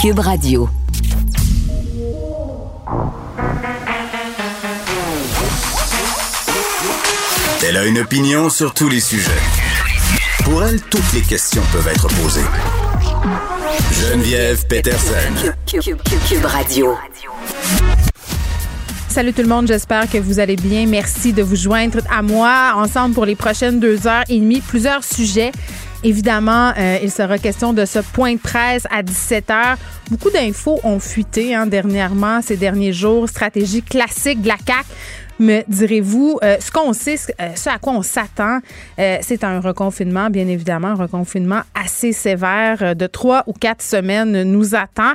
Cube Radio. Elle a une opinion sur tous les sujets. Pour elle, toutes les questions peuvent être posées. Geneviève Peterson. Cube, Radio. Salut tout le monde, j'espère que vous allez bien. Merci de vous joindre à moi ensemble pour les prochaines deux heures et demie. Plusieurs sujets. Évidemment, euh, il sera question de ce point de presse à 17 heures. Beaucoup d'infos ont fuité hein, dernièrement, ces derniers jours. Stratégie classique de la CAQ me direz-vous. Euh, ce qu'on sait, euh, ce à quoi on s'attend, euh, c'est un reconfinement, bien évidemment, un reconfinement assez sévère de trois ou quatre semaines nous attend,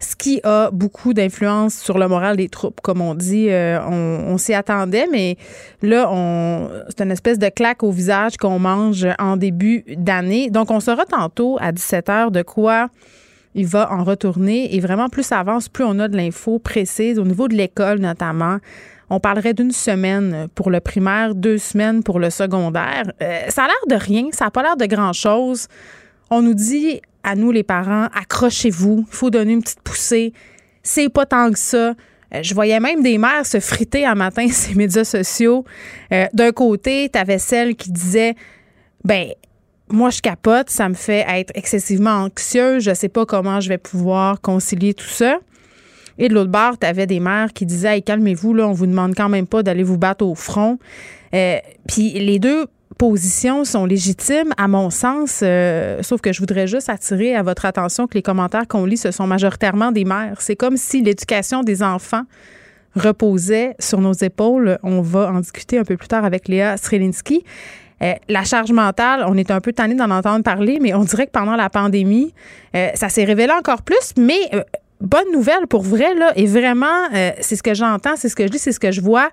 ce qui a beaucoup d'influence sur le moral des troupes, comme on dit. on, s'y attendait, mais là, on, c'est une espèce de claque au visage qu'on mange en début d'année. Donc, on saura tantôt à 17 h de quoi il va en retourner. Et vraiment, plus ça avance, plus on a de l'info précise au niveau de l'école notamment on parlerait d'une semaine pour le primaire, deux semaines pour le secondaire. Euh, ça a l'air de rien, ça n'a pas l'air de grand-chose. On nous dit, à nous les parents, accrochez-vous, il faut donner une petite poussée. C'est pas tant que ça. Euh, je voyais même des mères se friter un matin ces médias sociaux. Euh, d'un côté, tu avais celle qui disait ben moi je capote, ça me fait être excessivement anxieux, je sais pas comment je vais pouvoir concilier tout ça. Et de l'autre bord, tu avais des mères qui disaient calmez-vous, là, on vous demande quand même pas d'aller vous battre au front. Euh, puis les deux positions sont légitimes, à mon sens, euh, sauf que je voudrais juste attirer à votre attention que les commentaires qu'on lit, ce sont majoritairement des mères. C'est comme si l'éducation des enfants reposait sur nos épaules. On va en discuter un peu plus tard avec Léa Srelinski. Euh, la charge mentale, on est un peu tanné d'en entendre parler, mais on dirait que pendant la pandémie, ça s'est révélé encore plus, mais bonne nouvelle pour vrai, là. Et vraiment, euh, c'est ce que j'entends, c'est ce que je dis, c'est ce que je vois.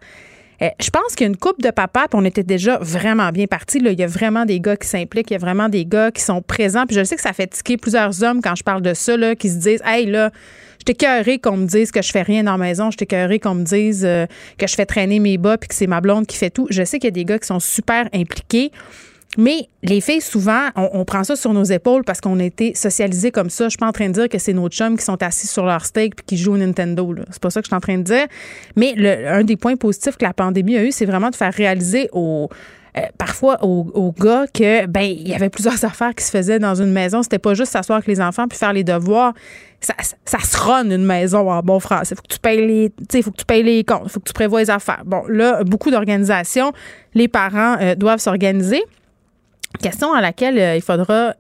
Euh, je pense qu'il y a une coupe de papa, puis on était déjà vraiment bien partis. Il y a vraiment des gars qui s'impliquent, il y a vraiment des gars qui sont présents. Puis je sais que ça fait tiquer plusieurs hommes quand je parle de ça, là, qui se disent Hey, là, je t'écœuré qu'on me dise que je fais rien dans la maison, je t'écœuré qu'on me dise euh, que je fais traîner mes bas puis que c'est ma blonde qui fait tout. Je sais qu'il y a des gars qui sont super impliqués. Mais les filles, souvent, on, prend ça sur nos épaules parce qu'on a été socialisés comme ça. Je suis pas en train de dire que c'est nos chums qui sont assis sur leur steak et qui jouent au Nintendo. C'est pas ça que je suis en train de dire. Mais un des points positifs que la pandémie a eu, c'est vraiment de faire réaliser aux euh, parfois aux, gars que ben il y avait plusieurs affaires qui se faisaient dans une maison. C'était pas juste s'asseoir avec les enfants puis faire les devoirs. Ça, se run une maison en bon français. Faut que tu payes les, faut que tu payes les comptes, faut que tu prévois les affaires. Bon, là, beaucoup d'organisations, les parents euh, doivent s'organiser question à laquelle euh, il faudra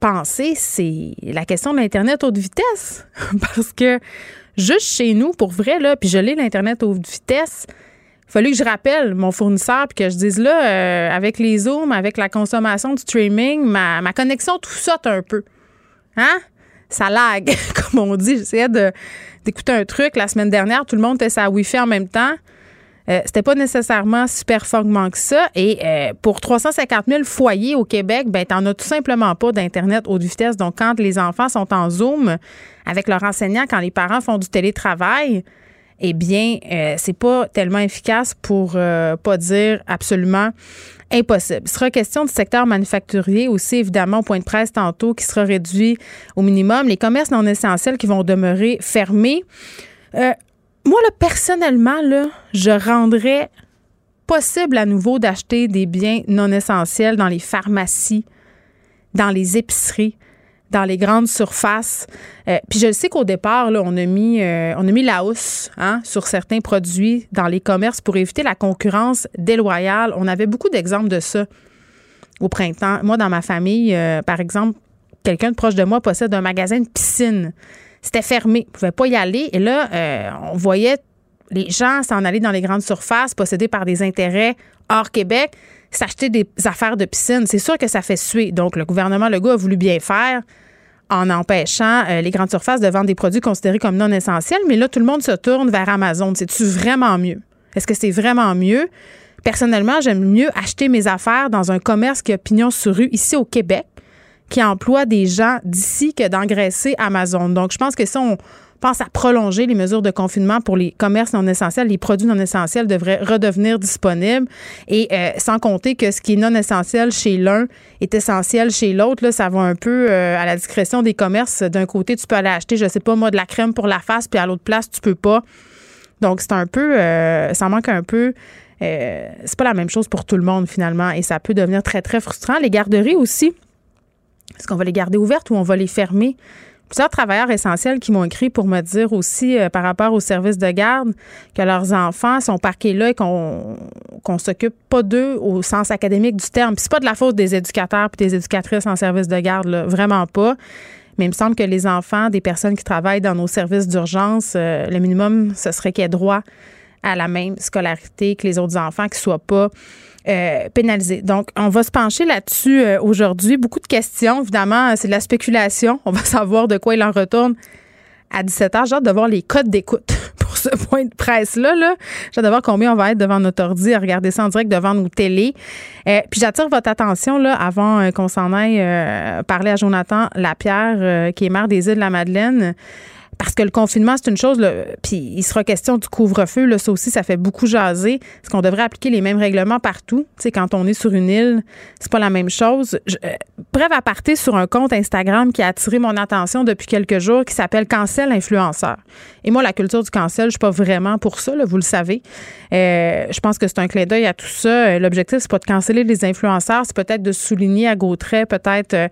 penser, c'est la question de l'Internet haute vitesse. Parce que juste chez nous, pour vrai, là, puis je l'ai l'Internet haute vitesse, il fallu que je rappelle mon fournisseur puis que je dise là, euh, avec les Zooms, avec la consommation du streaming, ma, ma connexion tout saute un peu. Hein? Ça lag, comme on dit. J'essayais d'écouter un truc la semaine dernière, tout le monde était sa Wi-Fi en même temps. Euh, c'était pas nécessairement super performant que ça. Et euh, pour 350 000 foyers au Québec, ben t'en as tout simplement pas d'internet haute vitesse. Donc quand les enfants sont en Zoom avec leurs enseignants, quand les parents font du télétravail, eh bien, euh, c'est pas tellement efficace pour pas dire absolument impossible. Il sera question du secteur manufacturier aussi, évidemment, au point de presse tantôt, qui sera réduit au minimum. Les commerces non essentiels qui vont demeurer fermés. Moi, personnellement, je rendrais possible à nouveau d'acheter des biens non essentiels dans les pharmacies, dans les épiceries, dans les grandes surfaces. Euh, puis je sais qu'au départ, là, on a mis, euh, on a mis la hausse hein, sur certains produits dans les commerces pour éviter la concurrence déloyale. On avait beaucoup d'exemples de ça au printemps. Moi, dans ma famille, euh, par exemple, quelqu'un de proche de moi possède un magasin de piscine c'était fermé. On pouvait pas y aller. Et là, euh, on voyait les gens s'en aller dans les grandes surfaces possédées par des intérêts hors Québec, s'acheter des affaires de piscine. C'est sûr que ça fait suer. Donc, le gouvernement Legault a voulu bien faire en empêchant euh, les grandes surfaces de vendre des produits considérés comme non essentiels. Mais là, tout le monde se tourne vers Amazon. C'est-tu vraiment mieux? Est-ce que c'est vraiment mieux? Personnellement, j'aime mieux acheter mes affaires dans un commerce qui a pignon sur rue ici au Québec qui emploie des gens d'ici que d'engraisser Amazon. Donc, je pense que si on pense à prolonger les mesures de confinement pour les commerces non essentiels, les produits non essentiels devraient redevenir disponibles. Et euh, sans compter que ce qui est non essentiel chez l'un est essentiel chez l'autre, là, ça va un peu euh, à la discrétion des commerces. D'un côté, tu peux aller acheter, je sais pas moi, de la crème pour la face, puis à l'autre place, tu peux pas. Donc, c'est un peu, euh, ça manque un peu. c'est pas la même chose pour tout le monde finalement et ça peut devenir très très frustrant. Les garderies aussi, est-ce qu'on va les garder ouvertes ou on va les fermer? plusieurs travailleurs essentiels qui m'ont écrit pour me dire aussi euh, par rapport au service de garde que leurs enfants sont parqués là et qu'on qu'on s'occupe pas d'eux au sens académique du terme. Puis c'est pas de la faute des éducateurs puis des éducatrices en service de garde, vraiment pas. Mais il me semble que les enfants des personnes qui travaillent dans nos services d'urgence, euh, le minimum, ce serait qu'ils aient droit à la même scolarité que les autres enfants, qui soient pas euh, pénalisés. Donc, on va se pencher là-dessus euh, aujourd'hui. Beaucoup de questions, évidemment, c'est de la spéculation. On va savoir de quoi il en retourne à 17h. J'ai hâte de voir les codes d'écoute pour ce point de presse-là. Là. J'ai hâte de voir combien on va être devant notre ordi à regarder ça en direct devant nos télés. Euh, puis j'attire votre attention là avant qu'on s'en aille parler à Jonathan Lapierre, qui est maire des îles de la Madeleine parce que le confinement, c'est une chose, puis il sera question du couvre-feu, là, ça aussi, ça fait beaucoup jaser. Est-ce qu'on devrait appliquer les mêmes règlements partout? Tu sais, quand on est sur une île, c'est pas la même chose. Je, euh, bref, à partir sur un compte Instagram qui a attiré mon attention depuis quelques jours, qui s'appelle Cancel Influenceur. Et moi, la culture du cancel, je suis pas vraiment pour ça, là, vous le savez. Euh, je pense que c'est un clin d'œil à tout ça. L'objectif, c'est pas de canceller les influenceurs, c'est peut-être de souligner à gros traits, peut-être... Euh,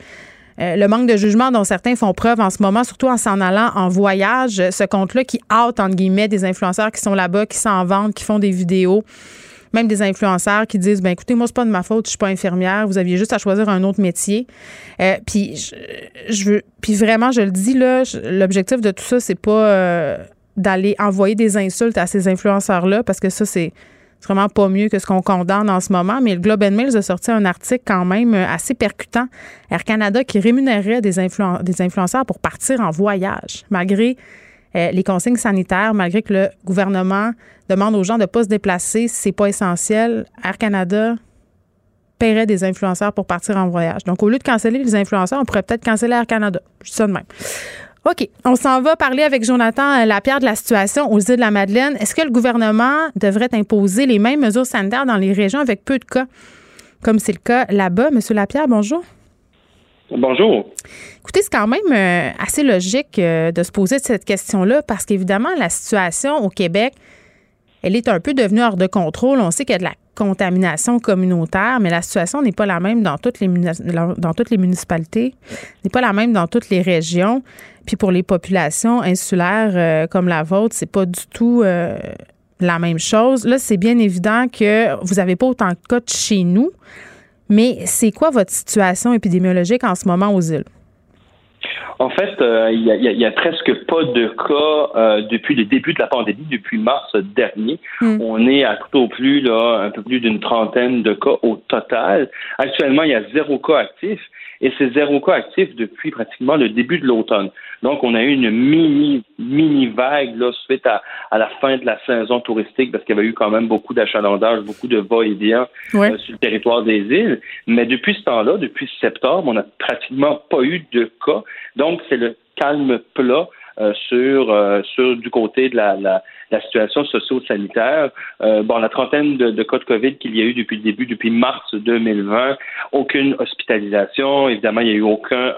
euh, le manque de jugement dont certains font preuve en ce moment, surtout en s'en allant en voyage, ce compte-là qui hâte, entre guillemets, des influenceurs qui sont là-bas, qui s'en vendent, qui font des vidéos. Même des influenceurs qui disent ben écoutez moi c'est pas de ma faute je suis pas infirmière vous aviez juste à choisir un autre métier. Euh, puis je, veux puis vraiment je le dis là l'objectif de tout ça c'est pas euh, d'aller envoyer des insultes à ces influenceurs là parce que ça c'est c'est vraiment pas mieux que ce qu'on condamne en ce moment. Mais le Globe and Mail a sorti un article quand même euh, assez percutant. Air Canada qui rémunérait des, influenceurs pour partir en voyage, malgré euh, les consignes sanitaires, malgré que le gouvernement demande aux gens de ne pas se déplacer si c'est pas essentiel. Air Canada paierait des influenceurs pour partir en voyage. Donc, au lieu de canceller les influenceurs, on pourrait peut-être canceller Air Canada. Je dis ça de même. OK. On s'en va parler avec Jonathan euh, Lapierre de la situation aux îles de la Madeleine. Est-ce que le gouvernement devrait imposer les mêmes mesures sanitaires dans les régions avec peu de cas, comme c'est le cas là-bas? Monsieur Lapierre, bonjour. Bonjour. Écoutez, c'est quand même euh, assez logique euh, de se poser cette question-là parce qu'évidemment, la situation au Québec, elle est un peu devenue hors de contrôle. On sait qu'il y a de la contamination communautaire, mais la situation n'est pas la même dans toutes les, dans toutes les municipalités, n'est pas la même dans toutes les régions. Puis pour les populations insulaires euh, comme la vôtre, c'est pas du tout euh, la même chose. Là, c'est bien évident que vous n'avez pas autant de cas chez nous, mais c'est quoi votre situation épidémiologique en ce moment aux îles? En fait, euh, il n'y a, presque pas de cas euh, depuis le début de la pandémie, depuis mars dernier. Hmm. On est à tout au plus là, un peu plus d'une trentaine de cas au total. Actuellement, il y a zéro cas actif et c'est zéro cas actif depuis pratiquement le début de l'automne. Donc, on a eu une mini, mini vague là, suite à, à la fin de la saison touristique parce qu'il y avait eu quand même beaucoup d'achalandage, beaucoup de va-et-vient euh, sur le territoire des îles. Mais depuis ce temps-là, depuis septembre, on n'a pratiquement pas eu de cas. Donc, c'est le calme plat sur, euh, sur du côté de la, la, la situation socio-sanitaire. Euh, bon, la trentaine de, de, cas de COVID qu'il y a eu depuis le début, depuis mars 2020, aucune hospitalisation, évidemment, il n'y a eu aucun,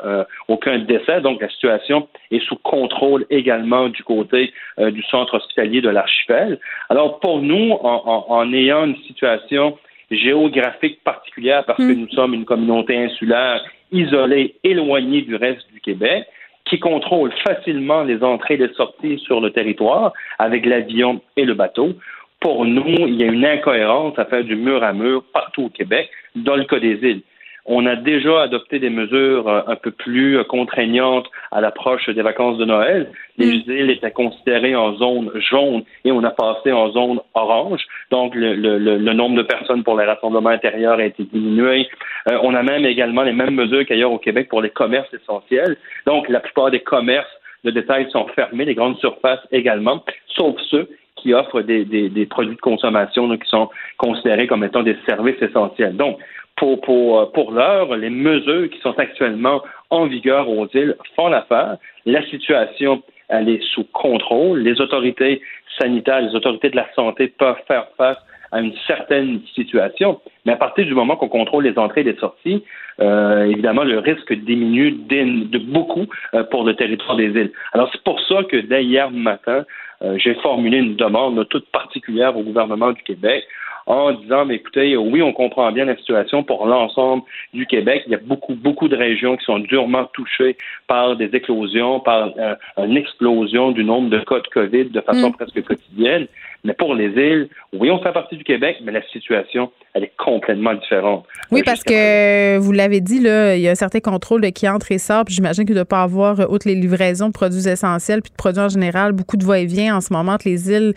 aucun décès, donc la situation est sous contrôle également du côté du centre hospitalier de l'Archipel. Alors, pour nous, en, en, ayant une situation géographique particulière parce que hmm. nous sommes une communauté insulaire isolée, éloignée du reste du Québec, qui contrôle facilement les entrées et les sorties sur le territoire avec l'avion et le bateau. Pour nous, il y a une incohérence à faire du mur à mur partout au Québec, dans le cas des îles. On a déjà adopté des mesures euh, un peu plus contraignantes à l'approche des vacances de Noël. Les mm. îles étaient considérées en zone jaune et on a passé en zone orange. Donc, le, le, nombre de personnes pour les rassemblements intérieurs a été diminué. Euh, on a même également les mêmes mesures qu'ailleurs au Québec pour les commerces essentiels. Donc, la plupart des commerces de détail sont fermés, les grandes surfaces également, sauf ceux qui offrent des, des, des produits de consommation qui sont considérés comme étant des services essentiels. Donc, Pour, pour, pour l'heure, les mesures qui sont actuellement en vigueur aux îles font l'affaire. La situation, elle est sous contrôle. Les autorités sanitaires, les autorités de la santé peuvent faire face à une certaine situation. Mais à partir du moment qu'on contrôle les entrées et les sorties, euh, évidemment, le risque diminue de beaucoup euh, pour le territoire des îles. Alors, c'est pour ça que dès hier matin, euh, j'ai formulé une demande toute particulière au gouvernement du Québec en disant, mais écoutez, oui, on comprend bien la situation pour l'ensemble du Québec. Il y a beaucoup, beaucoup de régions qui sont durement touchées par des éclosions, par euh, une explosion du nombre de cas de COVID de façon mm. presque quotidienne. Mais pour les îles, oui, on fait partie du Québec, mais la situation, elle est complètement différente. Oui, parce que vous l'avez dit, là, il y a certains contrôles qui entrent et sortent. J'imagine qu'il ne doit pas avoir, euh, outre les livraisons de produits essentiels puis de produits en général, beaucoup de va-et-vient en ce moment entre les îles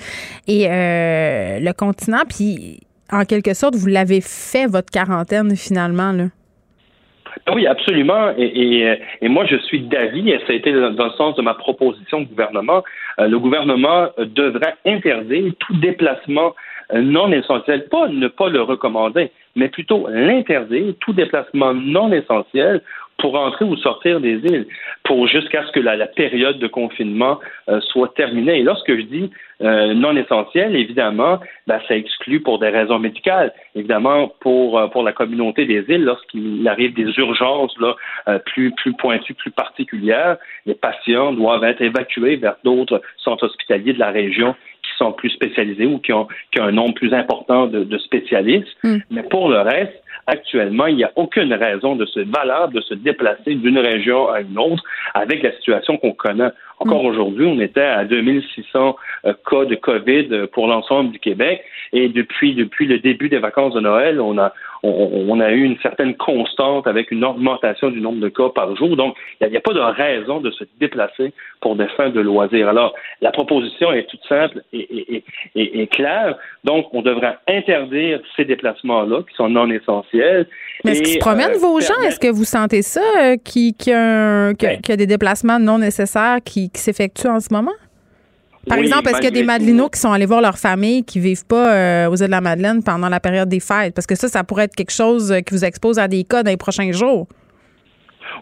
et euh, le continent. Puis, en quelque sorte, vous l'avez fait, votre quarantaine, finalement, là. Oui, absolument. Et, et, moi, je suis d'avis, et ça a été dans, le sens de ma proposition au gouvernement, euh, le gouvernement devrait interdire tout déplacement euh, non essentiel, pas ne pas le recommander, mais plutôt l'interdire, tout déplacement non essentiel pour entrer ou sortir des îles, pour jusqu'à ce que la, période de confinement euh, soit terminée. Et lorsque je dis euh, non essentiel, évidemment, ben, ça exclut pour des raisons médicales. Évidemment, pour pour la communauté des îles, lorsqu'il arrive des urgences là, plus plus pointues, plus particulières, les patients doivent être évacués vers d'autres centres hospitaliers de la région sont plus spécialisés ou qui ont, qui ont un nombre plus important de, de spécialistes. Hmm. Mais pour le reste, actuellement, il n'y a aucune raison de se valable de se déplacer d'une région à une autre avec la situation qu'on connaît. Encore mm. aujourd'hui, on était à 2600 euh, cas de COVID euh, pour l'ensemble du Québec et depuis depuis le début des vacances de Noël, on a on, a eu une certaine constante avec une augmentation du nombre de cas par jour. Donc, il n'y a, pas de raison de se déplacer pour des fins de loisirs. Alors, la proposition est toute simple et, et claire. Donc, on devrait interdire ces déplacements-là qui sont non essentiels. Mais est-ce qu'ils se promènent euh, vos gens? Est-ce que vous sentez ça, qu'il qui, a, a des déplacements non nécessaires qui qui, s'effectue en ce moment? Par exemple, est-ce qu'il y a des Madelinos qui sont allés voir leur famille, qui vivent pas euh, aux îles de la Madeleine pendant la période des fêtes? Parce que ça, ça pourrait être quelque chose qui vous expose à des cas dans les prochains jours.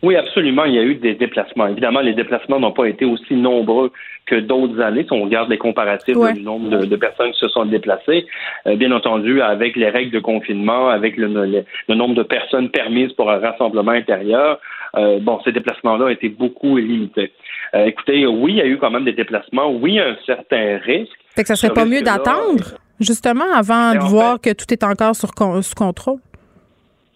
Oui, absolument. Il y a eu des déplacements. Évidemment, les déplacements n'ont pas été aussi nombreux que d'autres années. Si on regarde les comparatifs du nombre de, personnes qui se sont déplacées, euh, bien entendu, avec les règles de confinement, avec le, nombre de personnes permises pour un rassemblement intérieur, euh, bon, ces déplacements-là ont été beaucoup limités. Euh, écoutez, oui, il y a eu quand même des déplacements. Oui, il y a un certain risque. Fait que ça serait pas mieux d'attendre, justement, avant de voir que tout est encore sous contrôle?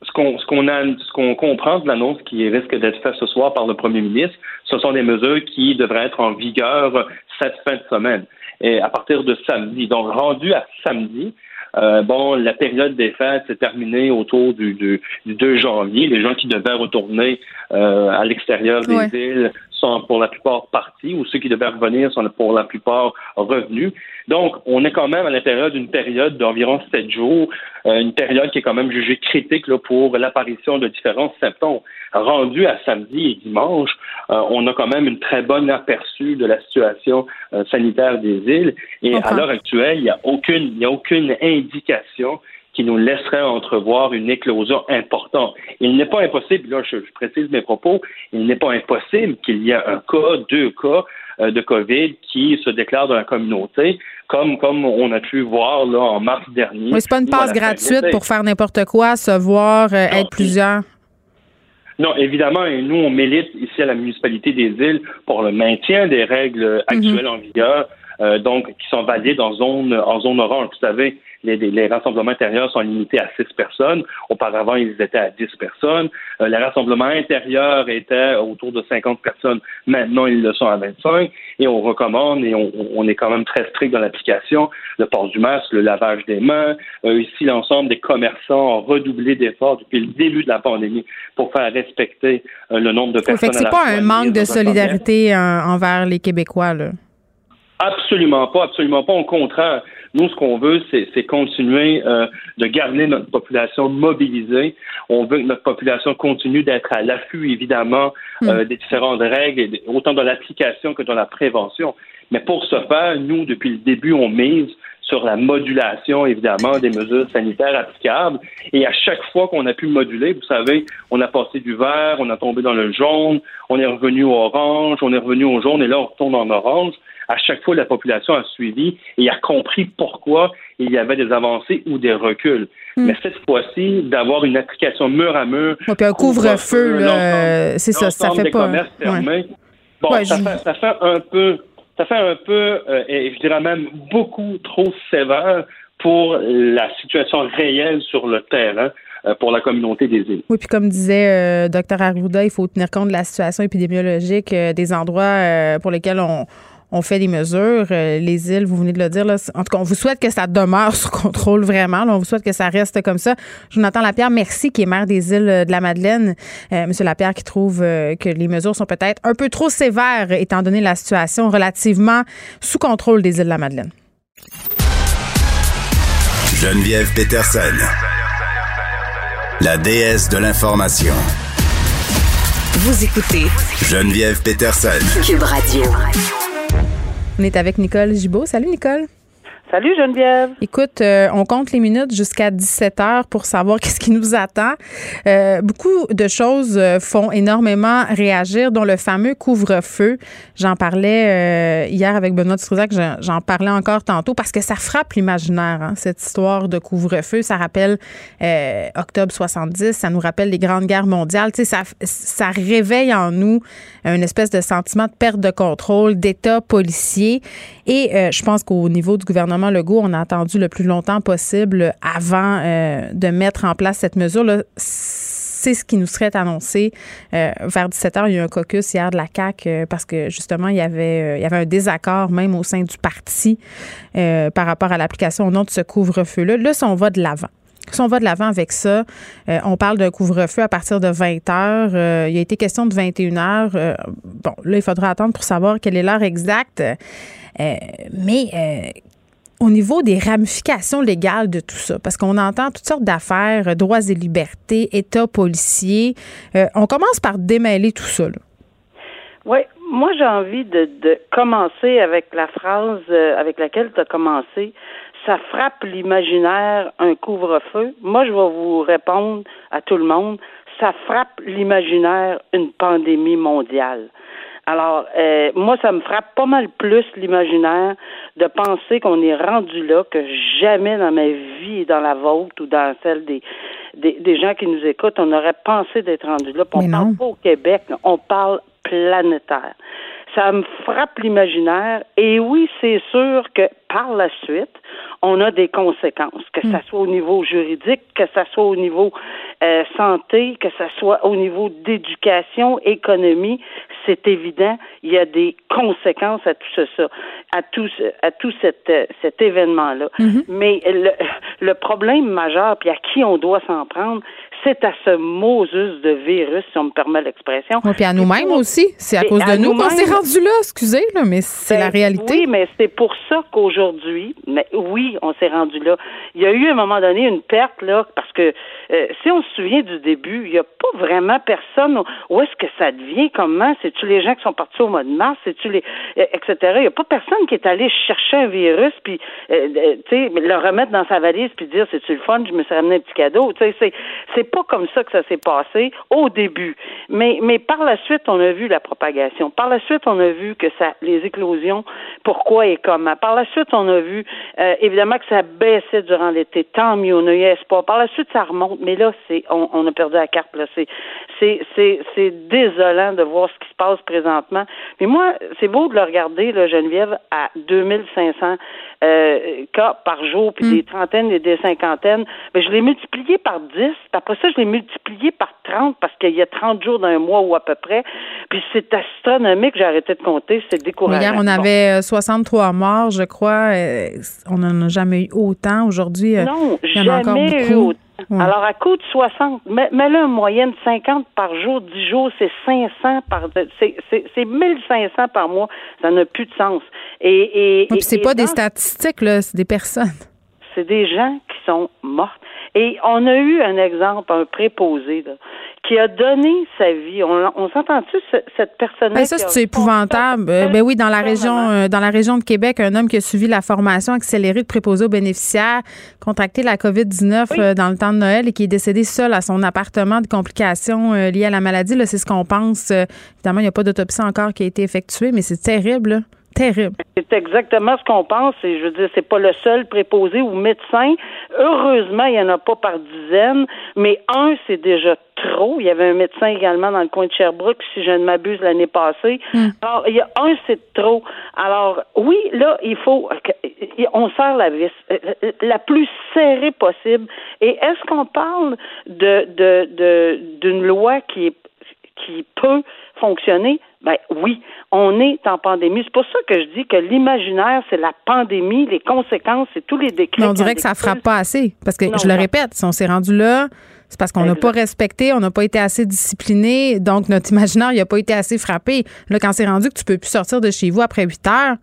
ce qu'on ce qu'on a ce qu'on comprend de l'annonce qui risque d'être faite ce soir par le premier ministre, ce sont des mesures qui devraient être en vigueur cette fin de semaine et à partir de samedi. Donc rendu à samedi, euh, bon, la période des fêtes s'est terminée autour du, du, 2 janvier. Les gens qui devaient retourner euh, à l'extérieur des îles sont pour la plupart partis ou ceux qui devaient revenir sont pour la plupart revenus. Donc, on est quand même à l'intérieur d'une période d'environ sept jours, euh, une période qui est quand même jugée critique là, pour l'apparition de différents symptômes. Rendu à samedi et dimanche, euh, on a quand même une très bonne aperçu de la situation euh, sanitaire des îles. Et à l'heure actuelle, il n'y a aucune, il n'y a aucune indication qui nous laisserait entrevoir une éclosion importante. Il n'est pas impossible, là je, précise mes propos, il n'est pas impossible qu'il y ait un cas, deux cas euh, de COVID qui se déclarent dans la communauté, comme, comme on a pu voir là, en mars dernier. Oui, c'est pas une passe gratuite pour faire n'importe quoi, se voir, euh, être plusieurs? Non, évidemment, et nous, on milite ici à la municipalité des îles pour le maintien des règles actuelles mhm. en vigueur, euh, donc qui sont valides en zone en zone orange. Vous savez, les, rassemblements intérieurs sont limités à 6 personnes. Auparavant, ils étaient à 10 personnes. Euh, les rassemblements intérieurs étaient autour de 50 personnes. Maintenant, ils le sont à 25. Et on recommande, et on, est quand même très strict dans l'application, le port du masque, le lavage des mains. Euh, ici, l'ensemble des commerçants ont redoublé d'efforts depuis le début de la pandémie pour faire respecter euh, le nombre de personnes. Ce c'est pas un manque de solidarité envers les Québécois, là? Absolument pas, absolument pas. Au contraire, nous, ce qu'on veut, c'est continuer euh, de garder notre population mobilisée. On veut que notre population continue d'être à l'affût, évidemment, euh, hmm. des différentes règles, autant dans l'application que dans la prévention. Mais pour ce faire, nous, depuis le début, on mise sur la modulation, évidemment, des mesures sanitaires applicables. Et à chaque fois qu'on a pu moduler, vous savez, on a passé du vert, on a tombé dans le jaune, on est revenu au orange, on est revenu au jaune, et là, on retourne en orange. À chaque fois, la population a suivi et a compris pourquoi il y avait des avancées ou des reculs. Hmm. Mais cette fois-ci, d'avoir une application mur à mur. puis un couvre-feu, c'est ça, ça fait pas. Bon, ça, fait, un peu, ça fait un peu, euh, et je dirais même beaucoup trop sévère pour la situation réelle sur le terrain euh, pour la communauté des îles. Oui, puis comme disait euh, Dr Arruda, il faut tenir compte de la situation épidémiologique des endroits pour lesquels on, on fait des mesures. Euh, les îles, vous venez de le dire. Là, en tout cas, on vous souhaite que ça demeure sous contrôle vraiment. on vous souhaite que ça reste comme ça. Jonathan Lapierre, merci, qui est maire des îles de la Madeleine. Euh, Monsieur Lapierre qui trouve euh, que les mesures sont peut-être un peu trop sévères étant donné la situation relativement sous contrôle des îles de la Madeleine. Geneviève Peterson, la déesse de l'information. Vous écoutez Geneviève Peterson, Cube Radio. On est avec Nicole Gibault. Salut Nicole. Salut Geneviève. Écoute, euh, on compte les minutes jusqu'à 17 heures pour savoir qu'est-ce qui nous attend. Euh, beaucoup de choses euh, font énormément réagir, dont le fameux couvre-feu. J'en parlais hier avec Benoît Struzac, j'en parlais encore tantôt parce que ça frappe l'imaginaire, hein, cette histoire de couvre-feu. Ça rappelle octobre 70, ça nous rappelle les grandes guerres mondiales. Tu sais, ça, ça réveille en nous une espèce de sentiment de perte de contrôle, d'état policier. Et je pense qu'au niveau du gouvernement le Legault, on a attendu le plus longtemps possible avant euh, de mettre en place cette mesure. là C'est ce qui nous serait annoncé euh, vers 17 h. Il y a eu un caucus hier de la CAQ euh, parce que justement, il y, avait, il y avait un désaccord même au sein du parti par rapport à l'application au nom de ce couvre-feu-là. Là, si on va de l'avant. Si on va de l'avant avec ça, on parle d'un couvre-feu à partir de 20 heures. il a été question de 21 heures. bon, là, il faudra attendre pour savoir quelle est l'heure exacte. mais au niveau des ramifications légales de tout ça, parce qu'on entend toutes sortes d'affaires, euh, droits et libertés, État policier. Euh, on commence par démêler tout ça. Oui, moi j'ai envie de, commencer avec la phrase euh, avec laquelle tu as commencé. Ça frappe l'imaginaire un couvre-feu. Moi, je vais vous répondre à tout le monde. Ça frappe l'imaginaire une pandémie mondiale. Alors, euh, moi, ça me frappe pas mal plus l'imaginaire de penser qu'on est rendu là que jamais dans ma vie, dans la vôtre ou dans celle des, des, gens qui nous écoutent, on aurait pensé d'être rendu là. on parle pas au Québec, on parle planétaire. Ça me frappe l'imaginaire. Et oui, c'est sûr que par la suite, on a des conséquences, que ce hmm. soit au niveau juridique, que ce soit au niveau euh, santé, que ce soit au niveau d'éducation, économie, c'est évident, il y a des conséquences à tout ça, à tout, à tout cet, euh, cet événement-là. Mm-hmm. Mais le, le problème majeur, puis à qui on doit s'en prendre, c'est à ce Moses de virus, si on me permet l'expression. puis à nous-mêmes aussi. C'est à cause de nous qu'on s'est rendu là, excusez, là, mais c'est la ben, réalité. Oui, mais c'est pour ça qu'aujourd'hui, mais oui, on s'est rendu là. Il y a eu à un moment donné une perte, là, parce que euh, si on se souvient du début, il n'y a pas vraiment personne. Où est-ce que ça devient? Comment? C'est-tu les gens qui sont partis au mois de mars? C'est-tu les. Euh, etc. Il n'y a pas personne qui est allé chercher un virus, puis, euh, tu sais, le remettre dans sa valise, puis dire, c'est-tu le fun? Je me suis ramené un petit cadeau. Tu sais, c'est pas comme ça que ça s'est passé au début. Mais, mais par la suite, on a vu la propagation. Par la suite, on a vu que ça, les éclosions, pourquoi et comment. Par la suite, on a vu, euh, évidemment, que ça baissait durant l'été. Tant mieux, on a eu espoir. Par la suite, ça remonte. Mais là, c'est, on, a perdu la carte. Là, c'est, c'est, c'est, c'est désolant de voir ce qui se passe présentement. Mais moi, c'est beau de le regarder, là, Geneviève, à 2500 euh, cas par jour, puis mm. des trentaines et des cinquantaines. Mais je l'ai multiplié par 10. Après ça, je l'ai multiplié par 30 parce qu'il y a 30 jours d'un mois ou à peu près. Puis c'est astronomique, j'ai arrêté de compter, c'est décourageant. Hier, on avait 63 euh, morts, je crois. Euh, on n'en a jamais eu autant. Aujourd'hui, non, il y en a encore beaucoup. Eu autant. Alors, à coût de 60, mets-le en moyenne 50 par jour, 10 jours, c'est 500 par, c'est 1500 par mois. Ça n'a plus de sens. Et, et, c'est pas des statistiques, là, c'est des personnes. C'est des gens qui sont morts. Et on a eu un exemple, un préposé, là, qui a donné sa vie. On, s'entend-tu cette personne ben, Ça, c'est épouvantable. Euh, ben oui, dans la région, euh, dans la région de Québec, un homme qui a suivi la formation accélérée de préposé aux bénéficiaires, contracté la COVID-19 euh, dans le temps de Noël et qui est décédé seul à son appartement de complications liées à la maladie. Là, c'est ce qu'on pense. évidemment, il n'y a pas d'autopsie encore qui a été effectuée, mais c'est terrible. Terrible. C'est exactement ce qu'on pense. Et je veux dire, c'est pas le seul préposé ou médecin. Heureusement, il n'y en a pas par dizaines, mais un, c'est déjà trop. Il y avait un médecin également dans le coin de Sherbrooke, si je ne m'abuse, l'année passée. Hmm. Alors, il y a un, c'est trop. Alors, oui, là, il faut, on serre la vis la plus serrée possible. Et est-ce qu'on parle de, de, d'une loi qui est, qui peut fonctionner? Ben oui, on est en pandémie. C'est pour ça que je dis que l'imaginaire, c'est la pandémie, les conséquences, c'est tous les décrets. Mais on dirait que ça frappe pas assez. Parce que, je le répète, si on s'est rendu là, c'est parce qu'on n'a pas respecté, on n'a pas été assez discipliné, donc notre imaginaire n'a pas été assez frappé. Là, quand c'est rendu que tu peux plus sortir de chez vous après 8 heures,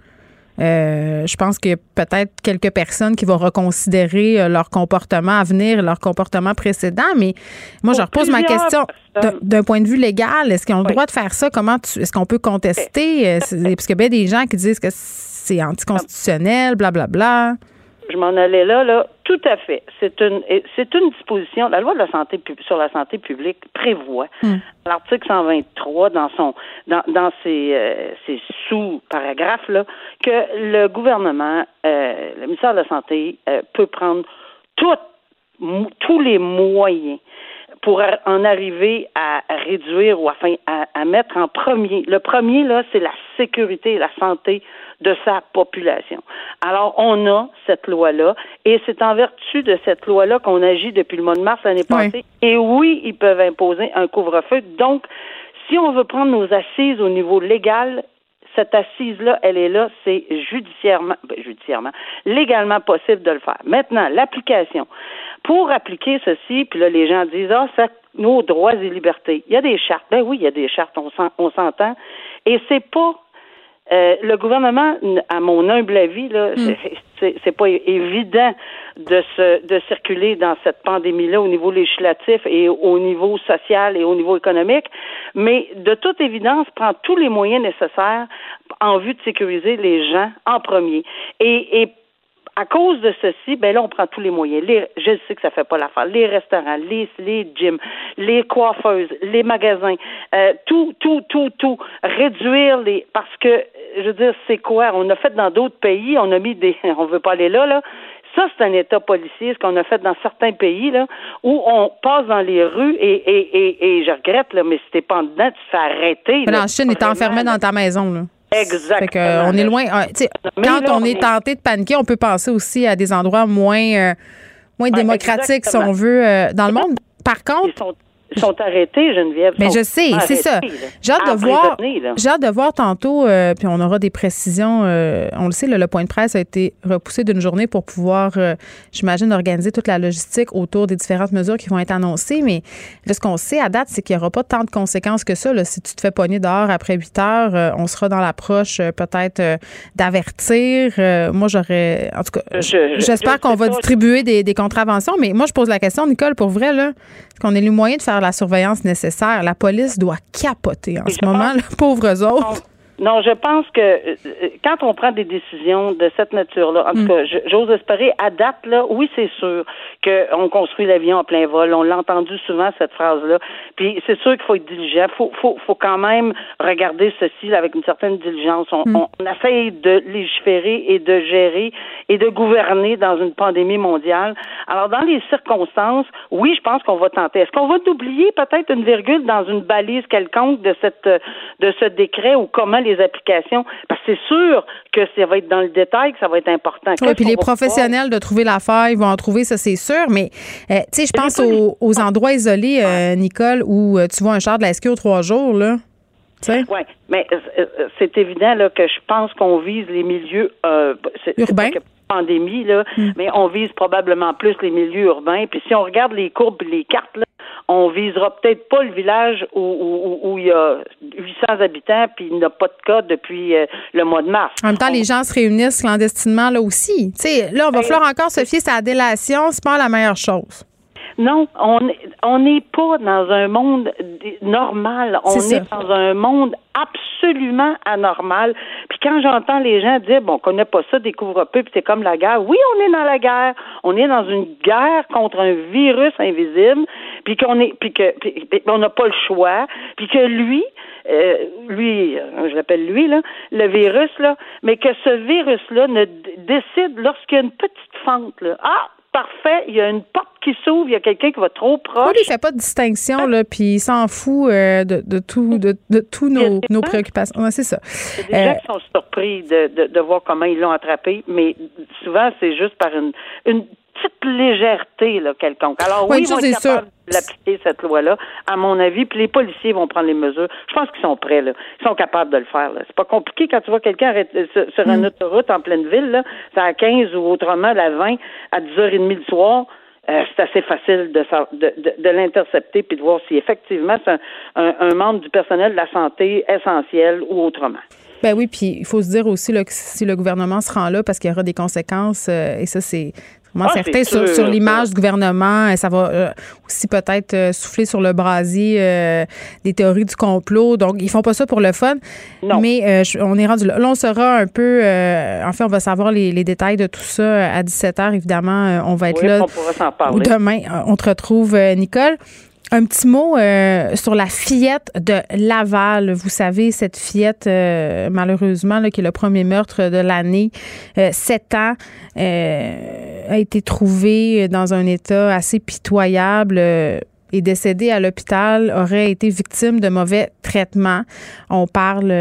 euh, je pense qu'il y a peut-être quelques personnes qui vont reconsidérer euh, leur comportement à venir, leur comportement précédent. Mais moi, je repose ma question d'un point de vue légal. Est-ce qu'ils ont le droit de faire ça? Comment est-ce qu'on peut contester? Euh, parce qu'il y a des gens qui disent que c'est anticonstitutionnel, blablabla. Bla, bla je m'en allais là, là, tout à fait. C'est une, c'est une disposition. La loi de la santé sur la santé publique prévoit, hmm. l'article 123 dans son, dans, dans ses, euh, ses sous-paragraphes là, que le gouvernement, euh, le ministère de la santé euh, peut prendre tous les moyens pour en arriver à, réduire ou enfin à, à, mettre en premier. Le premier, là, c'est la sécurité et la santé de sa population. Alors, on a cette loi-là, et c'est en vertu de cette loi-là qu'on agit depuis le mois de mars l'année passée. Et oui, ils peuvent imposer un couvre-feu. Donc, si on veut prendre nos assises au niveau légal, cette assise-là, elle est là, c'est judiciairement, ben, judiciairement, légalement possible de le faire. Maintenant, l'application. Pour appliquer ceci, puis là, les gens disent, ah, ça, nos droits et libertés. Il y a des chartes. Ben oui, il y a des chartes, on s'entend. Et c'est pas euh, le gouvernement, à mon humble avis, là, hmm. c'est pas évident de se de circuler dans cette pandémie-là au niveau législatif et au niveau social et au niveau économique, mais de toute évidence prend tous les moyens nécessaires en vue de sécuriser les gens en premier. Et, et à cause de ceci, ben là, on prend tous les moyens. Les, je sais que ça fait pas l'affaire. Les restaurants, les, les gyms, les coiffeuses, les magasins, euh, tout, tout, tout, tout. Réduire les, parce que, je veux dire, c'est quoi? On a fait dans d'autres pays, on a mis des, on veut pas aller là, là. Ça, c'est un État policier, ce qu'on a fait dans certains pays, là, où on passe dans les rues et, et, et, et je regrette, là, mais si t'es pas en dedans, tu te fais arrêter. Mais en Chine, t'es enfermé dans ta maison, là. Exactement. Euh, on est loin. Ah, quand on est tenté de paniquer, on peut penser aussi à des endroits moins, euh, moins démocratiques, si on veut, euh, dans le monde. Par contre, sont arrêtés, Geneviève. Mais je sais, c'est ça. J'ai hâte, de voir, j'ai hâte de voir tantôt, euh, puis on aura des précisions. Euh, on le sait, le point de presse a été repoussé d'une journée pour pouvoir, euh, j'imagine, organiser toute la logistique autour des différentes mesures qui vont être annoncées. Mais là, ce qu'on sait à date, c'est qu'il n'y aura pas tant de conséquences que ça. Là. Si tu te fais pogner dehors après 8 heures, on sera dans l'approche peut-être d'avertir. moi, j'aurais. En tout cas, j'espère qu'on va distribuer des, des contraventions. Mais moi, je pose la question, Nicole, pour vrai, là, est-ce qu'on ait le moyen de faire la surveillance nécessaire? La police doit capoter en ce moment, les pauvres autres. Non, je pense que euh, quand on prend des décisions de cette nature-là, en tout mm. cas, j'ose espérer, à date, là, oui, c'est sûr qu'on construit l'avion en plein vol. On l'a entendu souvent, cette phrase-là. Puis c'est sûr qu'il faut être diligent. Faut, faut, faut quand même regarder ceci avec une certaine diligence. On, mm. on, essaye de légiférer et de gérer et de gouverner dans une pandémie mondiale. Alors, dans les circonstances, oui, je pense qu'on va tenter. Est-ce qu'on va oublier peut-être une virgule dans une balise quelconque de cette de ce décret ou comment les applications, parce que c'est sûr que ça va être dans le détail, que ça va être important. Oui, puis les professionnels de trouver la faille vont en trouver, ça c'est sûr, mais euh, tu sais, je pense aux, endroits isolés, euh, Nicole, où euh, tu vois un char de la SQ aux trois jours, là. Oui, mais c'est évident là, que je pense qu'on vise les milieux urbains pandémie, là, mm. mais on vise probablement plus les milieux urbains. Puis si on regarde les courbes, les cartes, là, on visera peut-être pas le village où, où, il y a 800 habitants puis il n'y a pas de cas depuis euh, le mois de mars. En même temps, les gens se réunissent clandestinement là aussi. sais, là, on va ben, falloir encore se fier à la délation, c'est pas la meilleure chose. Non, on on n'est pas dans un monde normal. On est, dans un monde absolument anormal. Puis quand j'entends les gens dire bon, on connaît pas ça, découvre peu, puis c'est comme la guerre. Oui, on est dans la guerre. On est dans une guerre contre un virus invisible, puis qu'on est, puis que, on n'a pas le choix, puis que lui, euh, lui, euh, je l'appelle lui là, le virus là, mais que ce virus là ne décide lorsqu'il y a une petite fente là. Ah, parfait, il y a une porte qui s'ouvre, il y a quelqu'un qui va trop proche. Oui, il fait pas de distinction, là, puis il s'en fout euh, de, de, tout, de, de tous nos, nos préoccupations. c'est ça. Il y a des gens qui sont surpris de, de, de voir comment ils l'ont attrapé, mais souvent, c'est juste par une, une petite légèreté là, quelconque. Alors oui, ils vont être capables d'appliquer cette loi-là, à mon avis, puis les policiers vont prendre les mesures. Je pense qu'ils sont prêts, là. Ils sont capables de le faire. C'est pas compliqué quand tu vois quelqu'un sur, une mm. autoroute en pleine ville, là, c'est à 15 ou autrement à 20 à 10h30 le soir. Euh, c'est assez facile de, de, de, l'intercepter puis de voir si effectivement c'est un, membre du personnel de la santé essentiel ou autrement. Ben oui, puis il faut se dire aussi là, que si le gouvernement se rend là, parce qu'il y aura des conséquences, euh, et ça, c'est moi, ah, certain, sur, sur l'image du gouvernement, ça va euh, aussi peut-être euh, souffler sur le brasier euh, des théories du complot. Donc, ils font pas ça pour le fun. Non. Mais on est rendu là. Là, on saura un peu, en fait, on va savoir les, détails de tout ça à 17 h évidemment. on va être là. On pourra s'en parler. Demain, on te retrouve, Nicole. Un petit mot euh, sur la fillette de Laval. Vous savez, cette fillette, euh, malheureusement, qui est le premier meurtre de l'année, euh, sept ans, a été trouvée dans un état assez pitoyable est décédée à l'hôpital, aurait été victime de mauvais traitements. On parle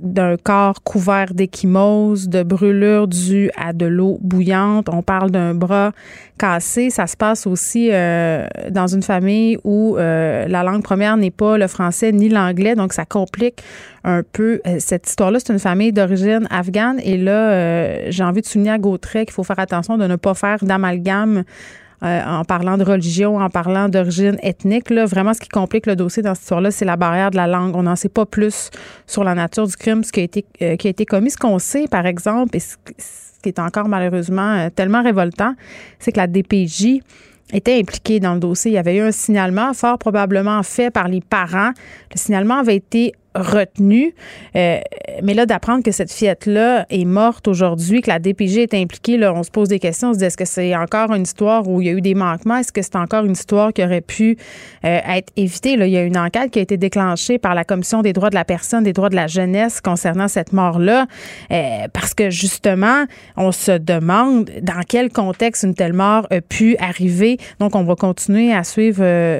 d'un corps couvert d'échymose, de brûlures dues à de l'eau bouillante. On parle d'un bras cassé. Ça se passe aussi euh, dans une famille où euh, la langue première n'est pas le français ni l'anglais, donc ça complique un peu euh, cette histoire-là. C'est une famille d'origine afghane et là, j'ai envie de souligner à Gautret qu'il faut faire attention de ne pas faire d'amalgame euh, en parlant de religion, en parlant d'origine ethnique. Là, vraiment, ce qui complique le dossier dans cette histoire-là, c'est la barrière de la langue. On n'en sait pas plus sur la nature du crime, ce qui a été, euh, qui a été commis. Ce qu'on sait, par exemple, et ce, qui est encore malheureusement euh, tellement révoltant, c'est que la DPJ était impliquée dans le dossier. Il y avait eu un signalement fort probablement fait par les parents. Le signalement avait été retenu. Euh, mais là, d'apprendre que cette fillette-là est morte aujourd'hui, que la DPG est impliquée, là, on se pose des questions. Est-ce que c'est encore une histoire où il y a eu des manquements? Est-ce que c'est encore une histoire qui aurait pu euh, être évitée? Là, il y a une enquête qui a été déclenchée par la Commission des droits de la personne, des droits de la jeunesse concernant cette mort-là, euh, parce que justement, on se demande dans quel contexte une telle mort a pu arriver. Donc, on va continuer à suivre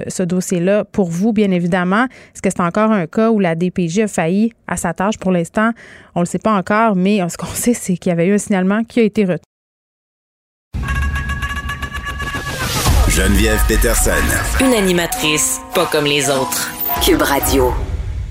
ce dossier-là pour vous, bien évidemment. Est-ce que c'est encore un cas où la DPG a failli à sa tâche pour l'instant. On ne le sait pas encore, mais ce qu'on sait, c'est qu'il y avait eu un signalement qui a été retenu. Geneviève Peterson. Une animatrice pas comme les autres. Cube Radio.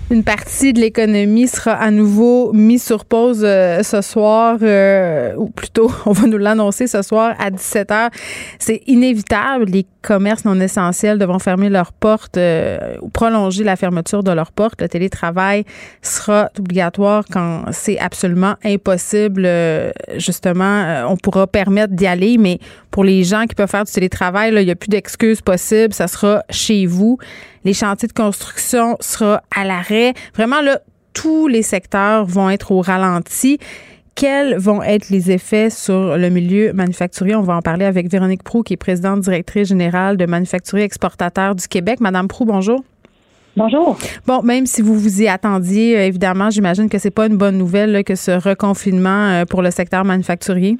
Une partie de l'économie sera à nouveau mise sur pause euh, ce soir, euh, ou plutôt, on va nous l'annoncer ce soir à 17 h. C'est inévitable. Les commerces non essentiels devront fermer leurs portes euh, ou prolonger la fermeture de leurs portes. Le télétravail sera obligatoire quand c'est absolument impossible. justement, on pourra permettre d'y aller, mais pour les gens qui peuvent faire du télétravail, il n'y a plus d'excuses possibles. Ça sera chez vous. Les chantiers de construction seront à l'arrêt. Vraiment, là, tous les secteurs vont être au ralenti. Quels vont être les effets sur le milieu manufacturier? On va en parler avec Véronique Prou, qui est présidente directrice générale de Manufacturier Exportateur du Québec. Madame Prou, bonjour. Bonjour. Bon, même si vous vous y attendiez, euh, évidemment, j'imagine que c'est pas une bonne nouvelle que ce reconfinement euh, pour le secteur manufacturier.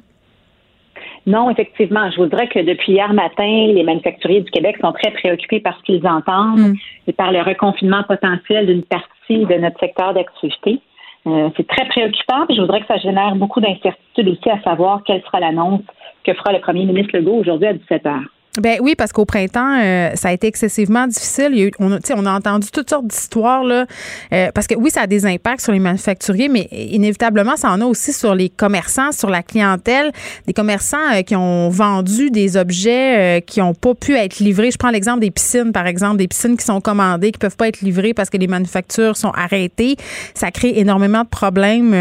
Non, effectivement. Je vous dirais que depuis hier matin, les manufacturiers du Québec sont très préoccupés par ce qu'ils entendent mm. et par le reconfinement potentiel d'une partie de notre secteur d'activité. Euh, c'est très préoccupant. je voudrais que ça génère beaucoup d'incertitudes aussi à savoir quelle sera l'annonce que fera le premier ministre Legault aujourd'hui à 17 heures. Ben oui, parce qu'au printemps, euh, ça a été excessivement difficile. on, a, on a entendu toutes sortes d'histoires là, euh, parce que oui, ça a des impacts sur les manufacturiers, mais inévitablement, ça en a aussi sur les commerçants, sur la clientèle, des commerçants euh, qui ont vendu des objets qui n'ont pas pu être livrés. Je prends l'exemple des piscines, par exemple, des piscines qui sont commandées, qui peuvent pas être livrées parce que les manufactures sont arrêtées. Ça crée énormément de problèmes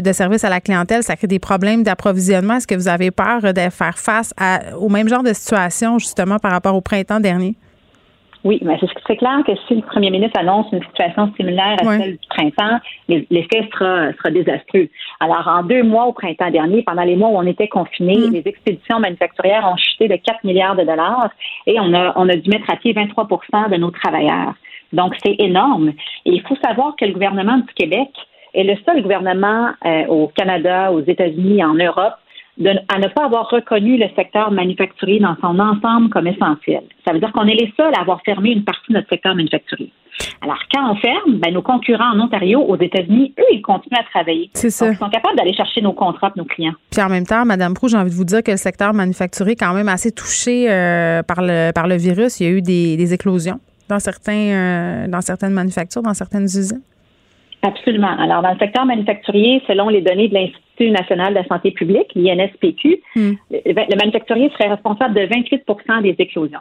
de service à la clientèle. Ça crée des problèmes d'approvisionnement. Est-ce que vous avez peur de faire face à, au même genre de situation? Justement par rapport au printemps dernier? Oui, mais c'est clair que si le premier ministre annonce une situation similaire à celle du printemps, l'effet sera, sera désastreux. Alors, en deux mois au printemps dernier, pendant les mois où on était confinés, mm. les expéditions manufacturières ont chuté de 4 milliards de dollars et on a, on a dû mettre à pied 23% de nos travailleurs. Donc, c'est énorme. Et il faut savoir que le gouvernement du Québec est le seul gouvernement euh, au Canada, aux États-Unis, en Europe à ne pas avoir reconnu le secteur manufacturier dans son ensemble comme essentiel. Ça veut dire qu'on est les seuls à avoir fermé une partie de notre secteur manufacturier. Alors, quand on ferme, ben, nos concurrents en Ontario, aux États-Unis, eux, ils continuent à travailler. C'est ça. ils sont capables d'aller chercher nos contrats nos clients. Puis en même temps, Mme Prou, j'ai envie de vous dire que le secteur manufacturier est quand même assez touché euh, par, le, par le virus. Il y a eu des, éclosions dans, certains, euh, dans certaines manufactures, dans certaines usines. Absolument. Alors, dans le secteur manufacturier, selon les données de l'Institut national de la santé publique, l'INSPQ, hmm. le manufacturier serait responsable de 28% des éclosions.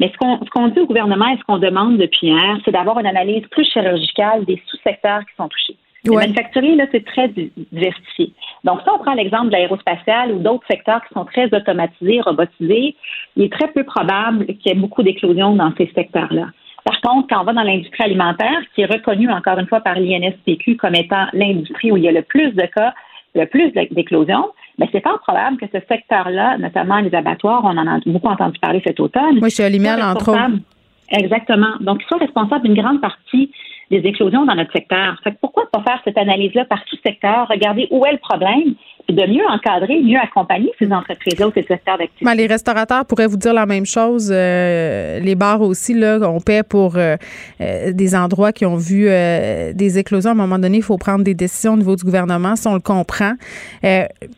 Mais ce qu'on dit au gouvernement et ce qu'on demande depuis hier, c'est d'avoir une analyse plus chirurgicale des sous-secteurs qui sont touchés. Le manufacturier, là, c'est très diversifié. Donc, si on prend l'exemple de l'aérospatial ou d'autres secteurs qui sont très automatisés, robotisés, il est très peu probable qu'il y ait beaucoup d'éclosions dans ces secteurs-là. Par contre, quand on va dans l'industrie alimentaire, qui est reconnue encore une fois par l'INSPQ comme étant l'industrie où il y a le plus de cas, le plus d'éclosions, mais c'est pas probable que ce secteur-là, notamment les abattoirs, on en a beaucoup entendu parler cet automne. Oui, chez Olimel, entre autres. Exactement. Donc, ils sont responsables d'une grande partie des éclosions dans notre secteur. Fait pourquoi pas faire cette analyse-là par tout secteur, regarder où est le problème, de mieux encadrer, mieux accompagner ces entreprises-là ou ces secteurs d'activité. Ben, les restaurateurs pourraient vous dire la même chose. Euh, les bars aussi, là, on paie pour euh, euh, des endroits qui ont vu des éclosions. À un moment donné, il faut prendre des décisions au niveau du gouvernement, si on le comprend.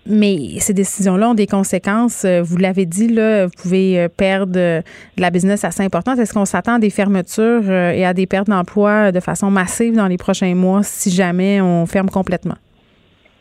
mais ces décisions-là ont des conséquences. Vous l'avez dit, là, vous pouvez perdre de la business assez importante. Est-ce qu'on s'attend à des fermetures et à des pertes d'emplois de façon massive dans les prochains mois si jamais on ferme complètement?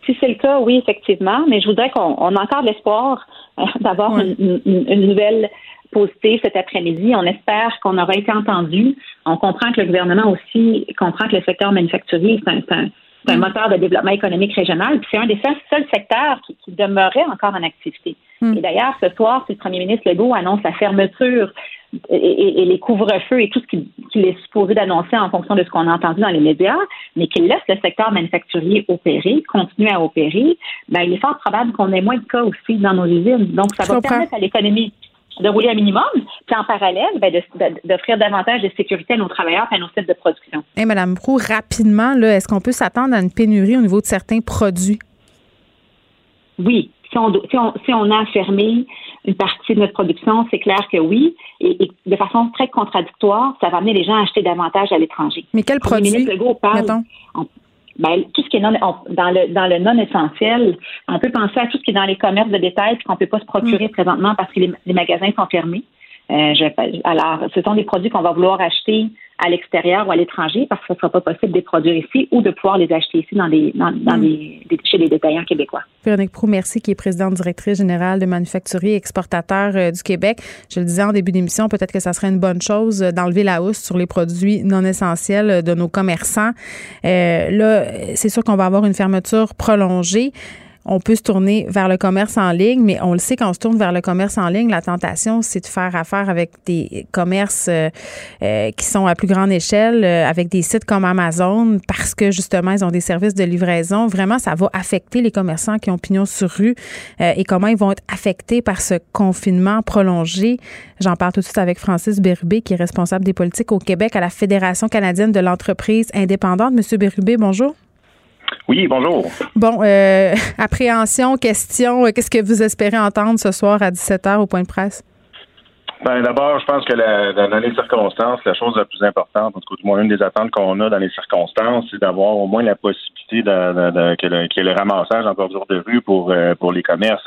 Si c'est le cas, oui, effectivement, mais je voudrais qu'on a encore l'espoir euh, d'avoir une, nouvelle positive cet après-midi. On espère qu'on aura été entendu. On comprend que le gouvernement aussi comprend que le secteur manufacturier, c'est un, un, mm. moteur de développement économique régional. Puis c'est un des seuls, secteurs qui, qui, demeurait encore en activité. Mm. Et d'ailleurs, ce soir, si le premier ministre Legault annonce la fermeture et, les couvre-feux et tout ce qu'il est supposé d'annoncer en fonction de ce qu'on a entendu dans les médias, mais qu'il laisse le secteur manufacturier opérer, continuer à opérer, ben, il est fort probable qu'on ait moins de cas aussi dans nos usines. Donc, ça va permettre à l'économie de rouler un minimum, puis en parallèle, ben, d'offrir davantage de sécurité à nos travailleurs et à nos sites de production. Et Mme Brou, rapidement, est-ce qu'on peut s'attendre à une pénurie au niveau de certains produits? Oui, si on, si on, a fermé une partie de notre production, c'est clair que oui. Et, de façon très contradictoire, ça va amener les gens à acheter davantage à l'étranger. Mais quel produit? ben, tout ce qui est non, dans le dans le non essentiel, on peut penser à tout ce qui est dans les commerces de détail qu'on ne peut pas se procurer mm. présentement parce que les magasins sont fermés. Euh, alors, ce sont des produits qu'on va vouloir acheter à l'extérieur ou à l'étranger parce que ce ne sera pas possible de les produire ici ou de pouvoir les acheter ici dans des, dans, hmm. chez les détaillants québécois. Véronique Prou, merci, qui est présidente directrice générale de manufacturiers et exportateurs euh, du Québec. Je le disais en début d'émission, peut-être que ça serait une bonne chose d'enlever la hausse sur les produits non essentiels de nos commerçants. Euh, là, c'est sûr qu'on va avoir une fermeture prolongée on peut se tourner vers le commerce en ligne, mais on le sait quand on se tourne vers le commerce en ligne, la tentation, c'est de faire affaire avec des commerces euh, euh, qui sont à plus grande échelle, euh, avec des sites comme Amazon, parce que justement, ils ont des services de livraison. Vraiment, ça va affecter les commerçants qui ont pignon sur rue et comment ils vont être affectés par ce confinement prolongé. J'en parle tout de suite avec Francis Bérubé, qui est responsable des politiques au Québec à la Fédération canadienne de l'entreprise indépendante. Monsieur Bérubé, bonjour. Oui, bonjour. Bon, euh, appréhension, question, euh, qu'est-ce que vous espérez entendre ce soir à 17h au point de presse? Ben, d'abord, je pense que dans les circonstances, la chose la plus importante, en tout cas, une des attentes qu'on a dans les circonstances, c'est d'avoir au moins la possibilité de, qu'il y ait le ramassage en bordure de rue pour, euh, pour les commerces.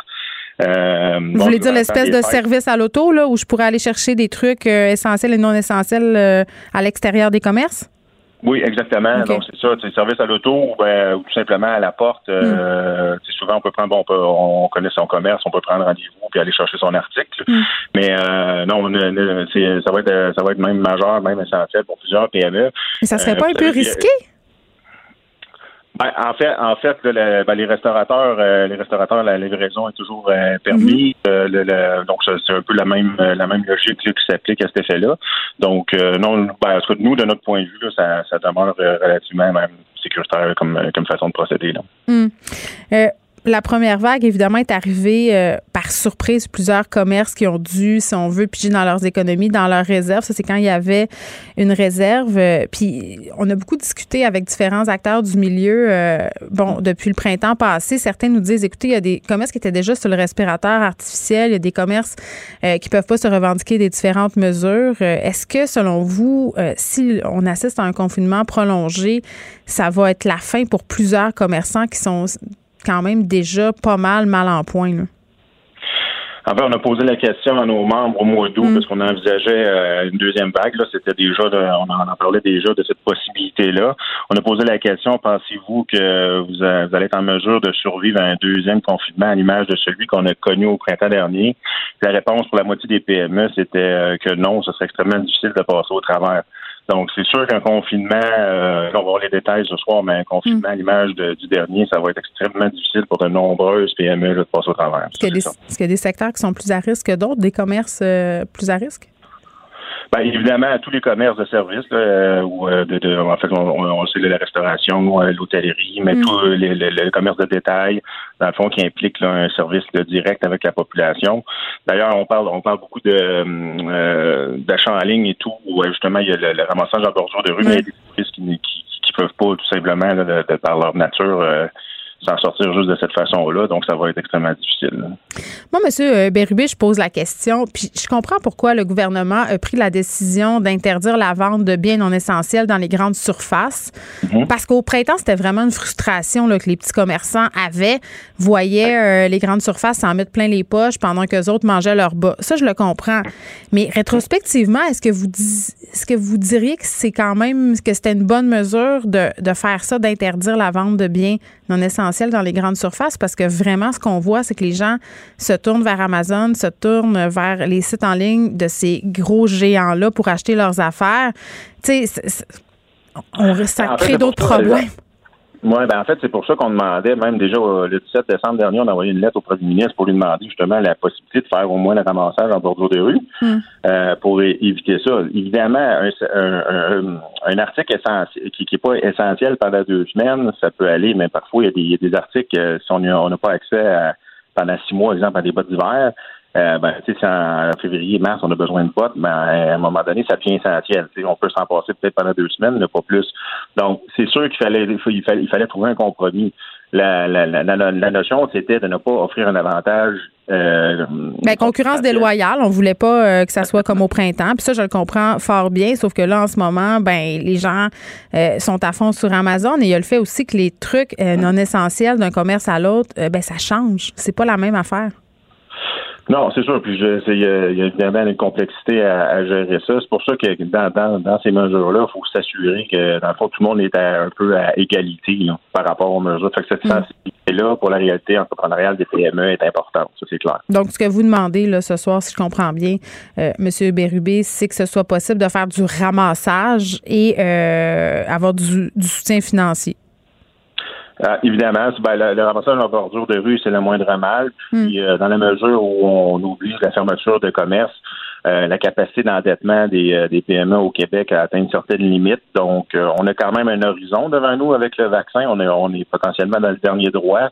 vous voulez dire l'espèce de service à l'auto, là, où je pourrais aller chercher des trucs essentiels et non essentiels à l'extérieur des commerces? Oui, exactement. Donc c'est ça, c'est service à l'auto ben, ou tout simplement à la porte. Euh, hmm. Souvent on peut prendre, bon, on, peut, on connaît son commerce, on peut prendre rendez-vous puis aller chercher son article. Hmm. Mais euh, non, ça va être ça va être même majeur, même essentiel pour plusieurs PME. Mais ça serait pas euh, un peu risqué? Ben, en fait, en fait, ben, les restaurateurs, euh, les restaurateurs, la livraison est toujours euh, permis. Mhm. Euh, donc, c'est un peu la même la même logique qui s'applique à cet effet-là. Donc, non, ben, nous, de notre point de vue, ça, ça demeure relativement même sécuritaire comme, comme façon de procéder. Là. Hmm la première vague, évidemment, est arrivée euh, par surprise. Plusieurs commerces qui ont dû, si on veut, piger dans leurs économies, dans leurs réserves. Ça, c'est quand il y avait une réserve. Euh, puis, on a beaucoup discuté avec différents acteurs du milieu. Euh, bon, depuis le printemps passé, certains nous disent, écoutez, il y a des commerces qui étaient déjà sur le respirateur artificiel. Il y a des commerces qui peuvent pas se revendiquer des différentes mesures. Est-ce que, selon vous, si on assiste à un confinement prolongé, ça va être la fin pour plusieurs commerçants qui sont quand même déjà pas mal mal en point. Là. En fait, on a posé la question à nos membres au mois d'août mm. parce qu'on envisageait euh, une deuxième vague. Là, c'était déjà, on en parlait déjà de cette possibilité-là. On a posé la question pensez-vous que vous, allez être en mesure de survivre à un deuxième confinement à l'image de celui qu'on a connu au printemps dernier? La réponse pour la moitié des PME, c'était euh, que non, ce serait extrêmement difficile de passer au travers. Donc, c'est sûr qu'un confinement, euh, on va voir les détails ce soir, mais un confinement à l'image du dernier, ça va être extrêmement difficile pour de nombreuses PME de passer au travers. Est-ce qu'il y, a des secteurs qui sont plus à risque que d'autres, des commerces euh, plus à risque? Ben, évidemment, tous les commerces de services, euh, ou euh, de, de, en fait, on, on sait la restauration, euh, l'hôtellerie, mais mm. tout les, le commerce de détail, dans le fond, qui implique là, un service direct avec la population. D'ailleurs, on parle, on parle beaucoup de euh, d'achats en ligne et tout, où justement il y a le, ramassage en bordure de rue, mais il y a des services qui, qui, qui peuvent pas tout simplement de, de, par leur nature s'en sortir juste de cette façon-là. Donc, ça va être extrêmement difficile. Moi, M. Euh, Bérubé, je pose la question, puis je comprends pourquoi le gouvernement a pris la décision d'interdire la vente de biens non essentiels dans les grandes surfaces. Mhm. Parce qu'au printemps, c'était vraiment une frustration là, que les petits commerçants avaient, voyaient euh, les grandes surfaces s'en mettre plein les poches pendant que les autres mangeaient leur bas. Ça, je le comprends. Mais rétrospectivement, est-ce que vous est-ce que vous diriez que c'est quand même que c'était une bonne mesure de, de faire ça, d'interdire la vente de biens non essentiels dans les grandes surfaces parce que vraiment, ce qu'on voit, c'est que les gens se tournent vers Amazon, se tournent vers les sites en ligne de ces gros géants-là pour acheter leurs affaires. Tu sais, on, ça crée d'autres problèmes. Oui, ben en fait, c'est pour ça qu'on demandait, même déjà le 17 décembre dernier, on a envoyé une lettre au premier ministre pour lui demander justement la possibilité de faire au moins le ramassage en bordure de rue hmm. euh, pour éviter ça. Évidemment, un, article essentiel, qui n'est pas essentiel pendant deux semaines, ça peut aller, mais parfois, il y a des, articles, euh, si on n'a pas accès à, pendant six mois, exemple, à des bottes d'hiver, euh, ben, tu sais, en février, mars, on a besoin de bottes, mais à un moment donné, ça devient essentiel. sais, on peut s'en passer peut-être pendant deux semaines, mais pas plus. Donc, c'est sûr qu'il fallait, il fallait, il fallait trouver un compromis. La, la, la, la notion, c'était de ne pas offrir un avantage. Euh, ben, concurrence déloyale. On voulait pas euh, que ça soit comme au printemps. Puis ça, je le comprends fort bien. Sauf que là, en ce moment, ben, les gens euh, sont à fond sur Amazon. Et il y a le fait aussi que les trucs euh, non essentiels d'un commerce à l'autre, ben, ça change. C'est pas la même affaire. Non, c'est sûr. Puis il y, a évidemment une complexité à, gérer ça. C'est pour ça que dans, dans, ces mesures-là, il faut s'assurer que dans le fond, tout le monde est un peu à égalité par rapport aux mesures. Fait que cette mm. sensibilité-là pour la réalité entrepreneuriale des PME est importante. Ça, c'est clair. Donc, ce que vous demandez là, ce soir, si je comprends bien, euh, M. Bérubé, c'est que ce soit possible de faire du ramassage et euh, avoir du soutien financier. Euh, évidemment, ben, le, ramassage en bordure de rue, c'est le moindre mal. Puis, hmm. euh, dans la mesure où on oblige la fermeture de commerce, euh, la capacité d'endettement des, des, PME au Québec a atteint une certaine limite. Donc, on a quand même un horizon devant nous avec le vaccin. On est, on est potentiellement dans le dernier droit.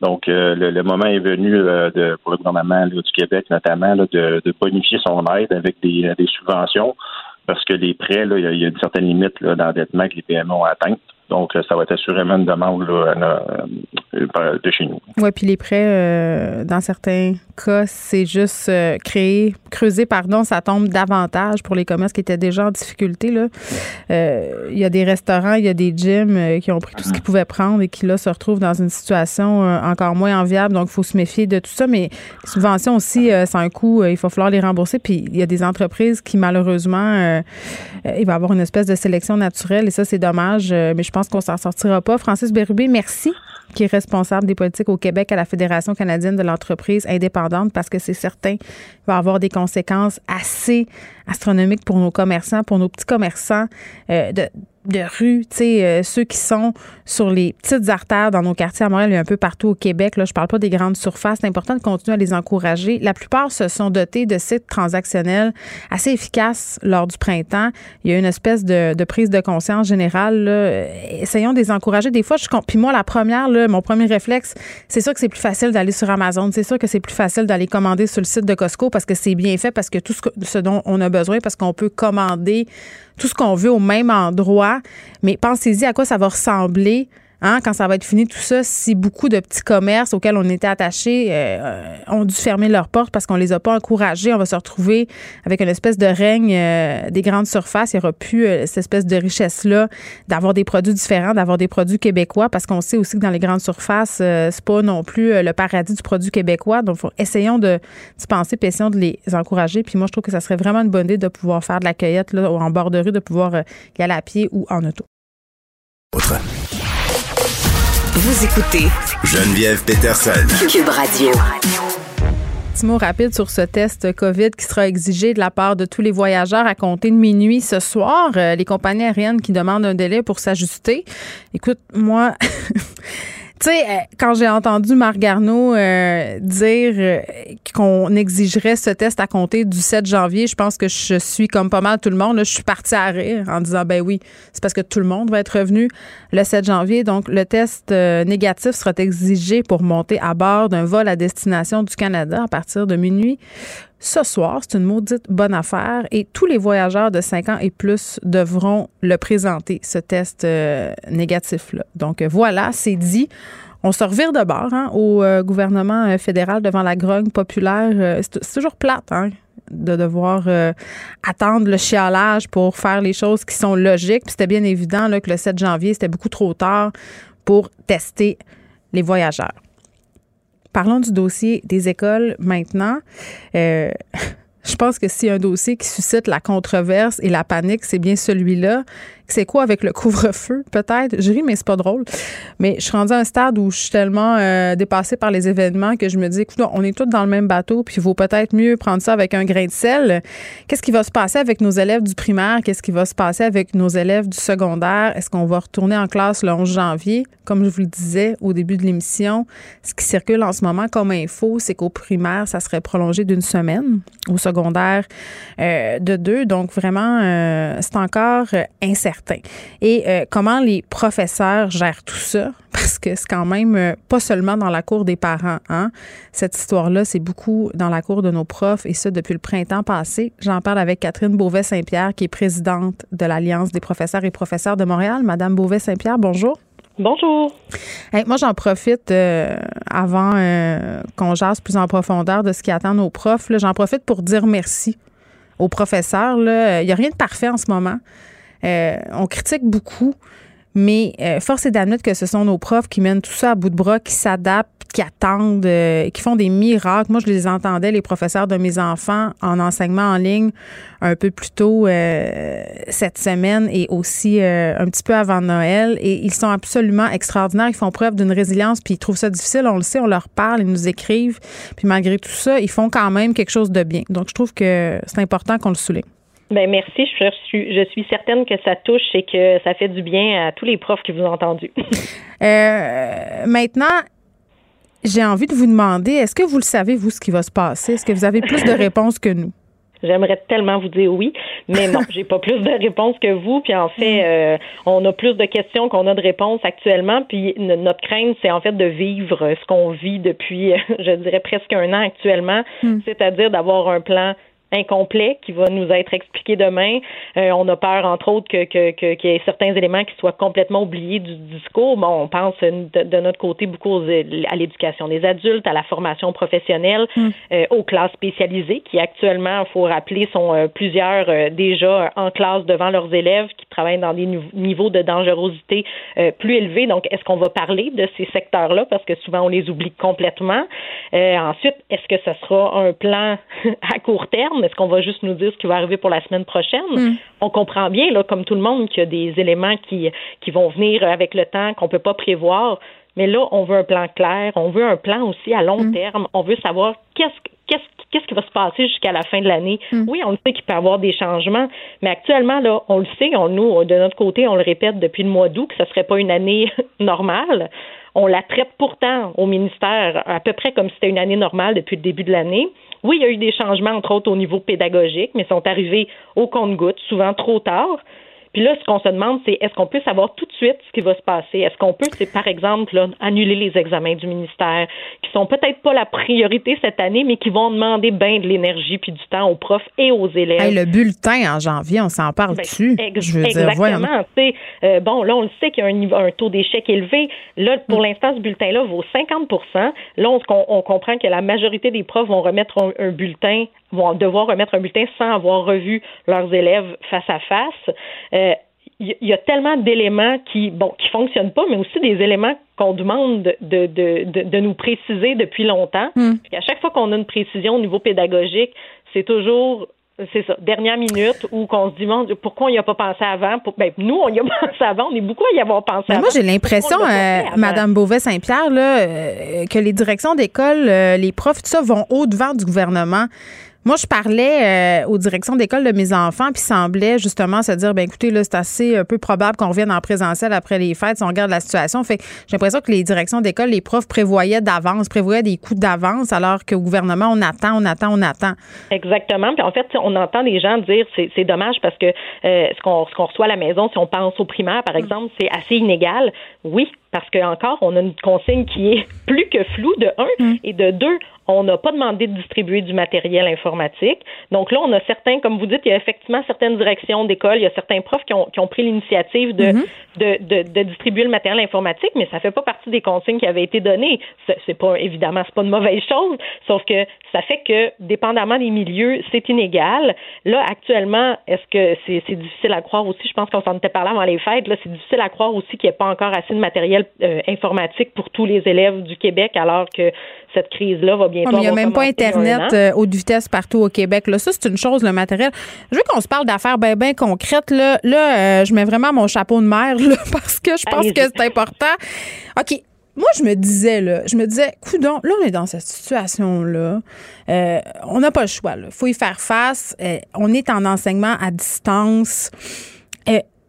Donc, le, moment est venu de, pour le gouvernement du Québec, notamment, de, de, bonifier son aide avec des, des subventions, parce que les prêts, là, il y, a une certaine limite d'endettement que les PME ont atteintes. Donc, ça va être assurément une demande euh, de chez nous. Oui, puis les prêts, euh, dans certains cas, c'est juste euh, créer, creuser, pardon, ça tombe davantage pour les commerces qui étaient déjà en difficulté. Il y a des restaurants, il y a des gyms qui ont pris tout ce qu'ils pouvaient prendre et qui, là, se retrouvent dans une situation encore moins enviable. Donc, il faut se méfier de tout ça. Mais les subventions aussi, c'est un coût, il va falloir les rembourser. Puis, il y a des entreprises qui, malheureusement, il va y avoir une espèce de sélection naturelle et ça, c'est dommage. mais je pense pense qu'on s'en sortira pas. Francis Bérubé, merci qui est responsable des politiques au Québec à la Fédération canadienne de l'entreprise indépendante parce que c'est certain qu'il va avoir des conséquences assez astronomiques pour nos commerçants, pour nos petits commerçants, euh, de de rue, tu sais, euh, ceux qui sont sur les petites artères dans nos quartiers à Montréal et un peu partout au Québec. Là, je parle pas des grandes surfaces. C'est important de continuer à les encourager. La plupart se sont dotés de sites transactionnels assez efficaces lors du printemps. Il y a une espèce de, prise de conscience générale. Là. Essayons de les encourager. Des fois, je puis moi, la première, là, mon premier réflexe, c'est sûr que c'est plus facile d'aller sur Amazon. C'est sûr que c'est plus facile d'aller commander sur le site de Costco parce que c'est bien fait, parce que tout ce dont on a besoin, parce qu'on peut commander tout ce qu'on veut au même endroit. Mais pensez-y à quoi ça va ressembler Hein, quand ça va être fini tout ça, si beaucoup de petits commerces auxquels on était attachés euh, ont dû fermer leurs portes parce qu'on les a pas encouragés, on va se retrouver avec une espèce de règne euh, des grandes surfaces. Il n'y aura plus euh, cette espèce de richesse-là d'avoir des produits différents, d'avoir des produits québécois parce qu'on sait aussi que dans les grandes surfaces, c'est pas non plus le paradis du produit québécois. Donc, essayons de penser puis essayons de les encourager. Puis moi, je trouve que ça serait vraiment une bonne idée de pouvoir faire de la cueillette là, en bord de rue, de pouvoir y aller à pied ou en auto. Vous écoutez Geneviève Peterson. Cube Radio. Petit mot rapide sur ce test COVID qui sera exigé de la part de tous les voyageurs à compter de minuit ce soir. Euh, les compagnies aériennes qui demandent un délai pour s'ajuster. Écoute, moi, Tu sais, euh, quand j'ai entendu Marc Garneau euh, dire euh, qu'on exigerait ce test à compter du 7 janvier, je pense que je suis comme pas mal tout le monde. je suis partie à rire en disant, ben oui, c'est parce que tout le monde va être revenu le 7 janvier. Donc, le test négatif sera exigé pour monter à bord d'un vol à destination du Canada à partir de minuit ce soir. C'est une maudite bonne affaire et tous les voyageurs de 5 ans et plus devront le présenter, ce test euh, négatif-là. Donc voilà, c'est dit. On se revire de bord hein, au euh, gouvernement euh, fédéral devant la grogne populaire. c'est toujours plate hein, de devoir attendre le chialage pour faire les choses qui sont logiques. Puis c'était bien évident que le 7 janvier, c'était beaucoup trop tard pour tester les voyageurs. Parlons du dossier des écoles maintenant. Euh, je pense que a un dossier qui suscite la controverse et la panique, c'est bien celui-là c'est quoi avec le couvre-feu, peut-être? Je ris, mais c'est pas drôle. Mais je suis rendue à un stade où je suis tellement euh, dépassée par les événements que je me dis, écoute, on est tous dans le même bateau, puis il vaut peut-être mieux prendre ça avec un grain de sel. Qu'est-ce qui va se passer avec nos élèves du primaire? Qu'est-ce qui va se passer avec nos élèves du secondaire? Est-ce qu'on va retourner en classe le 11 janvier? Comme je vous le disais au début de l'émission, ce qui circule en ce moment comme info, c'est qu'au primaire, ça serait prolongé d'une semaine, au secondaire euh, de deux. Donc, vraiment, euh, c'est encore incertain. Et euh, comment les professeurs gèrent tout ça? Parce que c'est quand même euh, pas seulement dans la cour des parents. Hein? Cette histoire-là, c'est beaucoup dans la cour de nos profs et ça depuis le printemps passé. J'en parle avec Catherine Beauvais-Saint-Pierre, qui est présidente de l'Alliance des professeurs et professeurs de Montréal. Madame Beauvais-Saint-Pierre, bonjour. Bonjour. moi, j'en profite euh, avant qu'on jase plus en profondeur de ce qui attend nos profs. J'en profite pour dire merci aux professeurs. Il n'y a rien de parfait en ce moment. Euh, on critique beaucoup, mais euh, force est d'admettre que ce sont nos profs qui mènent tout ça à bout de bras, qui s'adaptent, qui attendent, euh, qui font des miracles. Moi, je les entendais, les professeurs de mes enfants, en enseignement en ligne un peu plus tôt cette semaine et aussi un petit peu avant Noël. Et ils sont absolument extraordinaires. Ils font preuve d'une résilience, puis ils trouvent ça difficile. On le sait, on leur parle, ils nous écrivent. Puis malgré tout ça, ils font quand même quelque chose de bien. Donc, je trouve que c'est important qu'on le souligne. Ben merci. Je suis, je suis certaine que ça touche et que ça fait du bien à tous les profs qui vous ont entendu. euh, maintenant, j'ai envie de vous demander, est-ce que vous le savez, vous, ce qui va se passer? Est-ce que vous avez plus de réponses que nous? J'aimerais tellement vous dire oui, mais non, j'ai pas plus de réponses que vous. Puis en fait, mm. euh, on a plus de questions qu'on a de réponses actuellement. Puis notre crainte, c'est en fait de vivre ce qu'on vit depuis, je dirais presque un an actuellement, mm. c'est-à-dire d'avoir un plan incomplet qui va nous être expliqué demain. Euh, on a peur, entre autres, que qu'il que, y ait certains éléments qui soient complètement oubliés du discours. Bon, on pense de, notre côté beaucoup à l'éducation des adultes, à la formation professionnelle, mm. euh, aux classes spécialisées, qui actuellement, il faut rappeler, sont euh, plusieurs déjà en classe devant leurs élèves qui travaillent dans des niveaux de dangerosité plus élevés. Donc, est-ce qu'on va parler de ces secteurs-là? Parce que souvent on les oublie complètement. ensuite, est-ce que ce sera un plan à court terme? Est-ce qu'on va juste nous dire ce qui va arriver pour la semaine prochaine? Hmm. On comprend bien, là, comme tout le monde, qu'il y a des éléments qui, qui vont venir avec le temps qu'on ne peut pas prévoir. Mais là, on veut un plan clair, on veut un plan aussi à long hmm. terme. On veut savoir qu'est-ce qu'est-ce qu'est-ce qui va se passer jusqu'à la fin de l'année? Hmm. Oui, on le sait qu'il peut y avoir des changements, mais actuellement, là, on le sait, on, nous, de notre côté, on le répète depuis le mois d'août que ce serait pas une année normale. On la traite pourtant au ministère à peu près comme si c'était une année normale depuis le début de l'année. Oui, il y a eu des changements, entre autres au niveau pédagogique, mais sont arrivés au compte-gouttes, souvent trop tard. Puis là, ce qu'on se demande, c'est est-ce qu'on peut savoir tout de suite ce qui va se passer? Est-ce qu'on peut, c'est par exemple, là, annuler les examens du ministère, qui sont peut-être pas la priorité cette année, mais qui vont demander bien de l'énergie puis du temps aux profs et aux élèves? Hey, le bulletin en janvier, on s'en parle Ben, dessus. ex- Je veux dire, exactement. Sais, euh, bon, là, on le sait qu'il y a un, un taux d'échec élevé. Là, Mm. pour l'instant, ce bulletin-là vaut 50% Là, on, on comprend que la majorité des profs vont remettre un, un bulletin, vont devoir remettre un bulletin sans avoir revu leurs élèves face à face. Euh, il y, y a tellement d'éléments qui bon qui fonctionnent pas, mais aussi des éléments qu'on demande de, de, de, de nous préciser depuis longtemps. Puis à chaque fois qu'on a une précision au niveau pédagogique, c'est toujours c'est ça, dernière minute où qu'on se Dieu, pourquoi on n'y a pas pensé avant? Pour- ben, nous, on y a pensé avant, on est beaucoup à y avoir pensé Mais avant. moi, j'ai l'impression, euh? Madame Beauvais-Saint-Pierre, là, euh, que les directions d'école, euh, les profs, tout ça, vont au-devant du gouvernement. Moi, je parlais euh, aux directions d'école de mes enfants, puis semblait justement se dire, ben écoutez, là, c'est assez euh, peu probable qu'on revienne en présentiel après les fêtes si on regarde la situation. Fait que j'ai l'impression que les directions d'école, les profs prévoyaient d'avance, prévoyaient des coûts d'avance, alors qu'au gouvernement, on attend, on attend, on attend. Exactement. Puis en fait, on entend des gens dire c'est c'est dommage parce que euh, ce qu'on ce qu'on reçoit à la maison, si on pense au primaire, par exemple, c'est assez inégal. Oui, parce que encore, on a une consigne qui est plus que floue de un et de deux. On n'a pas demandé de distribuer du matériel informatique. Donc là, on a certains, comme vous dites, il y a effectivement certaines directions d'école, il y a certains profs qui ont, qui ont pris l'initiative de, de, de, distribuer le matériel informatique, mais ça fait pas partie des consignes qui avaient été données. C'est pas évidemment c'est pas une mauvaise chose, sauf que ça fait que dépendamment des milieux, c'est inégal. Là, actuellement, est-ce que c'est difficile à croire aussi? Je pense qu'on s'en était parlé avant les fêtes. Là, c'est difficile à croire aussi qu'il n'y ait pas encore assez de matériel euh, informatique pour tous les élèves du Québec, alors que cette crise-là va bientôt. Oh, mais il n'y a même pas Internet an. euh, haute vitesse partout au Québec. Là, ça, c'est une chose, le matériel. Je veux qu'on se parle d'affaires bien, bien concrètes. Là, là euh, je mets vraiment mon chapeau de mère là, parce que je pense Allez-y. que c'est important. OK. Moi, je me disais, là, je me disais, coudon, là, on est dans cette situation-là. Euh, on n'a pas le choix, Il faut y faire face. On est en enseignement à distance.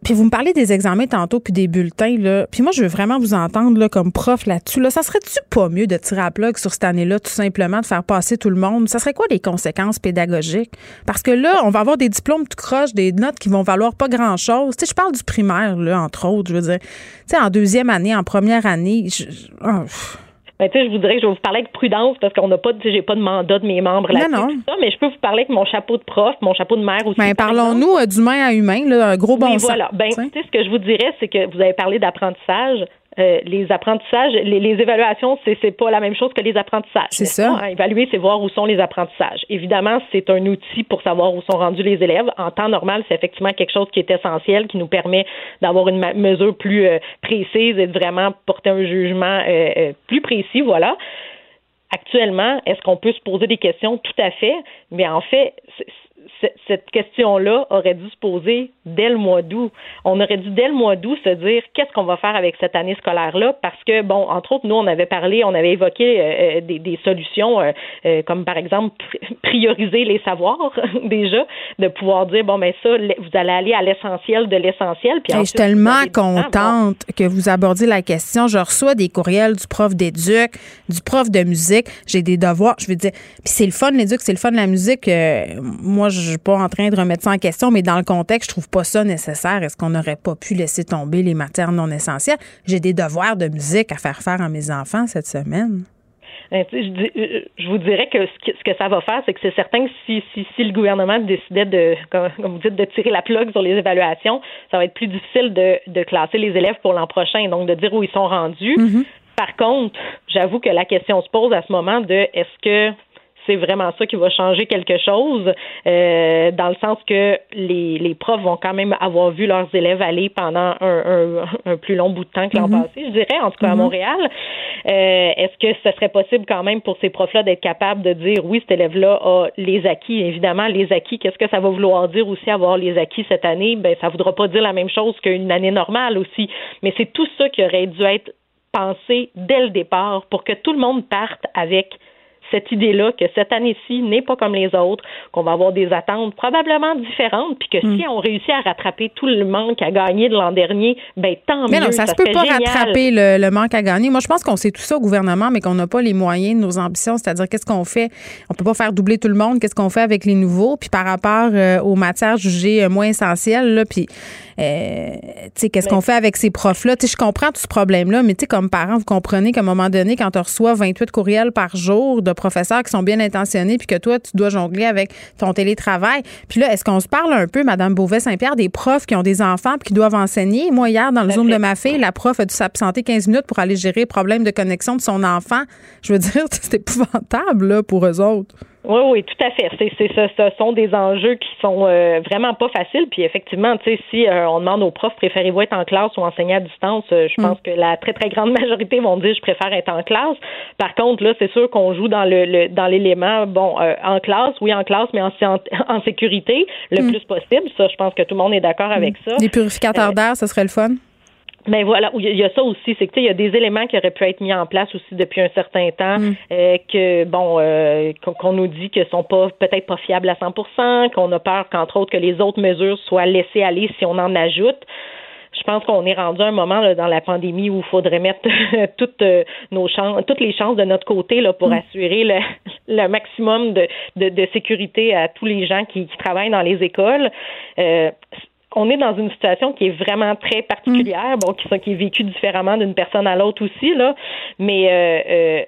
Puis vous me parlez des examens tantôt puis des bulletins là. Puis moi je veux vraiment vous entendre là comme prof là-dessus là. Ça serait-tu pas mieux de tirer à plug sur cette année-là tout simplement de faire passer tout le monde? Ça serait quoi les conséquences pédagogiques? Parce que là on va avoir des diplômes tout croche, des notes qui vont valoir pas grand-chose. Tu sais je parle du primaire là entre autres, je veux dire. Tu sais en deuxième année, en première année, je- pff. Ben, tu sais, je vous dirais que je vais vous parler avec prudence parce qu'on n'a pas, j'ai pas de mandat de mes membres là-dessus, mais je peux vous parler avec mon chapeau de prof, mon chapeau de mère aussi. ben parlons-nous euh, d'humain à humain là, un gros bon oui, sens. voilà. Ben, tu sais, ce que je vous dirais, c'est que vous avez parlé d'apprentissage. Euh, les apprentissages, les, les évaluations, c'est c'est pas la même chose que les apprentissages. C'est ça. pas? Hein, Évaluer, c'est voir où sont les apprentissages. Évidemment, c'est un outil pour savoir où sont rendus les élèves. En temps normal, c'est effectivement quelque chose qui est essentiel, qui nous permet d'avoir une mesure plus euh, précise et de vraiment porter un jugement euh, plus précis. Voilà. Actuellement, est-ce qu'on peut se poser des questions? Tout à fait. Mais en fait, cette question-là aurait dû se poser dès le mois d'août. On aurait dû dès le mois d'août se dire qu'est-ce qu'on va faire avec cette année scolaire-là? Parce que, bon, entre autres, nous, on avait parlé, on avait évoqué euh, euh, des, des solutions euh, euh, comme, par exemple, pri- prioriser les savoirs déjà, de pouvoir dire, bon, mais ça, le- vous allez aller à l'essentiel de l'essentiel. Puis je suis tellement. Bon, contente que vous abordiez la question. Je reçois des courriels du prof d'éduc, du prof de musique. J'ai des devoirs. Je veux dire, puis c'est le fun, l'éduc, c'est le fun, la musique. Moi, je suis pas en train de remettre ça en question, mais dans le contexte, je trouve pas ça nécessaire. Est-ce qu'on n'aurait pas pu laisser tomber les matières non essentielles? J'ai des devoirs de musique à faire faire à mes enfants cette semaine. Ben, je, euh, je vous dirais que ce, que ça va faire, c'est que c'est certain que si, si, si le gouvernement décidait de, comme, vous dites, de tirer la plug sur les évaluations, ça va être plus difficile de, de classer les élèves pour l'an prochain, donc de dire où ils sont rendus. Par contre, j'avoue que la question se pose à ce moment de est-ce que c'est vraiment ça qui va changer quelque chose, euh, dans le sens que les, les profs vont quand même avoir vu leurs élèves aller pendant un, un, un plus long bout de temps que l'an passé, je dirais, en tout cas à Montréal. Euh, Est-ce que ce serait possible quand même pour ces profs-là d'être capables de dire oui, cet élève-là a les acquis, évidemment, les acquis, qu'est-ce que ça va vouloir dire aussi avoir les acquis cette année? Ben, ça voudra pas dire la même chose qu'une année normale aussi. Mais c'est tout ça qui aurait dû être pensé dès le départ pour que tout le monde parte avec cette idée-là que cette année-ci n'est pas comme les autres, qu'on va avoir des attentes probablement différentes, puis que mm. si on réussit à rattraper tout le manque à gagner de l'an dernier, ben tant mais mieux. Non, ça, se peut pas rattraper le, manque à gagner. Moi, je pense qu'on sait tout ça au gouvernement, mais qu'on n'a pas les moyens de nos ambitions. C'est-à-dire, qu'est-ce qu'on fait? On peut pas faire doubler tout le monde. Qu'est-ce qu'on fait avec les nouveaux? Puis par rapport euh, aux matières jugées euh, moins essentielles, là, puis euh, qu'est-ce qu'on fait avec ces profs-là? Je comprends tout ce problème-là, mais comme parent, vous comprenez qu'à un moment donné, quand tu reçois 28 courriels par jour de professeurs qui sont bien intentionnés, puis que toi, tu dois jongler avec ton télétravail. Puis là, est-ce qu'on se parle un peu, Madame Beauvais-Saint-Pierre, des profs qui ont des enfants puis qui doivent enseigner? Moi, hier, dans le Zoom de ma fille, la prof a dû s'absenter 15 minutes pour aller gérer le problème de connexion de son enfant. Je veux dire, c'est épouvantable là, pour eux autres. Oui, oui, tout à fait. C'est, c'est, ce, ce sont des enjeux qui sont euh, vraiment pas faciles. Puis effectivement, tu sais, si euh, on demande aux profs préférez-vous être en classe ou enseigner à distance, euh, je pense mm. que la très très grande majorité vont dire je préfère être en classe. Par contre, là, c'est sûr qu'on joue dans le, dans l'élément bon en classe, oui en classe, mais en, en, sécurité le mm. plus possible. Ça, je pense que tout le monde est d'accord avec mm. ça. Les purificateurs d'air, ce serait le fun? Mais voilà, il y a ça aussi, c'est que il y a des éléments qui auraient pu être mis en place aussi depuis un certain temps, mm. euh, que bon, euh, qu'on nous dit que sont pas peut-être pas fiables à 100%, qu'on a peur qu'entre autres que les autres mesures soient laissées aller si on en ajoute. Je pense qu'on est rendu à un moment là, dans la pandémie où il faudrait mettre toutes euh, nos chances, toutes les chances de notre côté là, pour mm. assurer le, le maximum de, de, de, sécurité à tous les gens qui, qui travaillent dans les écoles. Euh, on est dans une situation qui est vraiment très particulière, bon, qui, qui est vécue différemment d'une personne à l'autre aussi, là, mais euh, euh,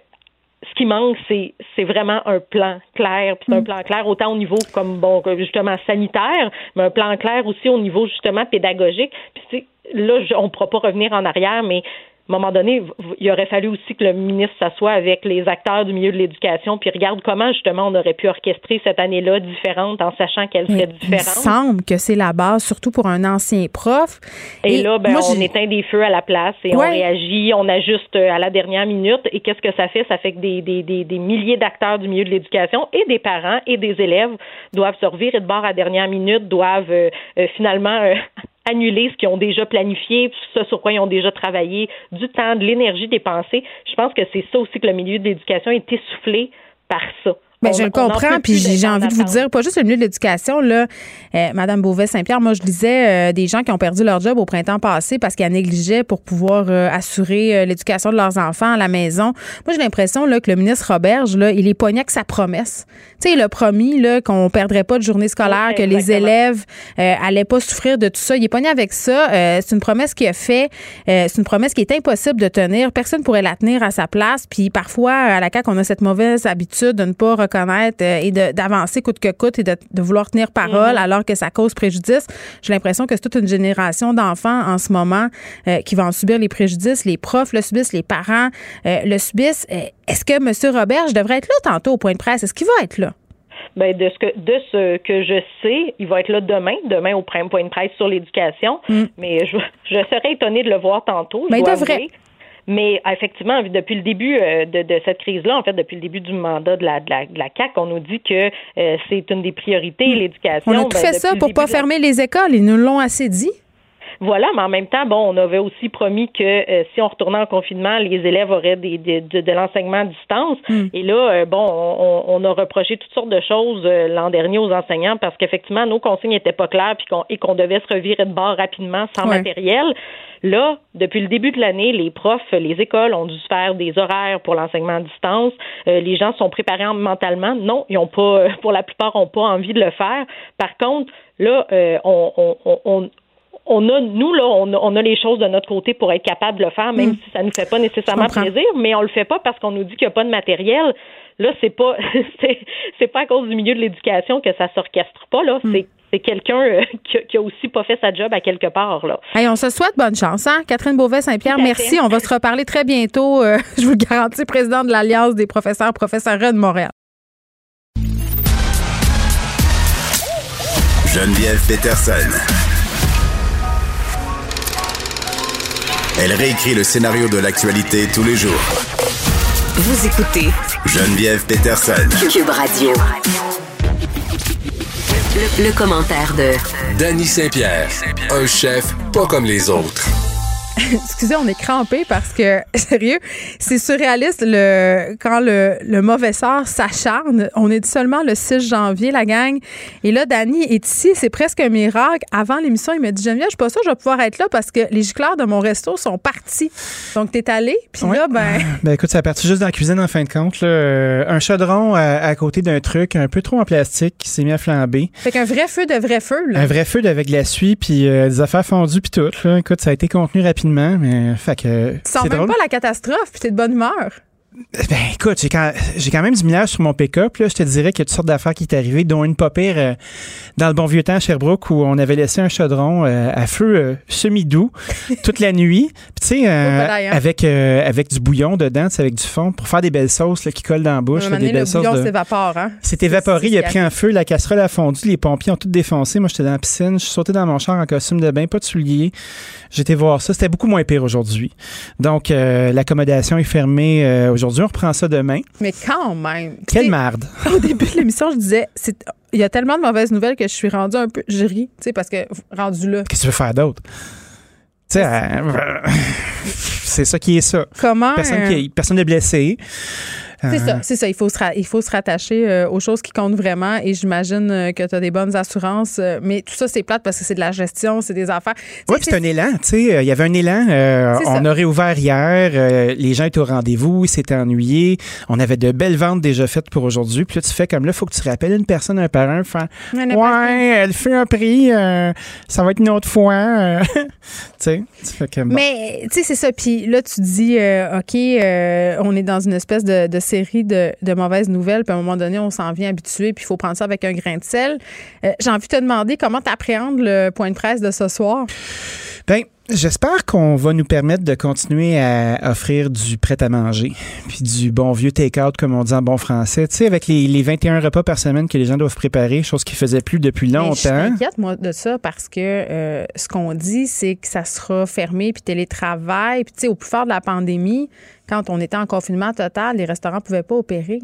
ce qui manque, c'est, c'est vraiment un plan clair. Puis c'est un mm. plan clair autant au niveau comme bon justement sanitaire, mais un plan clair aussi au niveau justement pédagogique. Puis là, on ne pourra pas revenir en arrière, mais à un moment donné, il aurait fallu aussi que le ministre s'assoie avec les acteurs du milieu de l'éducation puis regarde comment justement on aurait pu orchestrer cette année-là différente en sachant qu'elle serait différente. Il semble que c'est la base, surtout pour un ancien prof. Et, là, ben, on éteint des feux à la place et on réagit, on ajuste à la dernière minute. Et qu'est-ce que ça fait? Ça fait que des, des, des, des milliers d'acteurs du milieu de l'éducation et des parents et des élèves doivent se revirer de bord à la dernière minute, doivent euh, euh, finalement euh, annuler ce qu'ils ont déjà planifié, ce sur quoi ils ont déjà travaillé, du temps, de l'énergie dépensée. Je pense que c'est ça aussi que le milieu de l'éducation est essoufflé par ça. Ben, je le comprends, puis j'ai envie de vous dire, pas juste le milieu de l'éducation, là, euh, Madame Beauvais-Saint-Pierre, moi, je lisais euh, des gens qui ont perdu leur job au printemps passé parce qu'ils négligeaient pour pouvoir euh, assurer l'éducation de leurs enfants à la maison. Moi, j'ai l'impression là, que le ministre Roberge, là, il est pogné avec sa promesse. Tu sais, il a promis là, qu'on perdrait pas de journée scolaire, que les élèves allaient pas souffrir de tout ça. Il est pogné avec ça. c'est une promesse qu'il a fait. c'est une promesse qui est impossible de tenir. Personne pourrait la tenir à sa place. Puis parfois, à la CAQ, on a cette mauvaise habitude de ne pas connaître euh, et d'avancer coûte que coûte et de, vouloir tenir parole mhm. alors que ça cause préjudice. J'ai l'impression que c'est toute une génération d'enfants en ce moment euh, qui vont en subir les préjudices. Les profs le subissent, les parents euh, le subissent. Est-ce que M. Robert, je devrais être là tantôt au point de presse? Est-ce qu'il va être là? Ben, de ce que de ce que je sais, il va être là demain, demain au point de presse sur l'éducation. Mm. Mais je, je serais étonnée de le voir tantôt. Mais ben, il devrait. Mais effectivement, depuis le début euh, de, de, cette crise-là, en fait, depuis le début du mandat de la, de la, de la CAQ, on nous dit que euh, c'est une des priorités, hmm. l'éducation. On a tout ben, fait ça pour pas fermer les écoles. Ils nous l'ont assez dit. Voilà, mais en même temps, bon, on avait aussi promis que euh, si on retournait en confinement, les élèves auraient des, de, de l'enseignement à distance. Hmm. Et là, bon, on, on, a reproché toutes sortes de choses l'an dernier aux enseignants parce qu'effectivement, nos consignes n'étaient pas claires puis qu'on, et qu'on devait se revirer de bord rapidement sans matériel. Là, depuis le début de l'année, les profs, les écoles ont dû faire des horaires pour l'enseignement à distance. Euh, les gens sont préparés mentalement. Non, ils ont pas, pour la plupart, n'ont pas envie de le faire. Par contre, là, euh, on, on, on a, nous, là, on a, les choses de notre côté pour être capable de le faire, même mm. si ça ne nous fait pas nécessairement plaisir, mais on le fait pas parce qu'on nous dit qu'il n'y a pas de matériel. Là, c'est pas, c'est, pas à cause du milieu de l'éducation que ça s'orchestre pas, là. Mm. C'est c'est quelqu'un euh, qui, a aussi pas fait sa job à quelque part. Là. on se souhaite bonne chance. Hein? Catherine Beauvais-Saint-Pierre, merci. On va se reparler très bientôt. Euh, je vous le garantis, président de l'Alliance des professeurs professeurs de Montréal. Geneviève Peterson. Elle réécrit le scénario de l'actualité tous les jours. Vous écoutez Geneviève Peterson. Cube Radio. Le, commentaire de Danny Saint-Pierre, un chef pas comme les autres. excusez, on est crampé parce que, sérieux, c'est surréaliste le, quand le, le mauvais sort s'acharne. On est seulement le 6 janvier, la gang. Et là, Danny est ici. C'est presque un miracle. Avant l'émission, il m'a dit Geneviève, je suis pas sûre que je vais pouvoir être là parce que les gicleurs de mon resto sont partis. Donc, t'es allé. Puis là, ben. Ben écoute, ça a parti juste dans la cuisine en fin de compte. Là. Un chaudron à, côté d'un truc un peu trop en plastique qui s'est mis à flamber. Fait qu'un vrai feu de vrai feu. Là. Un vrai feu avec de la suie puis euh, des affaires fondues puis tout. Là. Écoute, ça a été contenu rapidement, mais fait que. Tu sens même pas la catastrophe puis t'es de bonne humeur. Ben écoute, j'ai quand, même du millage sur mon pick-up. Là. Je te dirais qu'il y a toutes sortes d'affaires qui est arrivées, dont une pas pire euh, dans le bon vieux temps à Sherbrooke où on avait laissé un chaudron euh, à feu euh, semi-doux toute la nuit. Puis tu sais, avec, avec du bouillon dedans, avec du fond, pour faire des belles sauces là, qui collent dans la bouche. des belles le bouillon s'évapore. Hein? C'est évaporé, il a pris un feu, la casserole a fondu, les pompiers ont tout défoncé. Moi, j'étais dans la piscine, je suis sauté dans mon char en costume de bain, pas de souliers. J'étais voir ça. C'était beaucoup moins pire aujourd'hui. Donc, l'accommodation est fermée aujourd'hui. On reprend ça demain. Mais quand même. Quelle merde. Au début de l'émission, je disais, il y a tellement de mauvaises nouvelles que je suis rendue un peu. Je ris, tu sais, parce que rendu là. Qu'est-ce que tu veux faire d'autre? Tu sais, euh, c'est ça qui est ça. Comment? Personne, qui, personne n'est blessé. C'est ça, c'est ça. Il faut se, il faut se rattacher euh, aux choses qui comptent vraiment et j'imagine euh, que tu as des bonnes assurances. Euh, mais tout ça, c'est plate parce que c'est de la gestion, c'est des affaires. Oui, c'est un élan. Tu sais, il y avait un élan. on aurait ouvert hier. les gens étaient au rendez-vous. Ils s'étaient ennuyés. On avait de belles ventes déjà faites pour aujourd'hui. Puis là, tu fais comme là, il faut que tu rappelles une personne un par un. ouais, elle fait un prix. ça va être une autre fois. tu sais, tu fais comme. Mais, tu sais, c'est ça. Puis là, tu dis, OK, on est dans une espèce de, de de, mauvaises nouvelles, puis à un moment donné, on s'en vient habitué, puis il faut prendre ça avec un grain de sel. Euh, j'ai envie de te demander comment tu appréhendes le point de presse de ce soir? Bien, J'espère qu'on va nous permettre de continuer à offrir du prêt-à-manger, puis du bon vieux take-out, comme on dit en bon français. Tu sais, avec les, 21 repas par semaine que les gens doivent préparer, chose qu'ils faisaient plus depuis longtemps. je m'inquiète, moi, de ça, parce que euh, ce qu'on dit, c'est que ça sera fermé, puis télétravail. Puis, tu sais, au plus fort de la pandémie, quand on était en confinement total, les restaurants ne pouvaient pas opérer.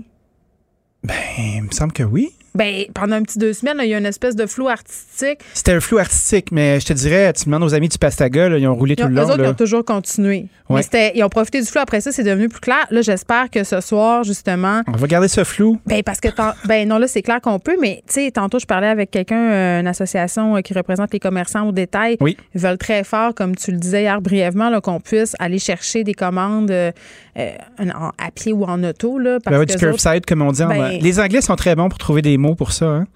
Ben, il me semble que oui. Ben, pendant un petit deux semaines, il y a une espèce de flou artistique. C'était un flou artistique, mais je te dirais, tu demandes aux amis du Pastaga, ils ont roulé tout le long. Les autres, ils ont toujours continué. ils ont profité du flou. Après ça, c'est devenu plus clair. Là, j'espère que ce soir, justement. On va garder ce flou. Ben, parce que, ben, non, là, c'est clair qu'on peut, mais, tu sais, tantôt, je parlais avec quelqu'un, euh, une association euh, qui représente les commerçants au détail. Oui. Ils veulent très fort, comme tu le disais hier brièvement, qu'on puisse aller chercher des commandes euh, à pied ou en auto, là. Parce ben, du curbside, comme on dit. Ben les Anglais sont très bons pour trouver des mots pour ça. Hein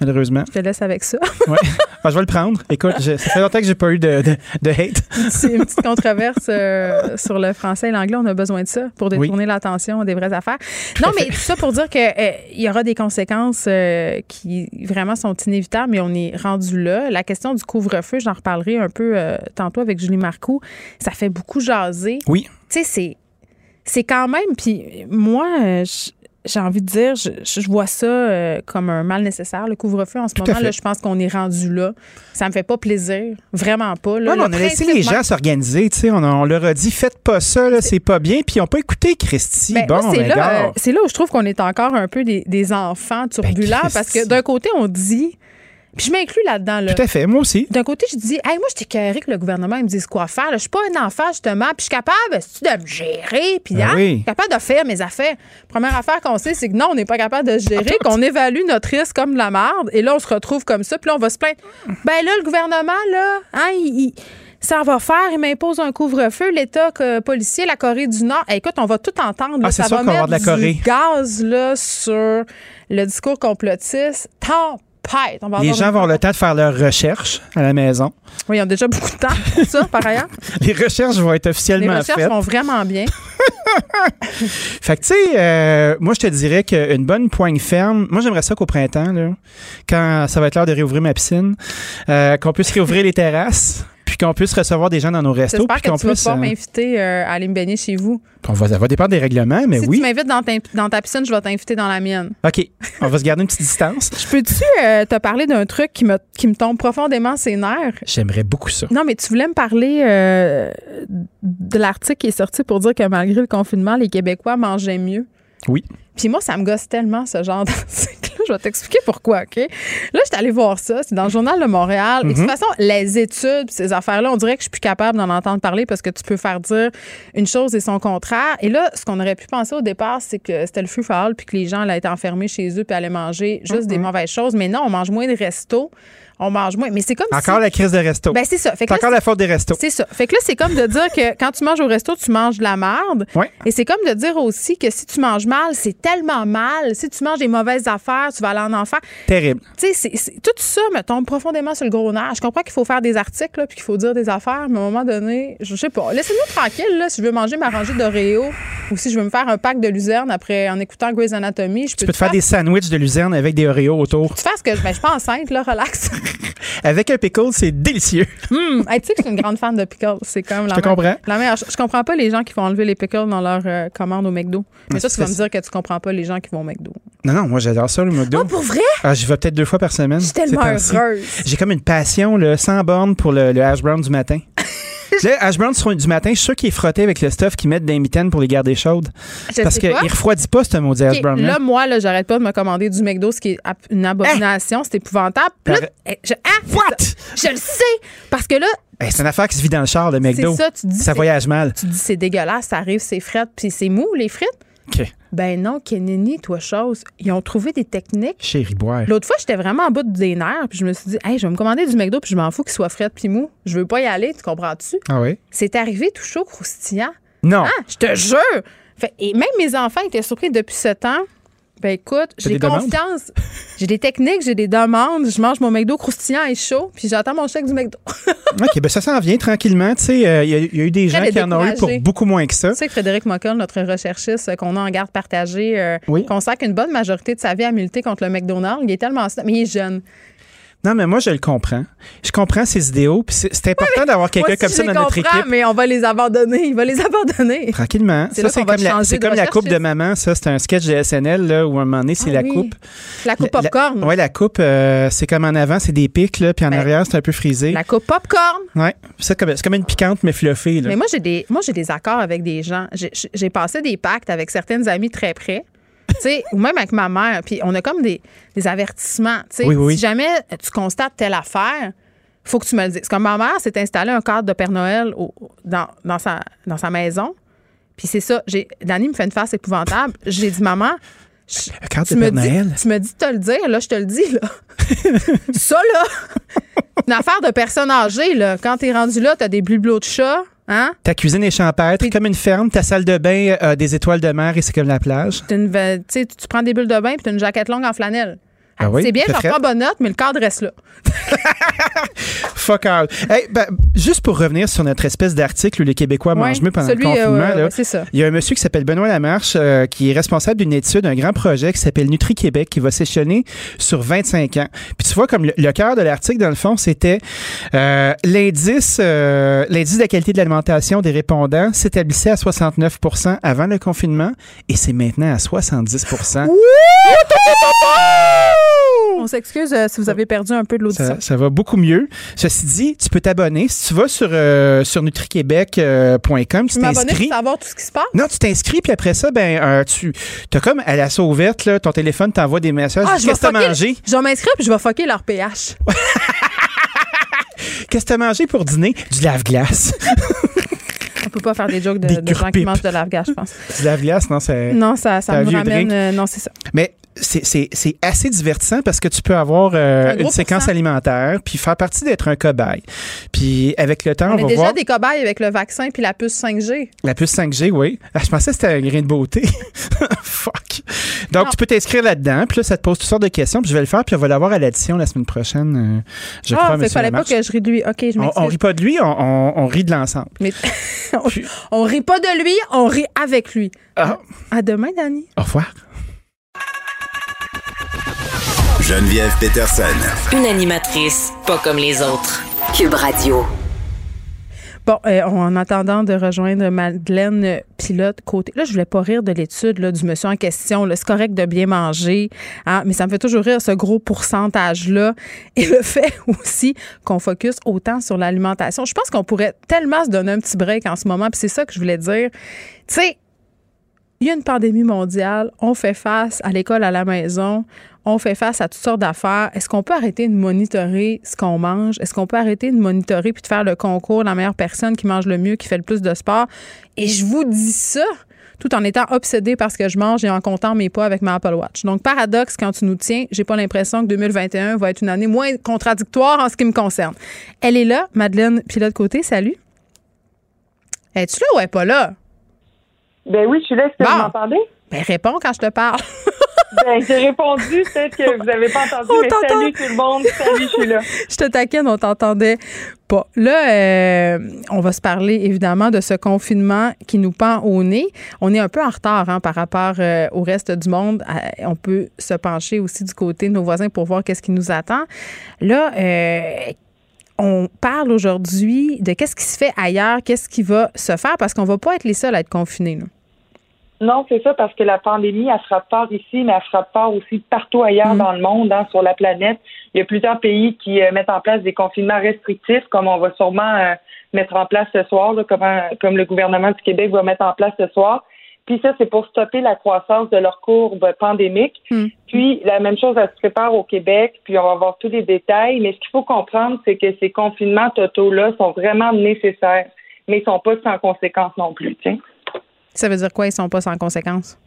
malheureusement. Je te laisse avec ça. oui. je vais le prendre. Écoute, ça fait longtemps que j'ai pas eu de, de, hate. C'est une petite controverse euh, sur le français et l'anglais. On a besoin de ça pour détourner l'attention des vraies affaires. Non, mais tout ça pour dire qu'il euh, y aura des conséquences euh, qui vraiment sont inévitables, mais on est rendu là. La question du couvre-feu, j'en reparlerai un peu tantôt avec Julie Marcoux. Ça fait beaucoup jaser. Oui. Tu sais, c'est c'est quand même, puis moi, je, j'ai envie de dire, je, vois ça euh, comme un mal nécessaire, le couvre-feu. En ce moment, là, je pense qu'on est rendu là. Ça me fait pas plaisir. Vraiment pas. Là, on a laissé les gens s'organiser. On, on leur a dit, faites pas ça, c'est pas bien. Puis ils n'ont pas écouté Christy. Ben, bon, c'est, là, c'est là où je trouve qu'on est encore un peu des, enfants turbulents. Ben, parce que d'un côté, on dit puis je m'inclus là-dedans. Là. Tout à fait, moi aussi. D'un côté, je dis, hey, moi, je carré que le gouvernement me dise quoi faire. Je suis pas un enfant, justement, puis je suis capable de me gérer, puis ben hein, capable de faire mes affaires. Première affaire qu'on sait, c'est que non, on n'est pas capable de gérer, qu'on évalue notre risque comme de la merde, et là, on se retrouve comme ça, puis là, on va se plaindre. Ben là, le gouvernement, là, hein, il, ça va faire, il m'impose un couvre-feu, l'État policier, la Corée du Nord. écoute, on va tout entendre. ah, ça va mettre de la Corée. du gaz là, sur le discours complotiste. Tant les gens vont avoir le temps de faire leurs recherches à la maison. Oui, ils ont déjà beaucoup de temps pour ça, par ailleurs. Les recherches vont être officiellement faites. Les recherches vont vraiment bien. fait que, tu sais, euh, moi, je te dirais qu'une bonne poigne ferme, moi, j'aimerais ça qu'au printemps, là, quand ça va être l'heure de réouvrir ma piscine, euh, qu'on puisse réouvrir les terrasses puis qu'on puisse recevoir des gens dans nos restos. J'espère que tu vas pouvoir euh, m'inviter à aller me baigner chez vous. On va, ça va dépendre des règlements, mais oui. Si tu m'invites dans, dans, ta piscine, je vais t'inviter dans la mienne. OK. On va se garder une petite distance. Je peux-tu euh, te parler d'un truc qui me, qui me tombe profondément ses nerfs? J'aimerais beaucoup ça. Non, mais tu voulais me parler euh, de l'article qui est sorti pour dire que malgré le confinement, les Québécois mangeaient mieux. Oui. Puis moi, ça me gosse tellement, ce genre d'article je vais t'expliquer pourquoi, OK? Là, j'étais allée voir ça. C'est dans le Journal de Montréal. Et de toute Mhm. façon, les études, ces affaires-là, on dirait que je suis plus capable d'en entendre parler parce que tu peux faire dire une chose et son contraire. Et là, ce qu'on aurait pu penser au départ, c'est que c'était le feu fall puis que les gens allaient être enfermés chez eux puis allaient manger juste des mauvaises choses. Mais non, on mange moins de restos. On mange moins. Mais c'est comme Encore si... la crise de resto. Ben, c'est ça. Fait que là, encore la faute des restos. c'est ça. Fait que là, c'est comme de dire que quand tu manges au resto, tu manges de la merde. Ouais. Et c'est comme de dire aussi que si tu manges mal, c'est tellement mal. Si tu manges des mauvaises affaires, tu vas aller en enfer. Terrible. Tu sais, tout ça me tombe profondément sur le gros nerf. Je comprends qu'il faut faire des articles, là, puis qu'il faut dire des affaires, mais à un moment donné, je sais pas. Laissez-nous tranquille, là, si je veux manger ma rangée d'Oreo ou si je veux me faire un pack de luzerne après en écoutant Grey's Anatomy. Je Tu peux te faire des sandwichs de luzerne avec des Oreos autour. Tu fais ce que je. Ben, je suis pas enceinte, là, relax. Avec un pickle, c'est délicieux. Hey, tu sais que je suis une grande fan de pickles. C'est comme la te me- comprends. La meilleure. Je, je comprends pas les gens qui font enlever les pickles dans leur euh, commande au McDo. Mais toi, tu vas me ça. dire que tu comprends pas les gens qui vont au McDo. Non, non, moi j'adore ça, le McDo. Oh, pour vrai? Ah, j'y vais peut-être deux fois par semaine. Je suis tellement heureuse. J'ai comme une passion là, sans borne pour le, le hash brown du matin. Le hash brown sur- du matin, je suis sûr qu'il est frotté avec le stuff qu'ils mettent dans les mitaines pour les garder chaudes. Je Parce qu'il refroidit pas ce maudit hash OK, brown. là, moi, là, j'arrête pas de me commander du McDo, ce qui est une abomination. C'est épouvantable. Là, eh, je, ah, c'est What? Je le sais. Parce que là, Hey, c'est une affaire qui se vit dans le char, le McDo. c'est ça, tu dis. Ça voyage mal. Tu dis, c'est dégueulasse, ça arrive, c'est frites, puis c'est mou, les frites. Ben non, Kennedy, toi, chose. Ils ont trouvé des techniques. Chérie boire. L'autre fois, j'étais vraiment en bout des nerfs, puis je me suis dit, hey, je vais me commander du McDo, puis je m'en fous qu'il soit frais puis mou. Je veux pas y aller, tu comprends-tu? Ah oui? C'est arrivé tout chaud, croustillant. Non. Ah, je te jure! Fait- et même mes enfants étaient surpris depuis ce temps. Ben écoute, j'ai confiance. J'ai des techniques, j'ai des demandes. Je mange mon McDo croustillant et chaud, puis j'attends mon chèque du McDo. OK, ben ça s'en vient tranquillement. Tu sais, euh, il y, a- il y a eu des gens qui en ont eu pour beaucoup moins que ça. Tu sais que Frédéric Mockel, notre recherchiste euh, qu'on a en garde partagée, euh, Oui. consacre une bonne majorité de sa vie à militer contre le McDonald's. Il est tellement... Mais il est jeune. Non, mais moi, je le comprends. Je comprends ses idéaux. Puis c'est important d'avoir quelqu'un comme ça dans notre équipe. mais on va les abandonner. Il va les abandonner. Tranquillement. C'est Ça, comme, la, changer c'est de comme la coupe de maman. Ça, c'est un sketch de SNL là, où à un moment donné, c'est Ah la oui. coupe. La coupe popcorn. Oui, la coupe, euh, c'est comme en avant, c'est des pics, là, puis en Ben, arrière, c'est un peu frisé. La coupe popcorn. Ouais. C'est comme, comme une piquante, mais fluffée. Là. Mais moi, j'ai des, moi, j'ai des accords avec des gens. J'ai- J'ai passé des pactes avec certaines amies très près. Ou même avec ma mère. Puis on a comme des, des avertissements. Tu sais, Oui. Si jamais tu constates telle affaire, faut que tu me le dises. Comme ma mère s'est installée un cadre de Père Noël au- dans, dans, sa, dans sa maison. Puis c'est ça. j'ai- Dani me fait une face épouvantable. J'ai dit, maman, je- cadre tu de me, Père dis, Noël? tu me dis de te le dire, là, je te le dis, là. ça, là, une affaire de personne âgée, là. Quand t'es rendu là, t'as des bibelots de chat, hein? Ta cuisine est champêtre, Puis- comme une ferme. Ta salle de bain a des étoiles de mer et c'est comme la plage. Une tu prends des bulles de bain puis t'as une jaquette longue en flanelle. Ah oui, c'est bien, frais. prends bonne note, mais le cadre reste là. Fuck all. Hey, ben, juste pour revenir sur notre espèce d'article où les Québécois mangent mieux pendant celui, le confinement, euh, là, ça. il y a un monsieur qui s'appelle Benoît Lamarche euh, qui est responsable d'une étude, un grand projet qui s'appelle Nutri-Québec qui va s'échelonner sur 25 ans. Puis tu vois, comme le, le cœur de l'article, dans le fond, c'était euh, l'indice euh, l'indice de la qualité de l'alimentation des répondants s'établissait à 69% avant le confinement et c'est maintenant à 70 On s'excuse euh, si vous avez perdu un peu de l'audition. Ça, ça va beaucoup mieux. Ceci dit, tu peux t'abonner. Si tu vas sur, euh, sur nutriquebec.com, tu Je m'abonner pour t'inscris. savoir tout ce qui se passe? Non, tu t'inscris, puis après ça, ben, euh, tu as comme à la sauvette, là, ton téléphone t'envoie des messages. Ah, je vais mangé? Je vais m'inscrire puis je vais fucker leur pH. Qu'est-ce que t'as mangé pour dîner? Du lave-glace. On peut pas faire des jokes de, Des de gens qui mangent de lave-gage, je pense. du lave-glace, non, c'est. Non, ça, ça me ramène. euh, non, c'est ça. Mais c'est- assez divertissant parce que tu peux avoir euh, Un une séquence alimentaire puis faire partie d'être un cobaye. Puis avec le temps, on, On va déjà voir des cobayes avec le vaccin puis la puce 5G. la puce 5G, oui. Ah, je pensais que c'était un grain de beauté. Fuck. Donc Non. tu peux t'inscrire là-dedans, puis là ça te pose toutes sortes de questions, puis je vais le faire, puis on va l'avoir à l'addition la semaine prochaine. euh, je ah, crois, monsieur fallait pas que je rie de lui. OK, je on, on rit pas de lui, on, on- on rit de l'ensemble. Mais on, on rit pas de lui, on rit avec lui. Ah. À demain, Dani. Au revoir. Geneviève Peterson. Une animatrice pas comme les autres. Cube Radio. Bon, euh, en attendant de rejoindre Madeleine Pilote côté. Là, je voulais pas rire de l'étude là, du monsieur en question. là. C'est correct de bien manger, hein, mais ça me fait toujours rire ce gros pourcentage-là. Et le fait aussi qu'on focus autant sur l'alimentation. Je pense qu'on pourrait tellement se donner un petit break en ce moment. Puis c'est ça que je voulais dire. Tu sais, il y a une pandémie mondiale, on fait face à l'école, à la maison, on fait face à toutes sortes d'affaires. Est-ce qu'on peut arrêter de monitorer ce qu'on mange? Est-ce qu'on peut arrêter de monitorer puis de faire le concours de la meilleure personne qui mange le mieux, qui fait le plus de sport? Et je vous dis ça tout en étant obsédé par ce que je mange et en comptant mes pas avec ma Apple Watch. Donc, paradoxe, quand tu nous tiens, j'ai pas l'impression que 2021 va être une année moins contradictoire en ce qui me concerne. Elle est là, Madeleine Pilote Côté, salut. Es-tu là ou est pas là? Ben oui, je suis là. Est-ce que vous m'entendez? Ben réponds quand je te parle. ben, j'ai répondu, peut-être que vous n'avez pas entendu, mais salut tout le monde, salut, je suis là. je te taquine, on t'entendait pas. Là, euh, on va se parler évidemment de ce confinement qui nous pend au nez. On est un peu en retard hein, par rapport euh, au reste du monde. Euh, on peut se pencher aussi du côté de nos voisins pour voir qu'est-ce qui nous attend. Là, on parle aujourd'hui de qu'est-ce qui se fait ailleurs, qu'est-ce qui va se faire, parce qu'on va pas être les seuls à être confinés. Non, c'est ça, parce que la pandémie, elle frappe fort ici, mais elle frappe fort aussi partout ailleurs mm. dans le monde, hein, sur la planète. Il y a plusieurs pays qui euh, mettent en place des confinements restrictifs, comme on va sûrement euh, mettre en place ce soir, comme, comme le gouvernement du Québec va mettre en place ce soir. Puis ça, c'est pour stopper la croissance de leur courbe pandémique. Hmm. Puis la même chose, elle se prépare au Québec, puis on va voir tous les détails. Mais ce qu'il faut comprendre, c'est que ces confinements totaux-là sont vraiment nécessaires, mais ils sont pas sans conséquences non plus. Ça veut dire quoi, ils sont pas sans conséquences?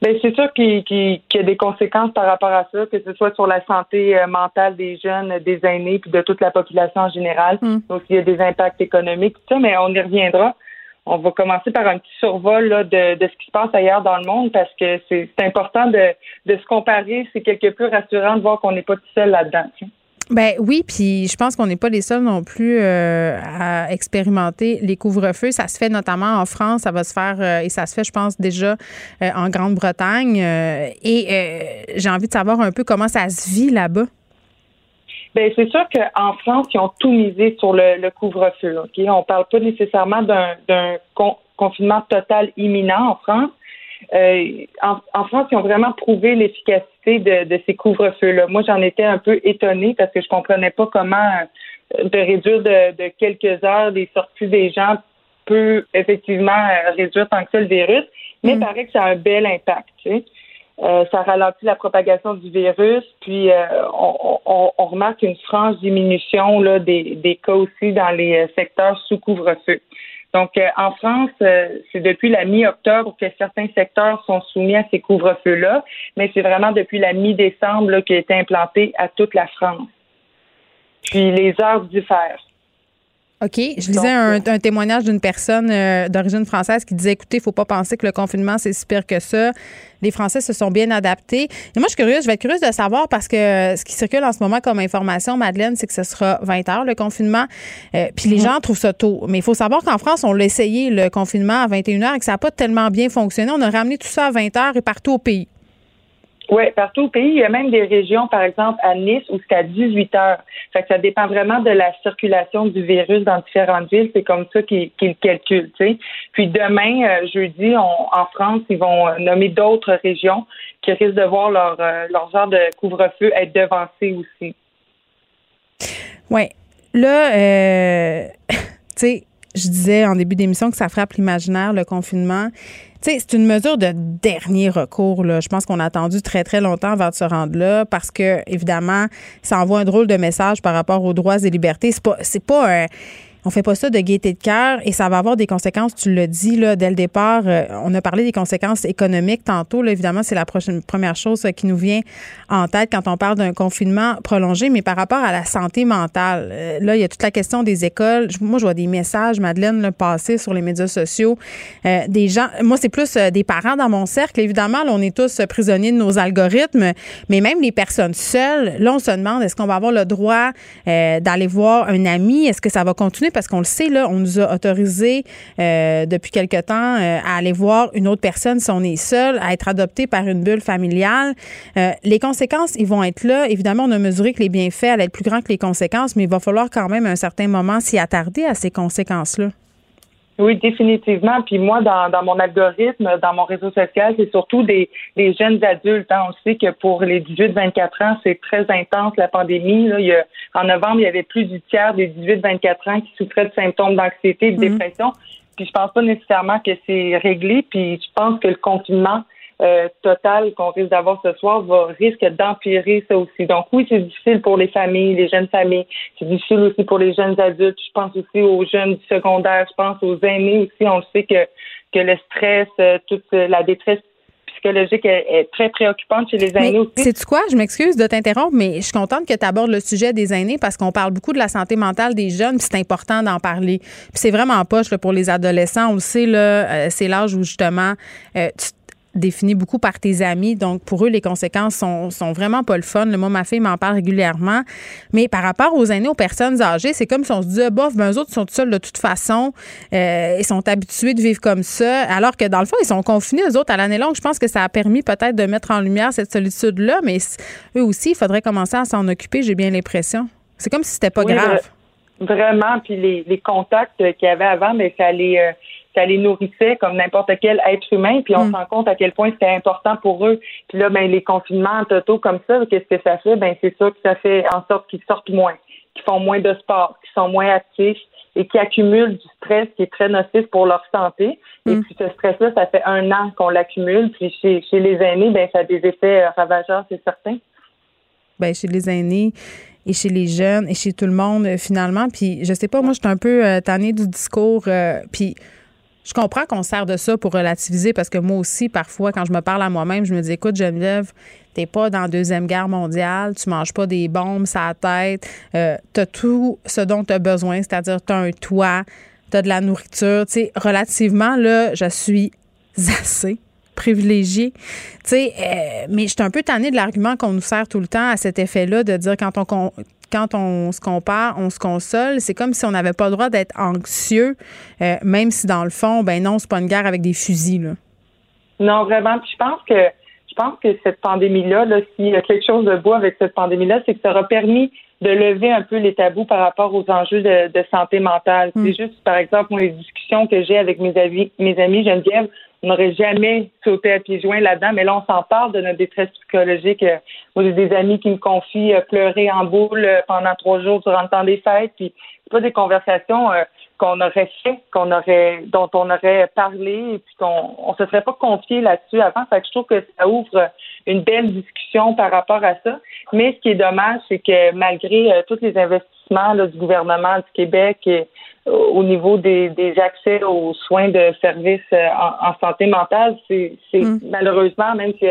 Bien, c'est sûr qu'il y a des conséquences par rapport à ça, que ce soit sur la santé euh, mentale des jeunes, des aînés, puis de toute la population en général. Hmm. Donc, il y a des impacts économiques, tout ça, mais on y reviendra on va commencer par un petit survol de, ce qui se passe ailleurs dans le monde parce que c'est important de, se comparer. C'est quelque peu rassurant de voir qu'on n'est pas tout seul là-dedans. Ben oui, puis je pense qu'on n'est pas les seuls non plus euh, à expérimenter les couvre-feux. Ça se fait notamment en France, ça va se faire euh, et ça se fait, je pense, déjà euh, en Grande-Bretagne. et j'ai envie de savoir un peu comment ça se vit là-bas. Ben c'est sûr qu'en France, ils ont tout misé sur le, couvre-feu. On parle pas nécessairement d'un confinement total imminent en France. Euh, en, France, ils ont vraiment prouvé l'efficacité de, ces couvre-feux-là. Moi, j'en étais un peu étonnée parce que je comprenais pas comment euh, de réduire de, quelques heures les sorties des gens peut effectivement euh, réduire tant que ça le virus, mais il mm. paraît que ça a un bel impact. Tu sais. Euh, ça ralentit la propagation du virus, puis euh, on, remarque une franche diminution là, des, cas aussi dans les secteurs sous couvre-feu. Donc, en France, c'est depuis la mi-octobre que certains secteurs sont soumis à ces couvre-feux-là, mais c'est vraiment depuis la mi-décembre qu'il a été implanté à toute la France. Puis les heures diffèrent. OK. Je lisais un, témoignage d'une personne euh, d'origine française qui disait écoutez, il ne faut pas penser que le confinement, c'est si pire que ça. Les Français se sont bien adaptés. Et moi, je suis curieuse, je vais être curieuse de savoir parce que ce qui circule en ce moment comme information, Madeleine, c'est que ce sera 20 heures, le confinement. Euh, puis les mm. gens trouvent ça tôt. Mais il faut savoir qu'en France, on l'a essayé, le confinement, à 21 heures et que ça n'a pas tellement bien fonctionné. On a ramené tout ça à 20 heures et partout au pays. Oui, partout au pays. Il y a même des régions, par exemple, à Nice, où c'est à 18 heures. Fait que ça dépend vraiment de la circulation du virus dans différentes villes. C'est comme ça qu'ils le calculent. Puis demain, euh, jeudi, en France, ils vont euh, nommer d'autres régions qui risquent de voir leur, euh, leur genre de couvre-feu être devancé aussi. Oui. Là, tu sais, je disais en début d'émission que ça frappe l'imaginaire, le confinement c'est une mesure de dernier recours. Je pense qu'on a attendu très, très longtemps avant de se rendre là parce que, évidemment, ça envoie un drôle de message par rapport aux droits et libertés. C'est pas, c'est pas un on fait pas ça de gaieté de cœur et ça va avoir des conséquences, tu l'as dit là, dès le départ. Euh, on a parlé des conséquences économiques tantôt. Là, évidemment, c'est la prochaine, première chose qui nous vient en tête quand on parle d'un confinement prolongé. Mais par rapport à la santé mentale, euh, là, il y a toute la question des écoles. Moi, je vois des messages, Madeleine, passer sur les médias sociaux. Euh, des gens, moi, c'est plus des parents dans mon cercle. Évidemment, là, on est tous prisonniers de nos algorithmes, mais même les personnes seules, là, on se demande est-ce qu'on va avoir le droit d'aller voir un ami? Est-ce que ça va continuer? Parce qu'on le sait, là, on nous a autorisé euh, depuis quelque temps euh, à aller voir une autre personne si on est seul, à être adopté par une bulle familiale. Euh, les conséquences, ils vont être là. Évidemment, on a mesuré que les bienfaits allaient être plus grands que les conséquences, mais il va falloir quand même à un certain moment s'y attarder à ces conséquences-là. Oui, définitivement. Puis moi, dans, dans mon algorithme, dans mon réseau social, c'est surtout des, des jeunes adultes. Hein. On sait que pour les 18-24 ans, c'est très intense la pandémie. Là. Il y a, en novembre, il y avait plus du tiers des 18-24 ans qui souffraient de symptômes d'anxiété et de mhm. dépression. Puis je pense pas nécessairement que c'est réglé. Puis je pense que le confinement euh, totale qu'on risque d'avoir ce soir va risque d'empirer ça aussi. Donc oui, c'est difficile pour les familles, les jeunes familles. C'est difficile aussi pour les jeunes adultes. Je pense aussi aux jeunes du secondaire. Je pense aux aînés aussi. On le sait que que le stress, euh, toute la détresse psychologique est, très préoccupante chez les aînés aussi. C'est quoi? Je m'excuse de t'interrompre, mais je suis contente que tu abordes le sujet des aînés parce qu'on parle beaucoup de la santé mentale des jeunes, puis c'est important d'en parler. Puis c'est vraiment poche là, pour les adolescents. On le sait, là, euh, c'est l'âge où justement euh, tu défini beaucoup par tes amis. Donc, pour eux, les conséquences sont, sont vraiment pas le fun. Le moi, ma fille m'en parle régulièrement. Mais par rapport aux aînés, aux personnes âgées, c'est comme si on se disait, bof, ben, eux autres sont seuls de toute façon. Euh, ils sont habitués de vivre comme ça. Alors que dans le fond, ils sont confinés, eux autres, à l'année longue. Je pense que ça a permis peut-être de mettre en lumière cette solitude-là. Mais eux aussi, il faudrait commencer à s'en occuper, j'ai bien l'impression. C'est comme si c'était pas grave. Vraiment. Puis les, les contacts qu'il y avait avant, mais ça allait. Euh, ça les nourrissait comme n'importe quel être humain, puis on mm. se rend compte à quel point c'était important pour eux. Puis là, ben les confinements totaux comme ça, qu'est-ce que ça fait? Ben c'est sûr que ça fait en sorte qu'ils sortent moins, qu'ils font moins de sport, qu'ils sont moins actifs et qui accumulent du stress qui est très nocif pour leur santé. Et mm. puis ce stress-là, ça fait un an qu'on l'accumule. Puis chez, chez les aînés, ben ça a des effets ravageurs, c'est certain. Ben chez les aînés, et chez les jeunes et chez tout le monde euh, finalement. Puis je sais pas, moi je suis un peu euh, tannée du discours. Euh, puis je comprends qu'on sert de ça pour relativiser parce que moi aussi, parfois, quand je me parle à moi-même, je me dis écoute, Geneviève, t'es pas dans la Deuxième Guerre mondiale, tu manges pas des bombes sa tête, euh, t'as tout ce dont tu as besoin, c'est-à-dire t'as un toit, t'as de la nourriture. Tu sais, relativement, là, je suis assez privilégiée. Tu sais, euh, mais je suis un peu tannée de l'argument qu'on nous sert tout le temps à cet effet-là de dire quand on quand on se compare, on se console. C'est comme si on n'avait pas le droit d'être anxieux, euh, même si dans le fond, ben non, c'est pas une guerre avec des fusils. Là. Non, vraiment. Puis je pense que je pense que cette pandémie-là, là, s'il y a quelque chose de beau avec cette pandémie-là, c'est que ça aura permis de lever un peu les tabous par rapport aux enjeux de, santé mentale. C'est mm. juste, par exemple, moi, les discussions que j'ai avec mes, amis, mes amis Geneviève, on n'aurait jamais sauté à pieds joints là-dedans, mais là, on s'en parle de notre détresse psychologique. Moi, j'ai des amis qui me confient euh, pleurer en boule euh, pendant trois jours durant le temps des fêtes, puis c'est pas des conversations euh, qu'on aurait fait, qu'on aurait, dont on aurait parlé, et puis qu'on on se serait pas confié là-dessus avant. Fait que je trouve que ça ouvre une belle discussion par rapport à ça. Mais ce qui est dommage, c'est que malgré tous les investissements du gouvernement du Québec et au niveau des, des, accès aux soins de services euh, en, santé mentale, c'est mm. malheureusement, même qu'il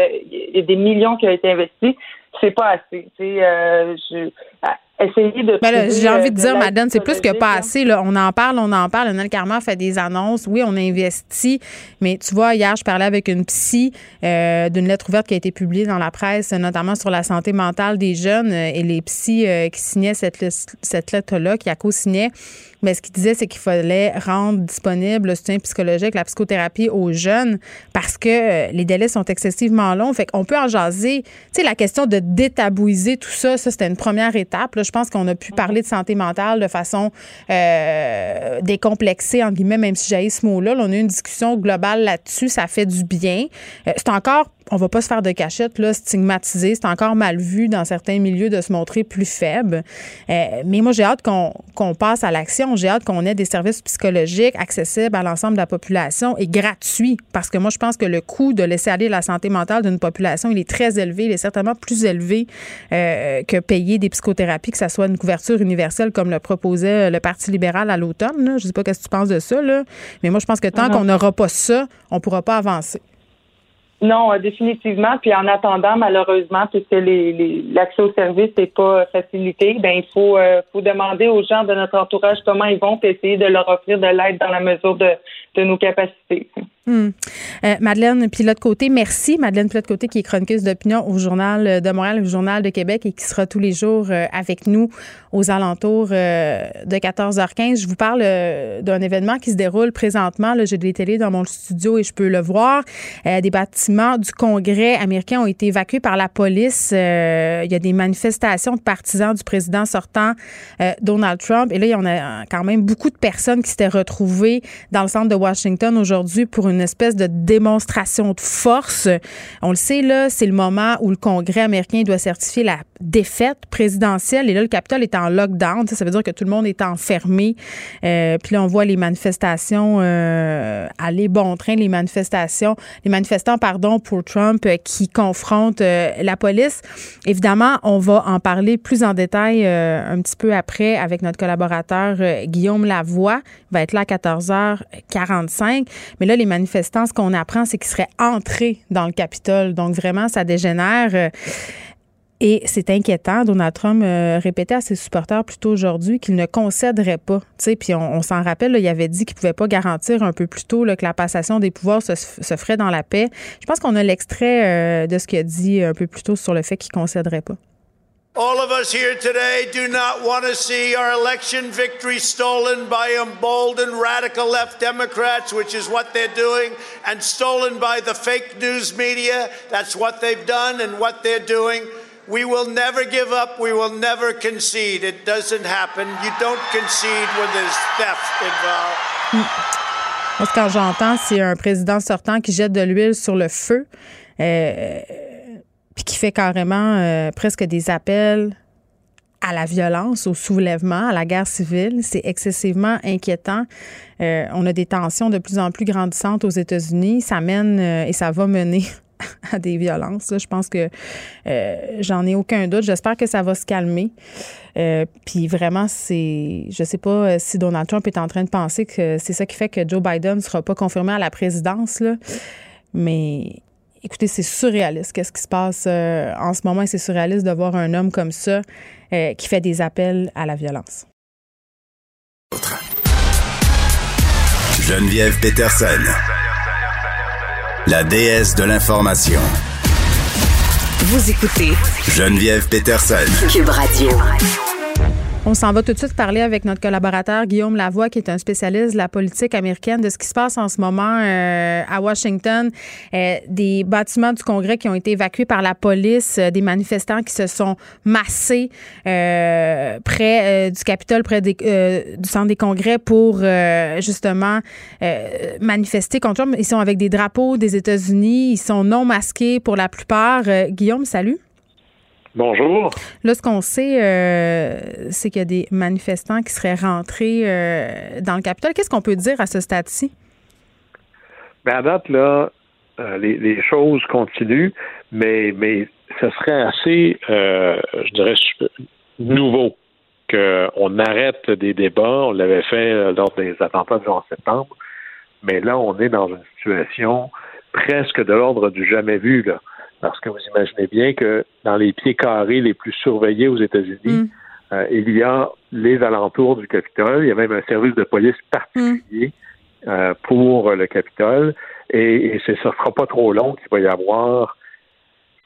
y, a des millions qui ont été investis, c'est pas assez. Euh, je, essayer de. Ben j'ai envie de, dire, madame, c'est plus que pas assez. Là. On en parle, on en parle. Lionel Carman fait des annonces. Oui, on a investi. Mais tu vois, hier, je parlais avec une psy euh, d'une lettre ouverte qui a été publiée dans la presse, notamment sur la santé mentale des jeunes. Et les psys qui signaient cette, cette lettre-là, qui a co-signé, mais ce qu'il disait, c'est qu'il fallait rendre disponible le soutien psychologique, la psychothérapie aux jeunes parce que euh, les délais sont excessivement longs. Fait qu'on peut en jaser. Tu sais, la question de détabouiser tout ça, ça, c'était une première étape. Là, je pense qu'on a pu parler de santé mentale de façon euh, décomplexée, en guillemets, même si j'ai ce mot-là. on a eu une discussion globale là-dessus. Ça fait du bien. Euh, c'est encore on va pas se faire de cachette, là, stigmatiser. C'est encore mal vu dans certains milieux de se montrer plus faible. Euh, mais moi, j'ai hâte qu'on passe à l'action. J'ai hâte qu'on ait des services psychologiques accessibles à l'ensemble de la population et gratuits. Parce que moi, je pense que le coût de laisser aller la santé mentale d'une population, il est très élevé. Il est certainement plus élevé euh, que payer des psychothérapies, que ça soit une couverture universelle comme le proposait le Parti libéral à l'automne. Je sais pas ce que tu penses de ça, là. mais moi, je pense que tant uh-huh. qu'on n'aura pas ça, on pourra pas avancer. Non, euh, définitivement. Puis en attendant, malheureusement, puisque les, les, l'accès aux services n'est pas facilité, ben il faut, euh, faut demander aux gens de notre entourage comment ils vont, essayer de leur offrir de l'aide dans la mesure de, de nos capacités. Hmm. Euh, Madeleine Pilote-Côté, merci. Madeleine Pilote-Côté, qui est chroniqueuse d'opinion au Journal de Montréal au Journal de Québec et qui sera tous les jours euh, avec nous aux alentours euh, de 14h15. Je vous parle d'un événement qui se déroule présentement. J'ai des télés dans mon studio et je peux le voir. des bâtiments du Congrès américain ont été évacués par la police. il y a des manifestations de partisans du président sortant Donald Trump. Et là, il y en a quand même beaucoup de personnes qui s'étaient retrouvées dans le centre de Washington aujourd'hui pour une espèce de démonstration de force. On le sait, là, c'est le moment où le Congrès américain doit certifier la défaite présidentielle. Et là, le Capitole est en lockdown. Ça, veut dire que tout le monde est enfermé. Euh, puis là, on voit les manifestations euh, aller bon train, les manifestations, les manifestants, pardon, pour Trump euh, qui confrontent la police. Évidemment, on va en parler plus en détail un petit peu après avec notre collaborateur Guillaume Lavoie. Il va être là à 14h45. Mais là, les manifestants, ce qu'on apprend, c'est qu'ils seraient entrés dans le Capitole. Donc, vraiment, ça dégénère. Et c'est inquiétant. Donald Trump euh, répétait à ses supporters plus tôt aujourd'hui qu'il ne concéderait pas. Puis on, s'en rappelle, il avait dit qu'il pouvait pas garantir un peu plus tôt que la passation des pouvoirs se, ferait dans la paix. Je pense qu'on a l'extrait euh, de ce qu'il a dit un peu plus tôt sur le fait qu'il concéderait pas. All of us here today do not want to see our election victory stolen by emboldened radical left Democrats, which is what they're doing, and stolen by the fake news media. That's what they've done and what they're doing. We will never give up. We will never concede. It doesn't happen. You don't concede when there's theft involved. Moi, j'entends, c'est un président sortant qui jette de l'huile sur le feu, euh, qui fait carrément euh, presque des appels à la violence, au soulèvement, à la guerre civile. C'est excessivement inquiétant. Euh, on a des tensions de plus en plus grandissantes aux États-Unis. Ça mène euh, et ça va mener à des violences. Je pense que j'en ai aucun doute. J'espère que ça va se calmer. Puis vraiment, c'est, je sais pas si Donald Trump est en train de penser que c'est ça qui fait que Joe Biden ne sera pas confirmé à la présidence, là. mais écoutez, c'est surréaliste. Qu'est-ce qui se passe en ce moment? C'est surréaliste de voir un homme comme ça qui fait des appels à la violence. Geneviève Peterson la déesse de l'information. Vous écoutez Geneviève Peterson. Cube Radio. On s'en va tout de suite parler avec notre collaborateur Guillaume Lavoie, qui est un spécialiste de la politique américaine, de ce qui se passe en ce moment euh, à Washington, euh, des bâtiments du Congrès qui ont été évacués par la police, euh, des manifestants qui se sont massés près du Capitole, près du centre des congrès pour justement manifester contre Trump. Ils sont avec des drapeaux des États-Unis, ils sont non masqués pour la plupart. Guillaume, salut. Bonjour. Là, ce qu'on sait, euh, c'est qu'il y a des manifestants qui seraient rentrés euh, dans le Capitole. Qu'est-ce qu'on peut dire à ce stade-ci? Bien, à date, là, euh, les, choses continuent, mais, mais ce serait assez, je dirais, nouveau qu'on arrête des débats. On l'avait fait lors des attentats du 11 septembre, mais là, on est dans une situation presque de l'ordre du jamais vu. Là. Parce que vous imaginez bien que dans les pieds carrés les plus surveillés aux États-Unis, mm. euh, il y a les alentours du Capitole. Il y a même un service de police particulier euh, pour le Capitole. Et, et ce ne sera pas trop long qu'il va y avoir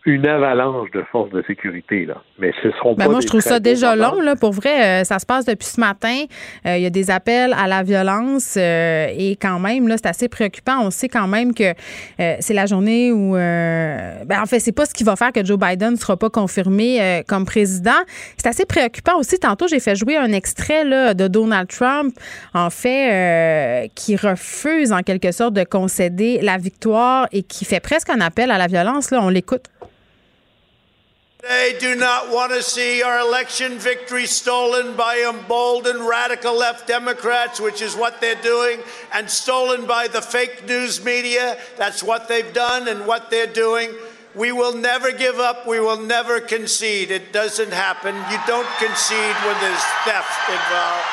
une avalanche de forces de sécurité. Là. Mais ce seront ben pas Moi, je trouve ça déjà long. Là, pour vrai, euh, ça se passe depuis ce matin. Euh, il y a des appels à la violence euh, et quand même, là, c'est assez préoccupant. On sait quand même que c'est la journée où... Ben, en fait, c'est pas ce qui va faire que Joe Biden ne sera pas confirmé comme président. C'est assez préoccupant aussi. Tantôt, j'ai fait jouer un extrait là, de Donald Trump, en fait, qui refuse en quelque sorte de concéder la victoire et qui fait presque un appel à la violence. Là, on l'écoute. They do not want to see our election victory stolen by emboldened radical left Democrats, which is what they're doing, and stolen by the fake news media. That's what they've done and what they're doing. We will never give up. We will never concede. It doesn't happen. You don't concede when there's theft involved.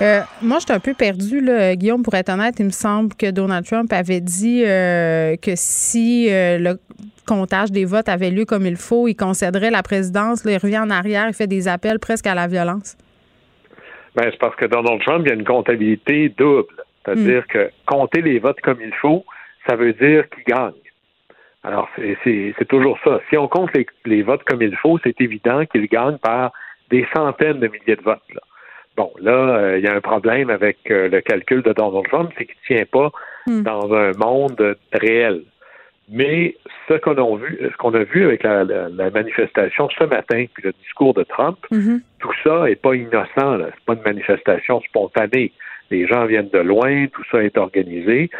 Euh, moi, je suis un peu perdu, là, Guillaume, pour être honnête. Il me semble que Donald Trump avait dit euh, que si euh, le comptage des votes avait lieu comme il faut, il concéderait la présidence. il revient en arrière, il fait des appels presque à la violence. Ben, c'est parce que Donald Trump, il y a une comptabilité double. C'est-à-dire hmm. que compter les votes comme il faut, ça veut dire qu'il gagne. Alors, c'est toujours ça. Si on compte les, votes comme il faut, c'est évident qu'il gagne par des centaines de milliers de votes. Bon, là, euh, il y a un problème avec euh, le calcul de Donald Trump, c'est qu'il ne tient pas hmm. dans un monde réel. Mais ce qu'on a vu, ce qu'on a vu avec la, manifestation ce matin, puis le discours de Trump, mm-hmm. tout ça est pas innocent. C'est pas une manifestation spontanée. Les gens viennent de loin, tout ça est organisé.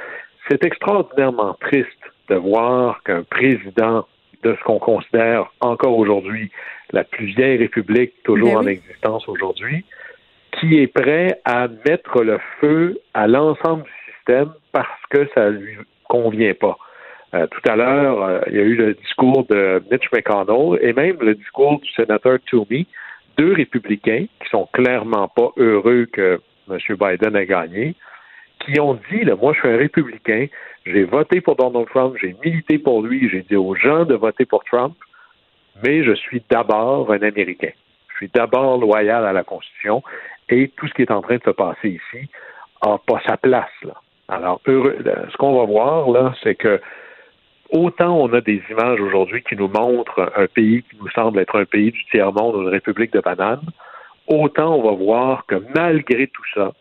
c'est extraordinairement triste de voir qu'un président de ce qu'on considère encore aujourd'hui la plus vieille république toujours Ben en existence aujourd'hui, qui est prêt à mettre le feu à l'ensemble du système parce que ça lui convient pas. Euh, tout à l'heure, euh, il y a eu le discours de Mitch McConnell et même le discours du sénateur Toomey, deux républicains qui sont clairement pas heureux que M. Biden ait gagné, qui ont dit, là, moi je suis un républicain, j'ai voté pour Donald Trump, j'ai milité pour lui, j'ai dit aux gens de voter pour Trump, mais je suis d'abord un Américain. Je suis d'abord loyal à la Constitution et tout ce qui est en train de se passer ici n'a pas sa place. Alors, heureux, ce qu'on va voir, là, c'est que autant on a des images aujourd'hui qui nous montrent un pays qui nous semble être un pays du tiers-monde, une république de bananes, autant on va voir que malgré tout ça,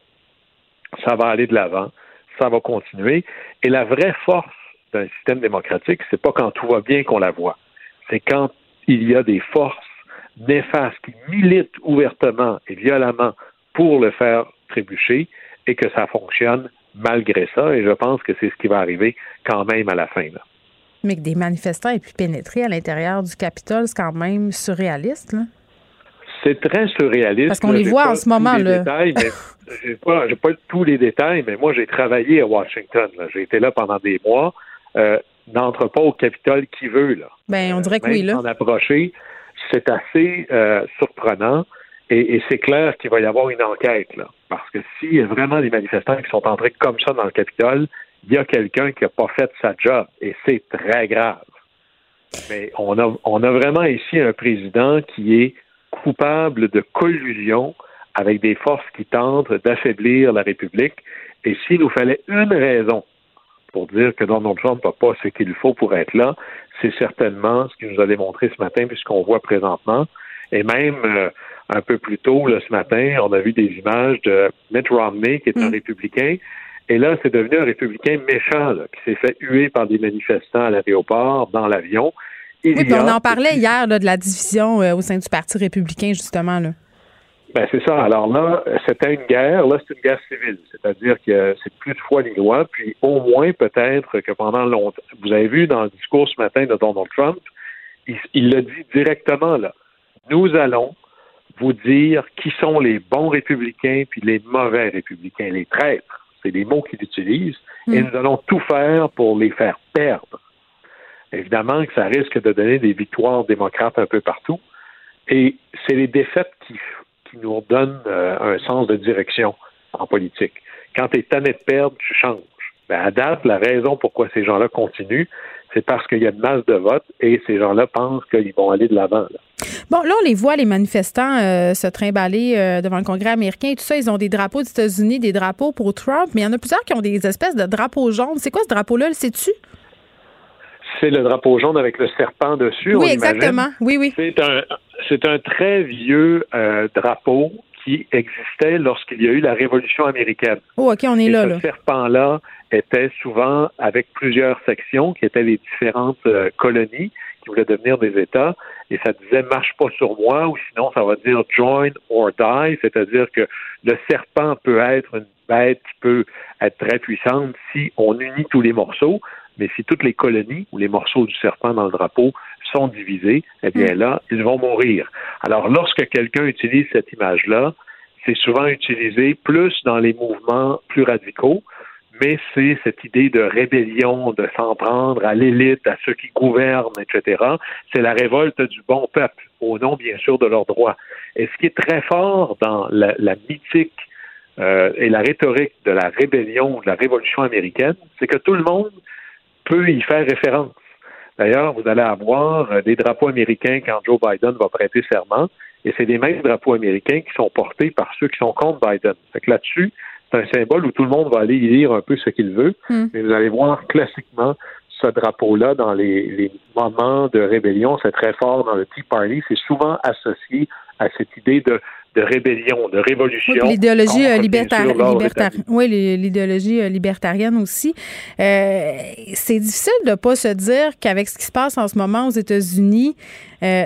ça va aller de l'avant, ça va continuer. Et la vraie force d'un système démocratique, c'est pas quand tout va bien qu'on la voit. C'est quand il y a des forces néfastes qui militent ouvertement et violemment pour le faire trébucher et que ça fonctionne malgré ça. Et je pense que c'est ce qui va arriver quand même à la fin. Mais que des manifestants aient pu pénétrer à l'intérieur du Capitole, c'est quand même surréaliste. Là. C'est très surréaliste. Parce qu'on les voit en ce moment. Là. mais j'ai pas, tous les détails, mais moi j'ai travaillé à Washington. là. J'ai été là pendant des mois. Euh, n'entre pas au Capitole qui veut là. Ben, on dirait que oui, là. s'en approcher, c'est assez euh, surprenant. Et, et c'est clair qu'il va y avoir une enquête, là. Parce que s'il y a vraiment des manifestants qui sont entrés comme ça dans le Capitole, il y a quelqu'un qui n'a pas fait sa job. Et c'est très grave. Mais on a, on a vraiment ici un président qui est coupable de collusion avec des forces qui tentent d'affaiblir la République. Et s'il nous fallait une raison pour dire que Donald Trump n'a pas ce qu'il faut pour être là, c'est certainement ce qu'il nous a démontré ce matin, puisqu'on voit présentement. Et même euh, un peu plus tôt, là, ce matin, on a vu des images de Mitt Romney, qui est un républicain. Et là, c'est devenu un républicain méchant, là, qui s'est fait huer par des manifestants à l'aéroport, dans l'avion. Oui, puis on en parlait hier là, de la division euh, au sein du Parti républicain, justement. Là. Ben, c'est ça. Alors là, c'était une guerre. Là, c'est une guerre civile. C'est-à-dire que c'est plus de foi les lois. Puis au moins, peut-être que pendant longtemps, vous avez vu dans le discours ce matin de Donald Trump, il il l'a dit directement, là. Nous allons vous dire qui sont les bons républicains puis les mauvais républicains, les traîtres. C'est les mots qu'il utilise. Et nous allons tout faire pour les faire perdre. Évidemment que ça risque de donner des victoires démocrates un peu partout. Et c'est les défaites qui, qui nous donnent euh, un sens de direction en politique. Quand tu es tanné de perdre, tu changes. Ben, à date, la raison pourquoi ces gens-là continuent, c'est parce qu'il y a une masse de votes et ces gens-là pensent qu'ils vont aller de l'avant. là. Bon, là, on les voit, les manifestants euh, se trimballer euh, devant le Congrès américain et tout ça. Ils ont des drapeaux des États-Unis, des drapeaux pour Trump, mais il y en a plusieurs qui ont des espèces de drapeaux jaunes. C'est quoi ce drapeau-là? Le sais-tu? C'est le drapeau jaune avec le serpent dessus. on Oui, imagine. exactement. Oui, oui. C'est un, c'est un très vieux euh, drapeau qui existait lorsqu'il y a eu la Révolution américaine. Oh, OK, on est Et là, ce là. serpent-là était souvent avec plusieurs sections qui étaient les différentes colonies qui voulaient devenir des États. Et ça disait marche pas sur moi ou sinon ça va dire join or die, c'est-à-dire que le serpent peut être une bête qui peut être très puissante si on unit tous les morceaux, mais si toutes les colonies ou les morceaux du serpent dans le drapeau sont divisés, eh bien là, ils vont mourir. Alors lorsque quelqu'un utilise cette image-là, c'est souvent utilisé plus dans les mouvements plus radicaux, mais c'est cette idée de rébellion, de s'en prendre à l'élite, à ceux qui gouvernent, etc. C'est la révolte du bon peuple, au nom bien sûr de leurs droits. Et ce qui est très fort dans la, mythique euh, et la rhétorique de la rébellion, de la révolution américaine, c'est que tout le monde peut y faire référence. D'ailleurs, vous allez avoir euh, des drapeaux américains quand Joe Biden va prêter serment, et c'est les mêmes drapeaux américains qui sont portés par ceux qui sont contre Biden. Fait que là-dessus, c'est un symbole où tout le monde va aller y lire un peu ce qu'il veut, Hmm. mais vous allez voir classiquement ce drapeau-là dans les, les moments de rébellion, c'est très fort dans le Tea Party, c'est souvent associé à cette idée de, de rébellion, de révolution. l'idéologie euh, libertarienne. oui, l'idéologie euh, libertarienne aussi. Euh, c'est difficile de ne pas se dire qu'avec ce qui se passe en ce moment aux États-Unis,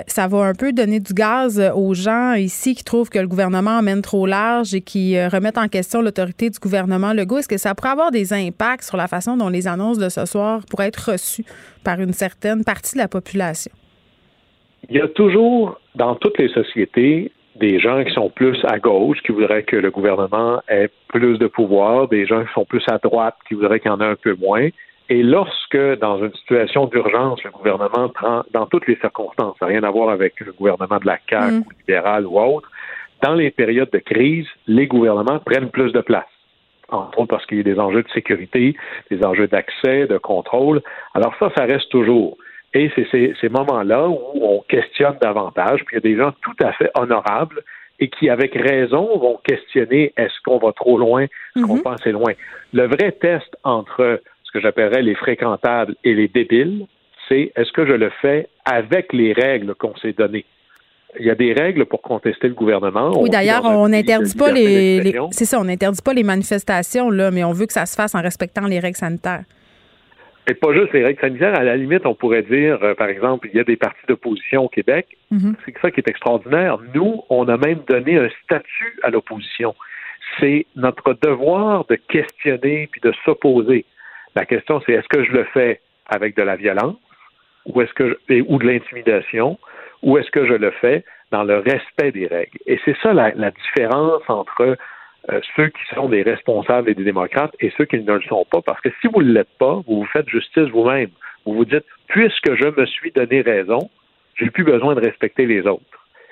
ça va un peu donner du gaz aux gens ici qui trouvent que le gouvernement emmène trop large et qui remettent en question l'autorité du gouvernement Legault. Est-ce que ça pourrait avoir des impacts sur la façon dont les annonces de ce soir pourraient être reçues par une certaine partie de la population? Il y a toujours, dans toutes les sociétés, des gens qui sont plus à gauche, qui voudraient que le gouvernement ait plus de pouvoir, des gens qui sont plus à droite, qui voudraient qu'il y en ait un peu moins. Et lorsque, dans une situation d'urgence, le gouvernement prend, dans toutes les circonstances, ça n'a rien à voir avec le gouvernement de la CAQ mm. ou libéral ou autre, dans les périodes de crise, les gouvernements prennent plus de place. Entre autres parce qu'il y a des enjeux de sécurité, des enjeux d'accès, de contrôle. Alors ça, ça reste toujours. Et c'est ces, moments-là où on questionne davantage, puis il y a des gens tout à fait honorables et qui, avec raison, vont questionner est-ce qu'on va trop loin, est-ce qu'on mhm. pense loin? Le vrai test entre ce que j'appellerais les fréquentables et les débiles, c'est est-ce que je le fais avec les règles qu'on s'est données? Il y a des règles pour contester le gouvernement. Oui, d'ailleurs, on n'interdit pas les, c'est ça, on n'interdit pas les manifestations là, mais on veut que ça se fasse en respectant les règles sanitaires. Et pas juste les règles sanitaires. À la limite, on pourrait dire, euh, par exemple, il y a des partis d'opposition au Québec. Mhm. C'est ça qui est extraordinaire. Nous, on a même donné un statut à l'opposition. C'est notre devoir de questionner puis de s'opposer. La question, c'est est-ce que je le fais avec de la violence ou est-ce que ou de l'intimidation ou est-ce que je le fais dans le respect des règles? Et c'est ça la, la différence entre euh, ceux qui sont des responsables et des démocrates et ceux qui ne le sont pas. Parce que si vous ne l'êtes pas, vous vous faites justice vous-même. Vous vous dites, puisque je me suis donné raison, j'ai plus besoin de respecter les autres.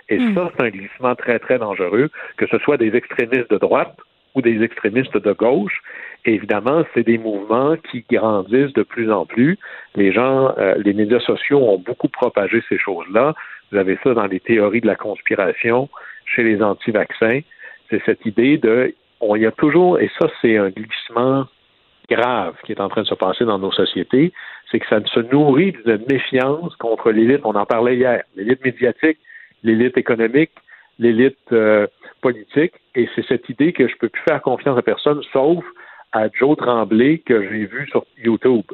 Et hmm. ça, c'est un glissement très, très dangereux, que ce soit des extrémistes de droite ou des extrémistes de gauche. Et évidemment, c'est des mouvements qui grandissent de plus en plus. Les gens, euh, les médias sociaux ont beaucoup propagé ces choses-là. Vous avez ça dans les théories de la conspiration chez les anti-vaccins c'est cette idée de, on y a toujours, et ça c'est un glissement grave qui est en train de se passer dans nos sociétés, c'est que ça se nourrit de méfiance contre l'élite. On en parlait hier, l'élite médiatique, l'élite économique, l'élite euh, politique, et c'est cette idée que je peux plus faire confiance à personne, sauf à Joe Tremblay que j'ai vu sur YouTube.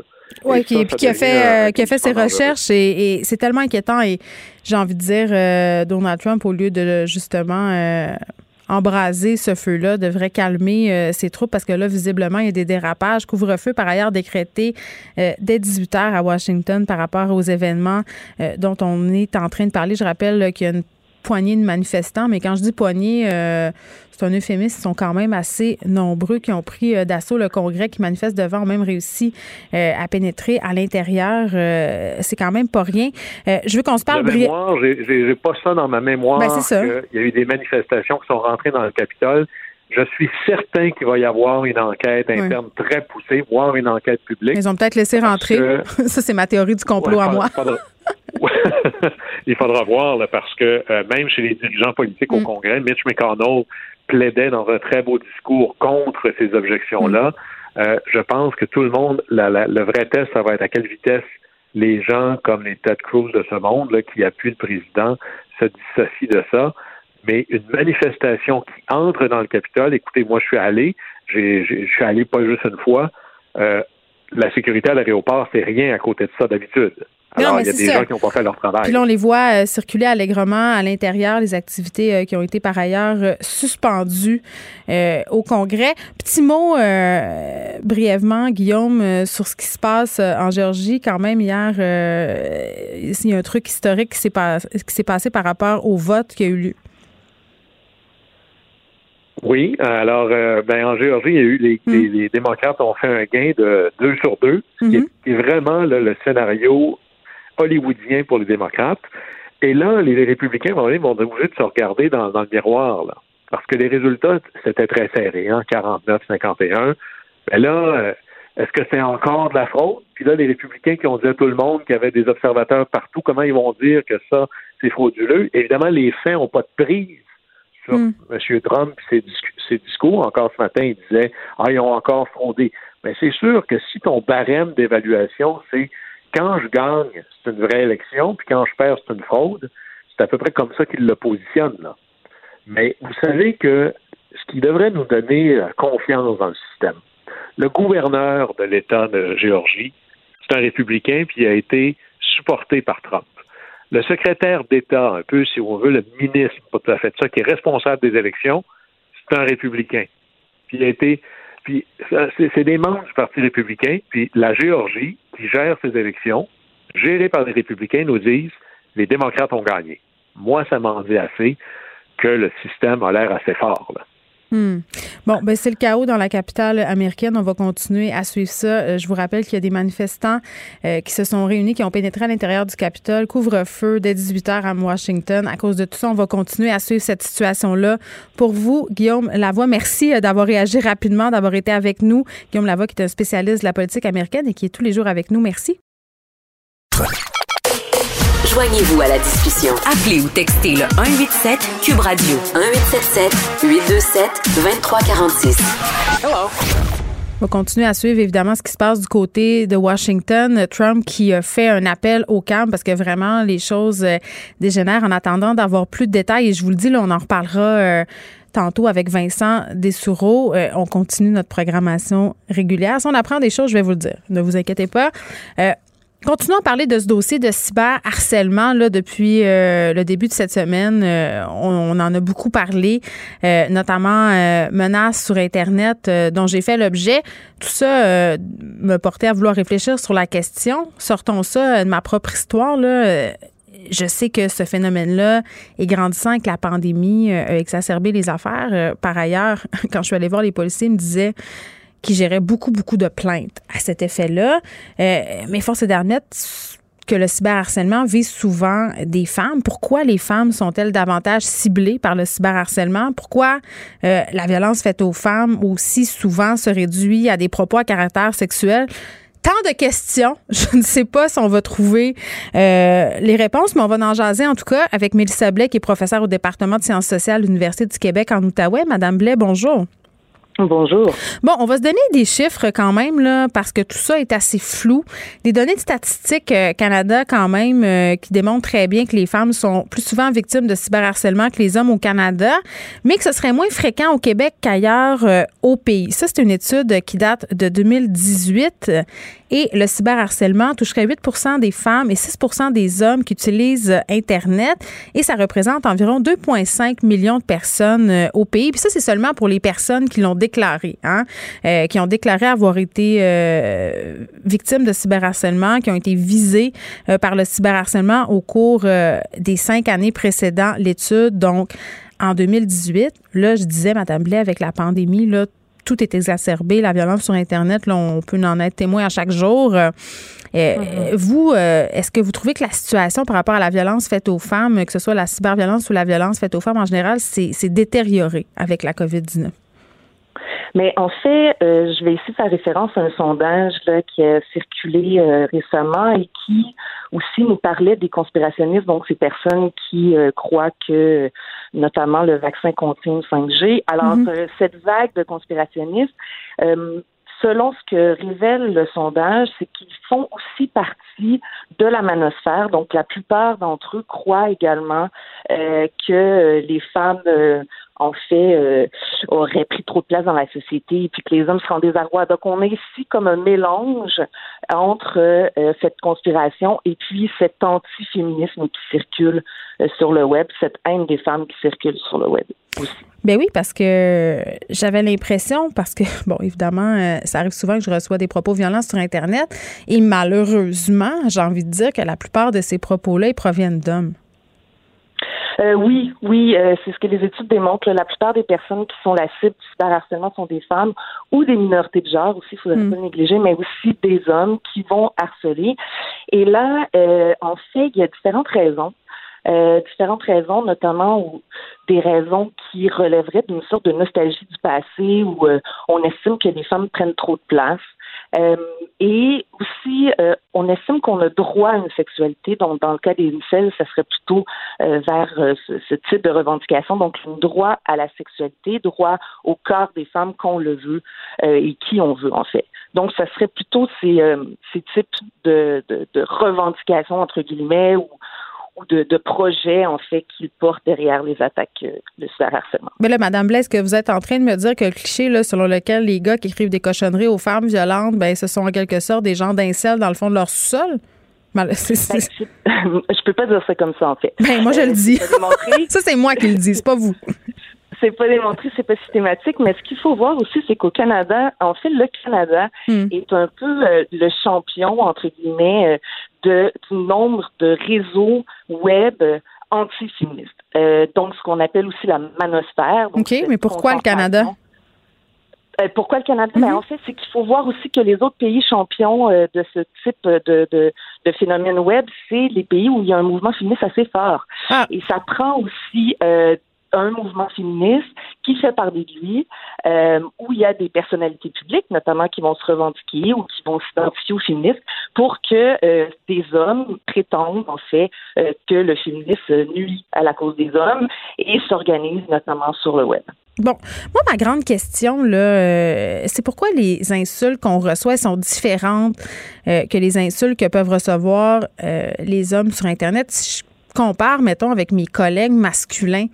Oui, qui, qui, a fait, euh, qui a fait ses recherches et, c'est tellement inquiétant. Et j'ai envie de dire, euh, Donald Trump, au lieu de justement embraser ce feu-là, devrait calmer euh, ses troupes parce que là, visiblement, il y a des dérapages. Couvre-feu, par ailleurs, décrété euh, dès 18 h à Washington par rapport aux événements euh, dont on est en train de parler. Je rappelle qu'il y a une poignée de manifestants, mais quand je dis poignée, euh, c'est un euphémisme, ils sont quand même assez nombreux qui ont pris euh, d'assaut le Congrès, qui manifestent devant, ont même réussi euh, à pénétrer à l'intérieur. c'est quand même pas rien. je veux qu'on se parle... j'ai pas ça dans ma mémoire. Ben, il y a eu des manifestations qui sont rentrées dans le Capitole. Je suis certain qu'il va y avoir une enquête interne très poussée, voire une enquête publique. Ils ont peut-être laissé rentrer. ça, c'est ma théorie du complot à moi. il faudra voir parce que euh, même chez les dirigeants politiques au mm. Congrès, Mitch McConnell plaidait dans un très beau discours contre ces objections-là. Mm. Euh, je pense que tout le monde, le vrai test, ça va être à quelle vitesse les gens comme les Ted Cruz de ce monde là, qui appuient le président se dissocient de ça. Mais une manifestation qui entre dans le Capitole, écoutez, moi je suis allé, je suis allé pas juste une fois. Euh, la sécurité à l'aéroport, c'est rien à côté de ça d'habitude. Alors, il y a des gens qui n'ont pas fait leur travail. Puis là, on les voit euh, circuler allègrement à l'intérieur, les activités euh, qui ont été par ailleurs euh, suspendues au Congrès. Petit mot brièvement, Guillaume, sur ce qui se passe en Géorgie. Quand même, hier, il y a un truc historique qui s'est, qui s'est passé par rapport au vote qui a eu lieu. Oui, alors ben, en Géorgie, il y a eu les, hmm. démocrates ont fait un gain de deux sur deux, qui, est, mm-hmm. vraiment le scénario hollywoodien pour les démocrates. Et là, les républicains vont vont obligés de se regarder dans, le miroir, là. Parce que les résultats, c'était très serré, hein, 49-51. Ben là, euh, est-ce que c'est encore de la fraude? Puis là, les républicains qui ont dit à tout le monde qu'il y avait des observateurs partout, comment ils vont dire que ça, c'est frauduleux? Évidemment, les faits n'ont pas de prise sur hmm. M. Trump et ses, ses, discours. Encore ce matin, il disait Ah, ils ont encore fraudé. Mais c'est sûr que si ton barème d'évaluation, c'est quand je gagne, c'est une vraie élection, puis quand je perds, c'est une fraude. C'est à peu près comme ça qu'il le positionne. Là. Mais vous savez que ce qui devrait nous donner confiance dans le système, le gouverneur de l'État de Géorgie, c'est un républicain, puis il a été supporté par Trump. Le secrétaire d'État, un peu, si on veut, le ministre, pas tout à fait ça, qui est responsable des élections, c'est un républicain. Puis a été. Puis c'est des membres du Parti républicain, puis la Géorgie, qui gère ces élections, gérées par les républicains, nous disent les démocrates ont gagné. Moi, ça m'en dit assez que le système a l'air assez fort. Là. Hmm. Bon, ben c'est le chaos dans la capitale américaine. On va continuer à suivre ça. Euh, je vous rappelle qu'il y a des manifestants euh, qui se sont réunis, qui ont pénétré à l'intérieur du Capitole. Couvre-feu dès 18 h à Washington. À cause de tout ça, on va continuer à suivre cette situation-là. Pour vous, Guillaume Lavoie, merci euh, d'avoir réagi rapidement, d'avoir été avec nous. Guillaume Lavoie, qui est un spécialiste de la politique américaine et qui est tous les jours avec nous. Merci. Joignez-vous à la discussion. Appelez ou textez le 187 Cube Radio 1877 827 2346. Hello. On va continuer à suivre évidemment ce qui se passe du côté de Washington. Trump qui a fait un appel au calme parce que vraiment les choses euh, dégénèrent en attendant d'avoir plus de détails. Et je vous le dis, là, on en reparlera. Euh, tantôt avec Vincent Dessoureau. Euh, on continue notre programmation régulière. Si on apprend des choses, je vais vous le dire. Ne vous inquiétez pas. Continuons à parler de ce dossier de cyberharcèlement là, depuis euh, le début de cette semaine. Euh, on, en a beaucoup parlé, euh, notamment menaces sur Internet dont j'ai fait l'objet. Tout ça me portait à vouloir réfléchir sur la question. Sortons ça de ma propre histoire. Là. Je sais que ce phénomène-là est grandissant avec la pandémie, a exacerbé les affaires. par ailleurs, quand je suis allée voir les policiers, ils me disaient qui gérait beaucoup, beaucoup de plaintes à cet effet-là. Euh, mais force est d'admettre que le cyberharcèlement vise souvent des femmes. Pourquoi les femmes sont-elles davantage ciblées par le cyberharcèlement? Pourquoi euh, la violence faite aux femmes aussi souvent se réduit à des propos à caractère sexuel? Tant de questions. Je ne sais pas si on va trouver euh, les réponses, mais on va en jaser en tout cas avec Mélissa Blais, qui est professeure au département de sciences sociales de l'Université du Québec en Outaouais. Madame Blais, bonjour. Bonjour. Bon, on va se donner des chiffres quand même, là, parce que tout ça est assez flou. Des données de statistiques euh, Canada, quand même, euh, qui démontrent très bien que les femmes sont plus souvent victimes de cyberharcèlement que les hommes au Canada, mais que ce serait moins fréquent au Québec qu'ailleurs euh, au pays. Ça, c'est une étude qui date de 2018 et le cyberharcèlement toucherait 8% des femmes et 6% des hommes qui utilisent Internet et ça représente environ 2,5 millions de personnes euh, au pays. Puis ça, c'est seulement pour les personnes qui l'ont déclaré, hein, euh, qui ont déclaré avoir été euh, victimes de cyberharcèlement, qui ont été visées par le cyberharcèlement au cours des cinq années précédant l'étude. Donc, en 2018, là, je disais, Madame Blais, avec la pandémie, là, tout est exacerbé. La violence sur Internet, là, on peut en être témoin à chaque jour. Euh, mm-hmm. Vous, euh, est-ce que vous trouvez que la situation par rapport à la violence faite aux femmes, que ce soit la cyberviolence ou la violence faite aux femmes en général, c'est détérioré avec la COVID-19? Mais en fait, euh, je vais ici faire référence à un sondage là, qui a circulé récemment et qui aussi nous parlait des conspirationnistes, donc ces personnes qui croient que notamment le vaccin contient 5G. Alors, mhm. euh, cette vague de conspirationnistes, euh, selon ce que révèle le sondage, c'est qu'ils font aussi partie de la manosphère. Donc, la plupart d'entre eux croient également euh, que les femmes en fait, euh, aurait pris trop de place dans la société et puis que les hommes seront désarrois. Donc, on est ici comme un mélange entre euh, cette conspiration et puis cet antiféminisme qui circule euh, sur le web, cette haine des femmes qui circule sur le web aussi. Ben oui, parce que j'avais l'impression, parce que, bon, évidemment, ça arrive souvent que je reçois des propos violents sur Internet, et malheureusement, j'ai envie de dire que la plupart de ces propos-là, ils proviennent d'hommes. Euh, oui, oui, euh, c'est ce que les études démontrent. La plupart des personnes qui sont la cible du cyberharcèlement sont des femmes ou des minorités de genre aussi, il faudrait mm. pas négliger, mais aussi des hommes qui vont harceler. Et là, euh, en fait, il y a différentes raisons. différentes raisons, notamment ou des raisons qui relèveraient d'une sorte de nostalgie du passé où on estime que les femmes prennent trop de place, euh, et aussi, euh, on estime qu'on a droit à une sexualité. Donc, dans le cas des incels, ça serait plutôt euh, vers ce, type de revendication. Donc, un droit à la sexualité, droit au corps des femmes qu'on le veut et qui on veut, en fait. Donc, ça serait plutôt ces, ces types de, de, de revendications, entre guillemets, ou ou de, de projets, en fait, qu'ils portent derrière les attaques euh, de cyberharcèlement. Mais là, Madame Blaise, que vous êtes en train de me dire que le cliché là, selon lequel les gars qui écrivent des cochonneries aux femmes violentes, ben, ce sont en quelque sorte des gens d'incel dans le fond de leur sous-sol? Ben, je peux pas dire ça comme ça, en fait. Ben, moi, je le dis. ça, c'est moi qui le dis, c'est pas vous c'est pas démontré, c'est pas systématique, mais ce qu'il faut voir aussi, c'est qu'au Canada, en fait, le Canada hmm. est un peu euh, le champion, entre guillemets, euh, de, du nombre de réseaux web antiféministes. Euh, donc, ce qu'on appelle aussi la manosphère. OK, mais pourquoi le Canada? Euh, pourquoi le Canada? Ben, mhm. en fait, c'est qu'il faut voir aussi que les autres pays champions de ce type de, de, de phénomène web, c'est les pays où il y a un mouvement féministe assez fort. Ah. Et ça prend aussi un mouvement féministe qui fait parler de lui, euh, où il y a des personnalités publiques, notamment qui vont se revendiquer ou qui vont s'identifier aux féministes, pour que euh, des hommes prétendent en fait euh, que le féminisme nuit à la cause des hommes et s'organisent notamment sur le web. Bon, moi, ma grande question, là, c'est pourquoi les insultes qu'on reçoit sont différentes que les insultes que peuvent recevoir les hommes sur Internet? Si je compare, mettons, avec mes collègues masculins,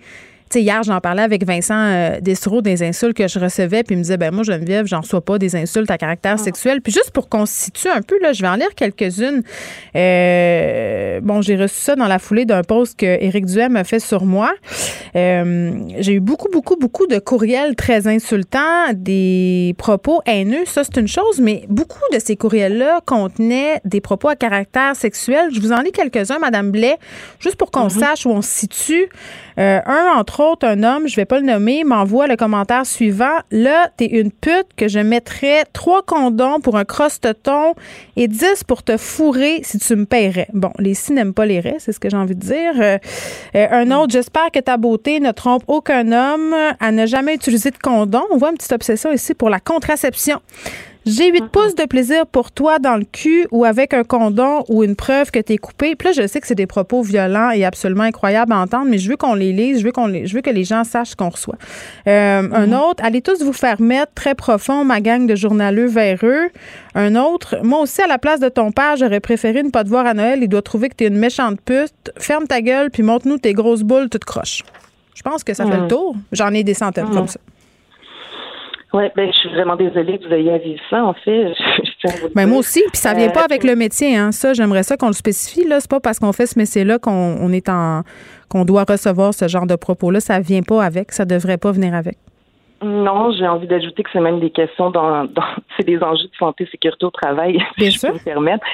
hier, j'en parlais avec Vincent euh, des insultes que je recevais, puis il me disait, ben moi, Geneviève, j'en reçois pas des insultes à caractère ah. sexuel. Puis juste pour qu'on se situe un peu, là, je vais en lire quelques-unes. Euh, bon, j'ai reçu ça dans la foulée d'un post que Éric Duhem a fait sur moi. Euh, j'ai eu beaucoup, beaucoup, beaucoup de courriels très insultants, des propos haineux. Ça, c'est une chose, mais beaucoup de ces courriels-là contenaient des propos à caractère sexuel. Je vous en lis quelques-uns, Madame Blais, juste pour qu'on mm-hmm. sache où on se situe. Euh, un, entre autres, un homme, je vais pas le nommer, m'envoie le commentaire suivant. Là, t'es une pute que je mettrais trois condoms pour un crosse-ton et dix pour te fourrer si tu me paierais. Bon, les si n'aiment pas les raies, c'est ce que j'ai envie de dire. Euh, euh, un autre, j'espère que ta beauté ne trompe aucun homme à ne jamais utiliser de condom. On voit une petite obsession ici pour la contraception. J'ai 8 pouces de plaisir pour toi dans le cul ou avec un condom ou une preuve que t'es coupé. Puis là, je sais que c'est des propos violents et absolument incroyables à entendre, mais je veux qu'on les lise, je veux qu'on les, je veux que les gens sachent ce qu'on reçoit. Euh, un mhm. autre, allez tous vous faire mettre très profond ma gang de journaleux véreux. Un autre, moi aussi à la place de ton père, j'aurais préféré ne pas te voir à Noël. Il doit trouver que t'es une méchante pute. Ferme ta gueule puis montre-nous tes grosses boules toutes croches. Je pense que ça fait le mhm. tour. J'en ai des centaines mhm. comme ça. Oui, ben, je suis vraiment désolée que vous ayez à vivre ça, en fait. ben, moi aussi, puis ça vient pas euh, avec le métier, hein. Ça, j'aimerais ça qu'on le spécifie, là. C'est pas parce qu'on fait ce métier-là qu'on est en qu'on doit recevoir ce genre de propos-là. Ça vient pas avec. Ça devrait pas venir avec. Non, j'ai envie d'ajouter que c'est même des questions dans, dans c'est des enjeux de santé, sécurité au travail, si je peux me permettre.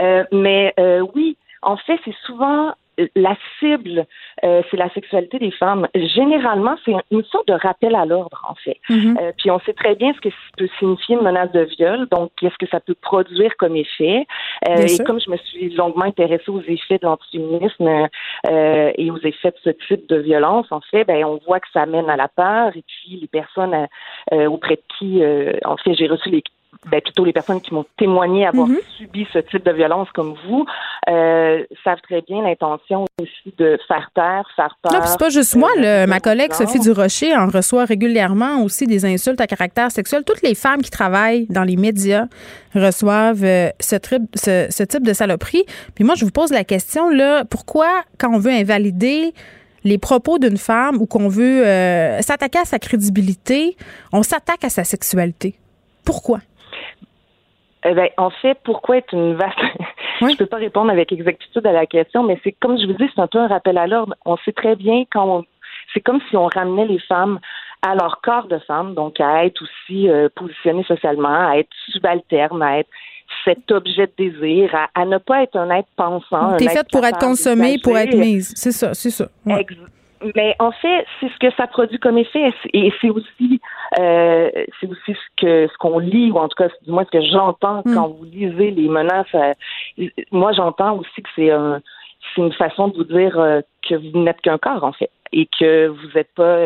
Euh, mais euh, oui, en fait, c'est souvent la cible, euh, c'est la sexualité des femmes. Généralement, c'est une sorte de rappel à l'ordre, en fait. Mm-hmm. Euh, puis on sait très bien ce que peut signifier une menace de viol, donc qu'est-ce que ça peut produire comme effet? Euh, et comme je me suis longuement intéressée aux effets de l'antiféminisme et aux effets de ce type de violence, en fait, ben on voit que ça mène à la peur. Et puis les personnes auprès de qui, en fait, j'ai reçu les ben, plutôt les personnes qui m'ont témoigné avoir mhm. subi ce type de violence comme vous, euh, savent très bien l'intention aussi de faire taire, faire peur. Non, c'est pas juste moi. Le, ma collègue Sophie Durocher en reçoit régulièrement aussi des insultes à caractère sexuel. Toutes les femmes qui travaillent dans les médias reçoivent euh, ce, ce, ce type de saloperie. Puis moi, je vous pose la question, là, pourquoi, quand on veut invalider les propos d'une femme ou qu'on veut euh, s'attaquer à sa crédibilité, on s'attaque à sa sexualité? Pourquoi? Eh ben, en fait, pourquoi être une vaste? Je ne peux pas répondre avec exactitude à la question, mais c'est comme je vous dis, c'est un peu un rappel à l'ordre. On sait très bien quand c'est comme si on ramenait les femmes à leur corps de femme, donc à être aussi euh, positionnées socialement, à être subalternes, à être cet objet de désir, à, ne pas être un être pensant. T'es faite pour être consommée, pour être mise. C'est ça, c'est ça. Mais en fait, c'est ce que ça produit comme effet, et c'est aussi, euh, c'est aussi ce que ce qu'on lit, ou en tout cas, du moins ce que j'entends hmm. quand vous lisez les menaces. Euh, moi, j'entends aussi que c'est un, c'est une façon de vous dire euh, que vous n'êtes qu'un corps en fait, et que vous n'êtes pas,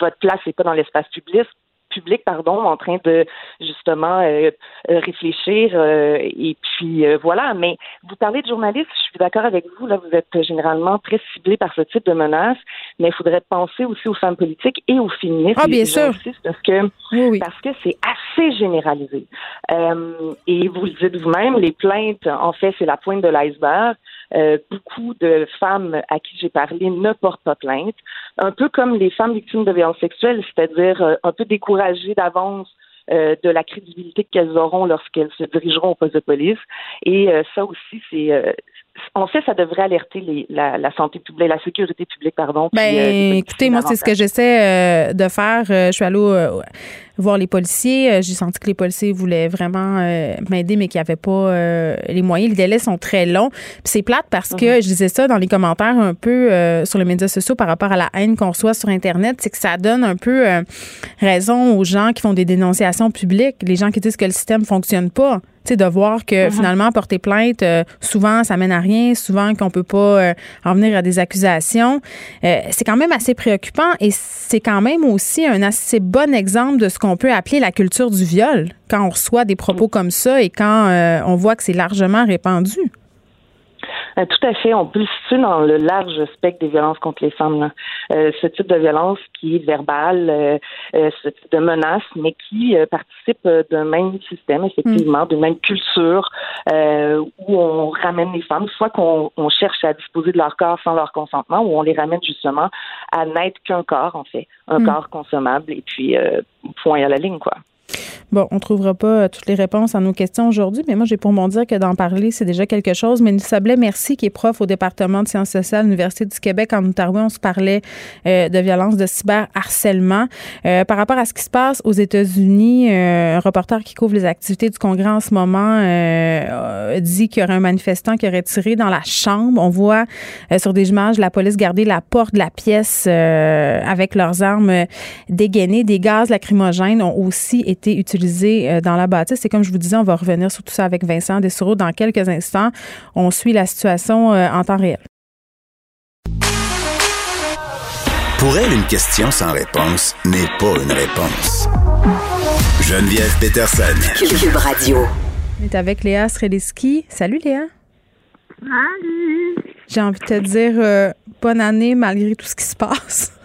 votre place n'est pas dans l'espace public, public, pardon, en train de justement euh, euh, réfléchir euh, et puis voilà. Mais vous parlez de journalistes, je suis d'accord avec vous. Là, vous êtes généralement très ciblé par ce type de menaces, mais il faudrait penser aussi aux femmes politiques et aux féministes. Ah, bien sûr. Parce que parce que c'est assez généralisé. Et vous le dites vous-même, les plaintes, en fait, c'est la pointe de l'iceberg. Euh, beaucoup de femmes à qui j'ai parlé ne portent pas plainte, un peu comme les femmes victimes de violences sexuelles, c'est-à-dire euh, un peu découragées d'avance euh, de la crédibilité qu'elles auront lorsqu'elles se dirigeront au poste de police. Et euh, ça aussi, c'est euh, en fait, ça devrait alerter la, santé publique, la sécurité publique, pardon. Ben, écoutez, moi, c'est ce que j'essaie de faire. je suis allée voir les policiers. J'ai senti que les policiers voulaient vraiment m'aider, mais qu'ils n'avaient pas les moyens. Les délais sont très longs. c'est plate parce que mhm. je disais ça dans les commentaires un peu sur les médias sociaux par rapport à la haine qu'on reçoit sur Internet. C'est que ça donne un peu raison aux gens qui font des dénonciations publiques, les gens qui disent que le système fonctionne pas sais, de voir que uh-huh. finalement porter plainte, euh, souvent ça mène à rien, souvent qu'on peut pas euh, en venir à des accusations, euh, c'est quand même assez préoccupant et c'est quand même aussi un assez bon exemple de ce qu'on peut appeler la culture du viol quand on reçoit des propos mm. comme ça et quand on voit que c'est largement répandu. Euh, tout à fait. On peut le situer dans le large spectre des violences contre les femmes. Euh, ce type de violence qui est verbale, euh, ce type de menace, mais qui participe d'un même système, effectivement, d'une même culture où on ramène les femmes, soit qu'on cherche à disposer de leur corps sans leur consentement, ou on les ramène justement à n'être qu'un corps, en fait, un mm. corps consommable, et puis point à la ligne, quoi. Bon, on trouvera pas euh, toutes les réponses à nos questions aujourd'hui, mais moi, j'ai pour mon dire que d'en parler, c'est déjà quelque chose. Mais Sablé, merci, qui est prof au département de sciences sociales à l'Université du Québec en Outaouais, on se parlait euh, de violence, de cyberharcèlement. Euh, par rapport à ce qui se passe aux États-Unis, un reporter qui couvre les activités du Congrès en ce moment dit qu'il y aurait un manifestant qui aurait tiré dans la chambre. On voit sur des images la police garder la porte de la pièce avec leurs armes dégainées. Des gaz lacrymogènes ont aussi été utilisés euh, dans la bâtisse. Et comme je vous disais, on va revenir sur tout ça avec Vincent Dessureau dans quelques instants. On suit la situation euh, en temps réel. Pour elle, une question sans réponse n'est pas une réponse. Geneviève Peterson. Cube Radio. On est avec Léa Streliski. Salut Léa. Salut. J'ai envie de te dire euh, bonne année malgré tout ce qui se passe.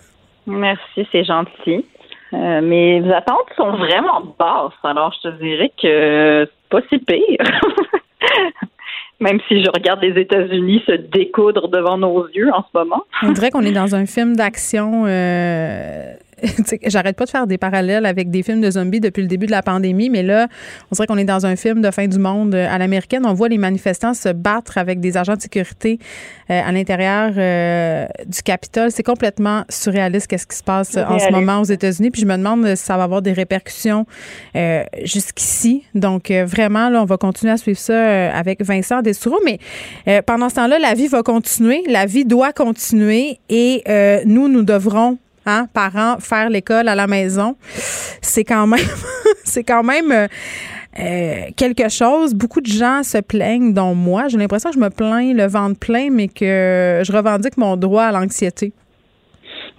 Merci, c'est gentil. Euh, mes attentes sont vraiment basses, alors je te dirais que c'est pas si pire. Même si je regarde les États-Unis se découdre devant nos yeux en ce moment. On dirait qu'on est dans un film d'action euh, J'arrête pas de faire des parallèles avec des films de zombies depuis le début de la pandémie, mais là, on dirait qu'on est dans un film de fin du monde euh, à l'américaine. On voit les manifestants se battre avec des agents de sécurité euh, à l'intérieur euh, du Capitole. C'est complètement surréaliste qu'est-ce qui se passe en ce moment aux États-Unis. Puis je me demande si ça va avoir des répercussions jusqu'ici. Donc vraiment, là, on va continuer à suivre ça avec Vincent Dessoureau. Mais pendant ce temps-là, la vie va continuer. La vie doit continuer et nous, nous devrons hein, parents, faire l'école à la maison, c'est quand même, c'est quand même euh, euh, quelque chose. Beaucoup de gens se plaignent, dont moi. J'ai l'impression que je me plains le ventre plein, mais que je revendique mon droit à l'anxiété.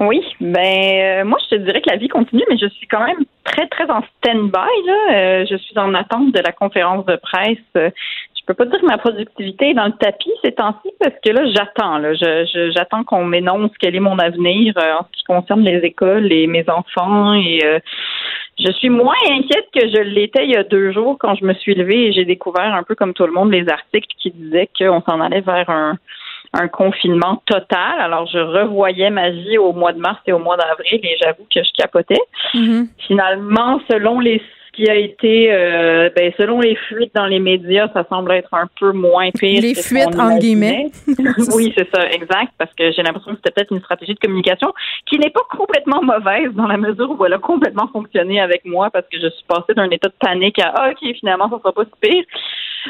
Oui, ben euh, moi je te dirais que la vie continue, mais je suis quand même très très en stand-by là. je suis en attente de la conférence de presse peux pas dire que ma productivité est dans le tapis ces temps-ci parce que là, j'attends. Là, je, j'attends qu'on m'énonce quel est mon avenir euh, en ce qui concerne les écoles et mes enfants. Et euh, je suis moins inquiète que je l'étais il y a deux jours quand je me suis levée et j'ai découvert un peu comme tout le monde les articles qui disaient qu'on s'en allait vers un un confinement total. Alors, je revoyais ma vie au mois de mars et au mois d'avril et j'avoue que je capotais. Mm-hmm. Finalement, selon les qui a été, euh, ben, selon les fuites dans les médias, ça semble être un peu moins pire. Les fuites, entre guillemets. oui, c'est ça, exact, parce que j'ai l'impression que c'était peut-être une stratégie de communication qui n'est pas complètement mauvaise dans la mesure où elle a complètement fonctionné avec moi parce que je suis passée d'un état de panique à ah, OK, finalement, ça sera pas si pire.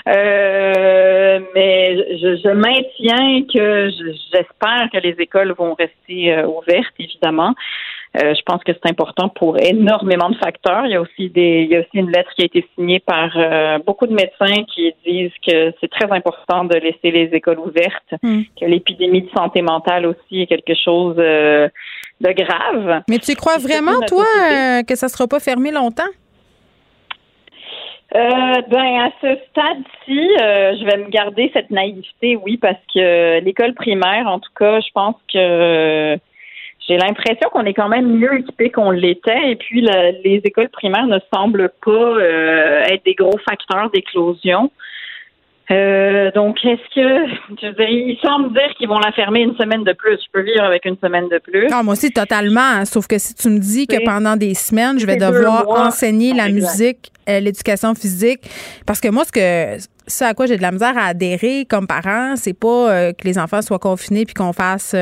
Euh, mais je, je, maintiens que j'espère que les écoles vont rester euh, ouvertes, évidemment. Euh, je pense que c'est important pour énormément de facteurs. Il y a aussi des, il y a aussi une lettre qui a été signée par euh, beaucoup de médecins qui disent que c'est très important de laisser les écoles ouvertes, hmm. que l'épidémie de santé mentale aussi est quelque chose euh, de grave. Mais tu crois vraiment, toi, que ça sera pas fermé longtemps? ben à ce stade-ci, je vais me garder cette naïveté, oui, parce que l'école primaire, en tout cas, je pense que j'ai l'impression qu'on est quand même mieux équipé qu'on l'était. Et puis, les écoles primaires ne semblent pas euh, être des gros facteurs d'éclosion. Euh, donc, est-ce que, je veux dire, il semble dire qu'ils vont la fermer une semaine de plus. Je peux vivre avec une semaine de plus. Non, moi aussi, totalement. Sauf que si tu me dis que pendant des semaines, je vais devoir enseigner la musique, euh, l'éducation physique, parce que moi, ce que, ce à quoi j'ai de la misère à adhérer comme parent, c'est pas euh, que les enfants soient confinés puis qu'on fasse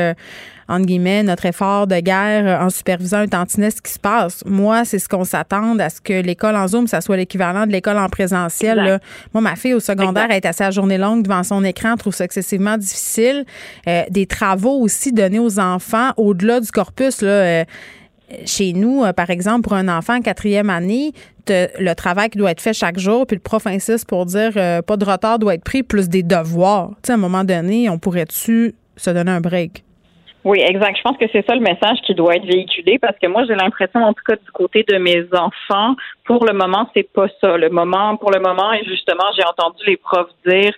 entre guillemets, notre effort de guerre en supervisant un tantinet ce qui se passe. Moi, c'est ce qu'on s'attend à ce que l'école en Zoom, ça soit l'équivalent de l'école en présentiel. Moi, ma fille au secondaire est assez à journée longue devant son écran, trouve ça excessivement difficile. Euh, des travaux aussi donnés aux enfants au-delà du corpus, là. Euh, chez nous, euh, par exemple, pour un enfant en quatrième année, le travail qui doit être fait chaque jour, puis le prof insiste pour dire pas de retard doit être pris, plus des devoirs. Tu à un moment donné, on pourrait-tu se donner un break? Oui, exact. Je pense que c'est ça le message qui doit être véhiculé parce que moi, j'ai l'impression, en tout cas, du côté de mes enfants, pour le moment, c'est pas ça. Le moment, pour le moment, et justement, j'ai entendu les profs dire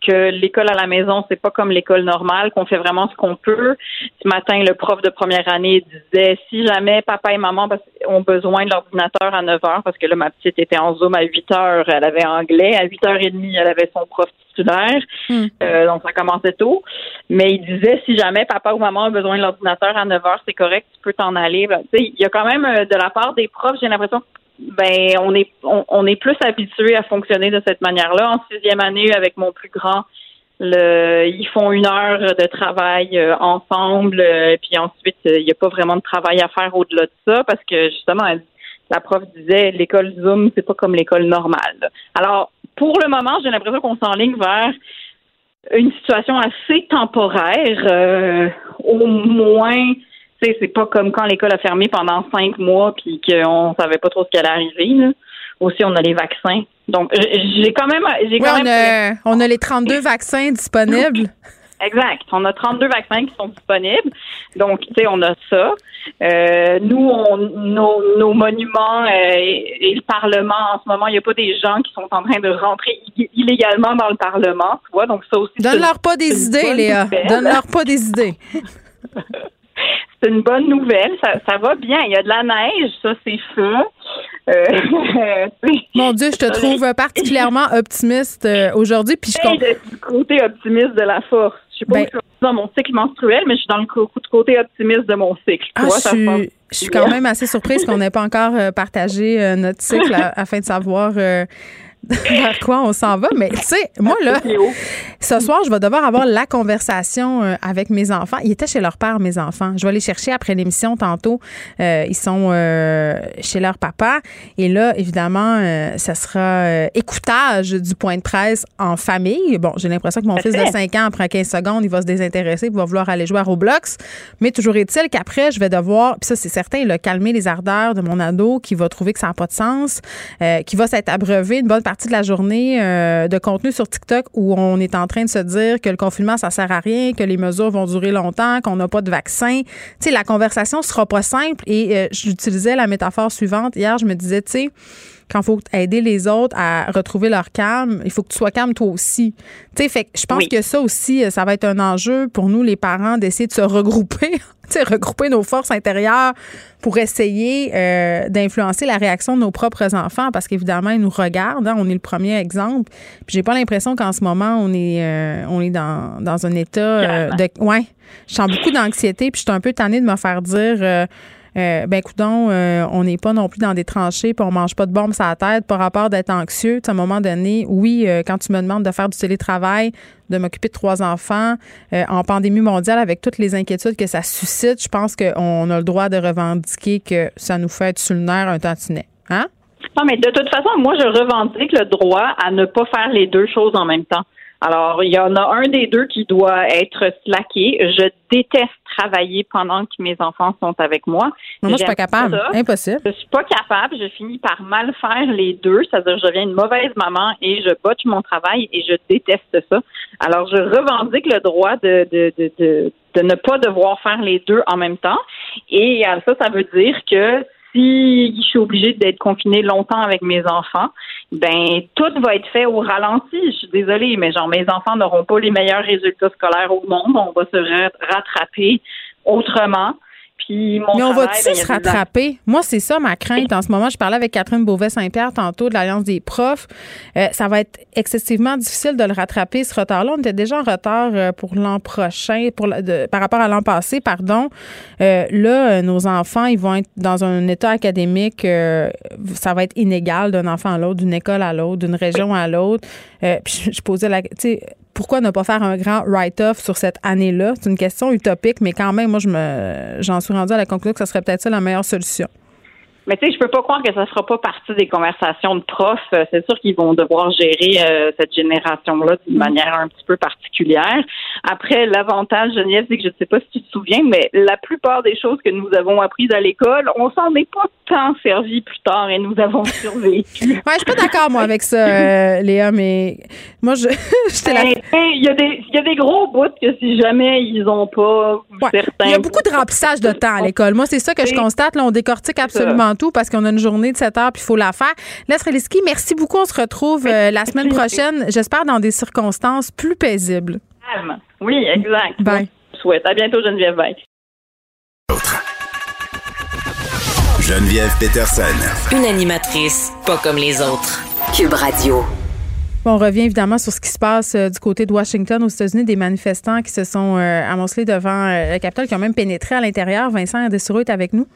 que l'école à la maison, c'est pas comme l'école normale, qu'on fait vraiment ce qu'on peut. Ce matin, le prof de première année disait si jamais papa et maman ont besoin de l'ordinateur à 9 heures, parce que là, ma petite était en Zoom à 8 heures, elle avait anglais, à 8 heures et demie, elle avait son prof titulaire, hmm. euh, donc ça commençait tôt. Mais il disait si jamais papa ou maman ont besoin de l'ordinateur à 9 heures, c'est correct, tu peux t'en aller. Ben, il y a quand même euh, de la part des profs, j'ai l'impression ben on est on, est plus habitué à fonctionner de cette manière-là. En sixième année, avec mon plus grand, ils font une heure de travail euh, ensemble, euh, puis ensuite il n'y a pas vraiment de travail à faire au-delà de ça parce que justement la prof disait l'école Zoom c'est pas comme l'école normale. Alors pour le moment, j'ai l'impression qu'on s'enligne vers une situation assez temporaire, euh, au moins c'est pas comme quand l'école a fermé pendant cinq mois puis qu'on savait pas trop ce qui allait arriver. Aussi, on a les vaccins. Donc, j'ai quand même. J'ai quand on, même... A, on a les 32 vaccins disponibles. Exact. On a 32 vaccins qui sont disponibles. Donc, tu sais, on a ça. Euh, nous, on, nos, nos monuments euh, et, le Parlement, en ce moment, il n'y a pas des gens qui sont en train de rentrer illégalement dans le Parlement, tu vois. Donc, ça aussi. Donne-leur pas des idées, Léa. Donne-leur pas des idées. C'est une bonne nouvelle. Ça, ça, va bien. Il y a de la neige, ça c'est fait. Euh, Mon Dieu, je te trouve particulièrement optimiste euh, aujourd'hui. Puis je du côté optimiste de la force. Je sais pas ben, suis dans mon cycle menstruel, mais je suis dans le côté optimiste de mon cycle. Ah, je, suis, je suis quand même assez surprise qu'on n'ait pas encore euh, partagé notre cycle afin de savoir vers quoi on s'en va? Mais tu sais, moi, là, ce soir, je vais devoir avoir la conversation euh, avec mes enfants. Ils étaient chez leur père, mes enfants. Je vais les chercher après l'émission tantôt. Euh, ils sont euh, chez leur papa. Et là, évidemment, ça sera écoutage du point de presse en famille. Bon, j'ai l'impression que mon fils de 5 ans, après 15 secondes, il va se désintéresser, il va vouloir aller jouer à Roblox. Mais toujours est-il qu'après, je vais devoir, puis ça, c'est certain, il a calmer les ardeurs de mon ado qui va trouver que ça n'a pas de sens, qui va s'être abreuvé une bonne partie de la journée euh, de contenu sur TikTok où on est en train de se dire que le confinement, ça sert à rien, que les mesures vont durer longtemps, qu'on n'a pas de vaccin. Tu sais, la conversation sera pas simple et euh, j'utilisais la métaphore suivante. Hier, je me disais, tu sais, quand il faut aider les autres à retrouver leur calme, il faut que tu sois calme toi aussi. Tu sais, fait je pense que ça aussi, euh, ça va être un enjeu pour nous, les parents, d'essayer de se regrouper, regrouper nos forces intérieures pour essayer euh, d'influencer la réaction de nos propres enfants parce qu'évidemment, ils nous regardent. Hein, on est le premier exemple. Puis j'ai pas l'impression qu'en ce moment, on est, euh, on est dans, dans un état de. Ouais, je sens beaucoup d'anxiété. Puis je suis un peu tannée de me faire dire euh, ben coudon, euh, on n'est pas non plus dans des tranchées, puis on mange pas de bombes sur la tête par rapport d'être anxieux. à un moment donné, oui, euh, quand tu me demandes de faire du télétravail, de m'occuper de trois enfants en pandémie mondiale avec toutes les inquiétudes que ça suscite, je pense qu'on a le droit de revendiquer que ça nous fait être sur le nerf un tantinet. Hein? Non, mais de toute façon, moi, je revendique le droit à ne pas faire les deux choses en même temps. Alors, il y en a un des deux qui doit être slacké. Je déteste travailler pendant que mes enfants sont avec moi. Moi, je suis pas capable. Impossible. Je suis pas capable. Je finis par mal faire les deux. C'est-à-dire, je deviens une mauvaise maman et je botche mon travail et je déteste ça. Alors, je revendique le droit de, de, de, de, de ne pas devoir faire les deux en même temps. Et euh, ça, ça veut dire que si je suis obligée d'être confinée longtemps avec mes enfants, ben tout va être fait au ralenti. Je suis désolée, mais genre mes enfants n'auront pas les meilleurs résultats scolaires au monde. On va se rattraper autrement. Puis mon Mais on va-tu ben, se rattraper? Moi, c'est ça ma crainte en ce moment. Je parlais avec Catherine Beauvais-Saint-Pierre tantôt de l'Alliance des profs. Euh, ça va être excessivement difficile de le rattraper, ce retard-là. On était déjà en retard euh, pour l'an prochain, pour la- de- par rapport à l'an passé, pardon. Euh, là, euh, nos enfants, ils vont être dans un état académique, euh, ça va être inégal d'un enfant à l'autre, d'une école à l'autre, d'une région à l'autre. Euh, puis je, je posais la... Tu sais, pourquoi ne pas faire un grand write-off sur cette année-là? C'est une question utopique, mais quand même, moi, je me, j'en suis rendue à la conclusion que ce serait peut-être ça la meilleure solution. Mais tu sais, je peux pas croire que ça sera pas partie des conversations de profs. Euh, C'est sûr qu'ils vont devoir gérer euh, cette génération-là d'une manière un petit peu particulière. Après, l'avantage, Geneviève, c'est que je ne sais pas si tu te souviens, mais la plupart des choses que nous avons apprises à l'école, on s'en est pas tant servi plus tard et nous avons survécu. Ouais, je suis pas d'accord, moi, avec ça, euh, Léa, mais moi, je, j'étais là. Ben, sais, Il y, a des- y a des gros bouts que si jamais ils ont pas certains. Il y a beaucoup de remplissage de temps à l'école. Moi, c'est ça que je constate. Là, on décortique absolument tout parce qu'on a une journée de 7 heures puis il faut la faire. Streliski, merci beaucoup. On se retrouve euh, la semaine prochaine, j'espère, dans des circonstances plus paisibles. Calme. Oui, exact. Bye. Je souhaite. À bientôt, Geneviève. Bye. Geneviève Peterson. Une animatrice pas comme les autres. Cube Radio. Bon, on revient évidemment sur ce qui se passe euh, du côté de Washington aux États-Unis, des manifestants qui se sont euh, amoncelés devant euh, le Capitole, qui ont même pénétré à l'intérieur. Vincent Dessureau est avec nous.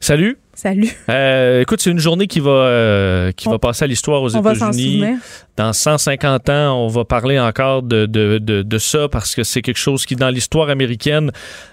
Salut. Salut. Euh, écoute, c'est une journée qui va, euh, qui va passer à l'histoire aux États-Unis. Dans 150 ans, on va parler encore de, de, de, de ça parce que c'est quelque chose qui, dans l'histoire américaine,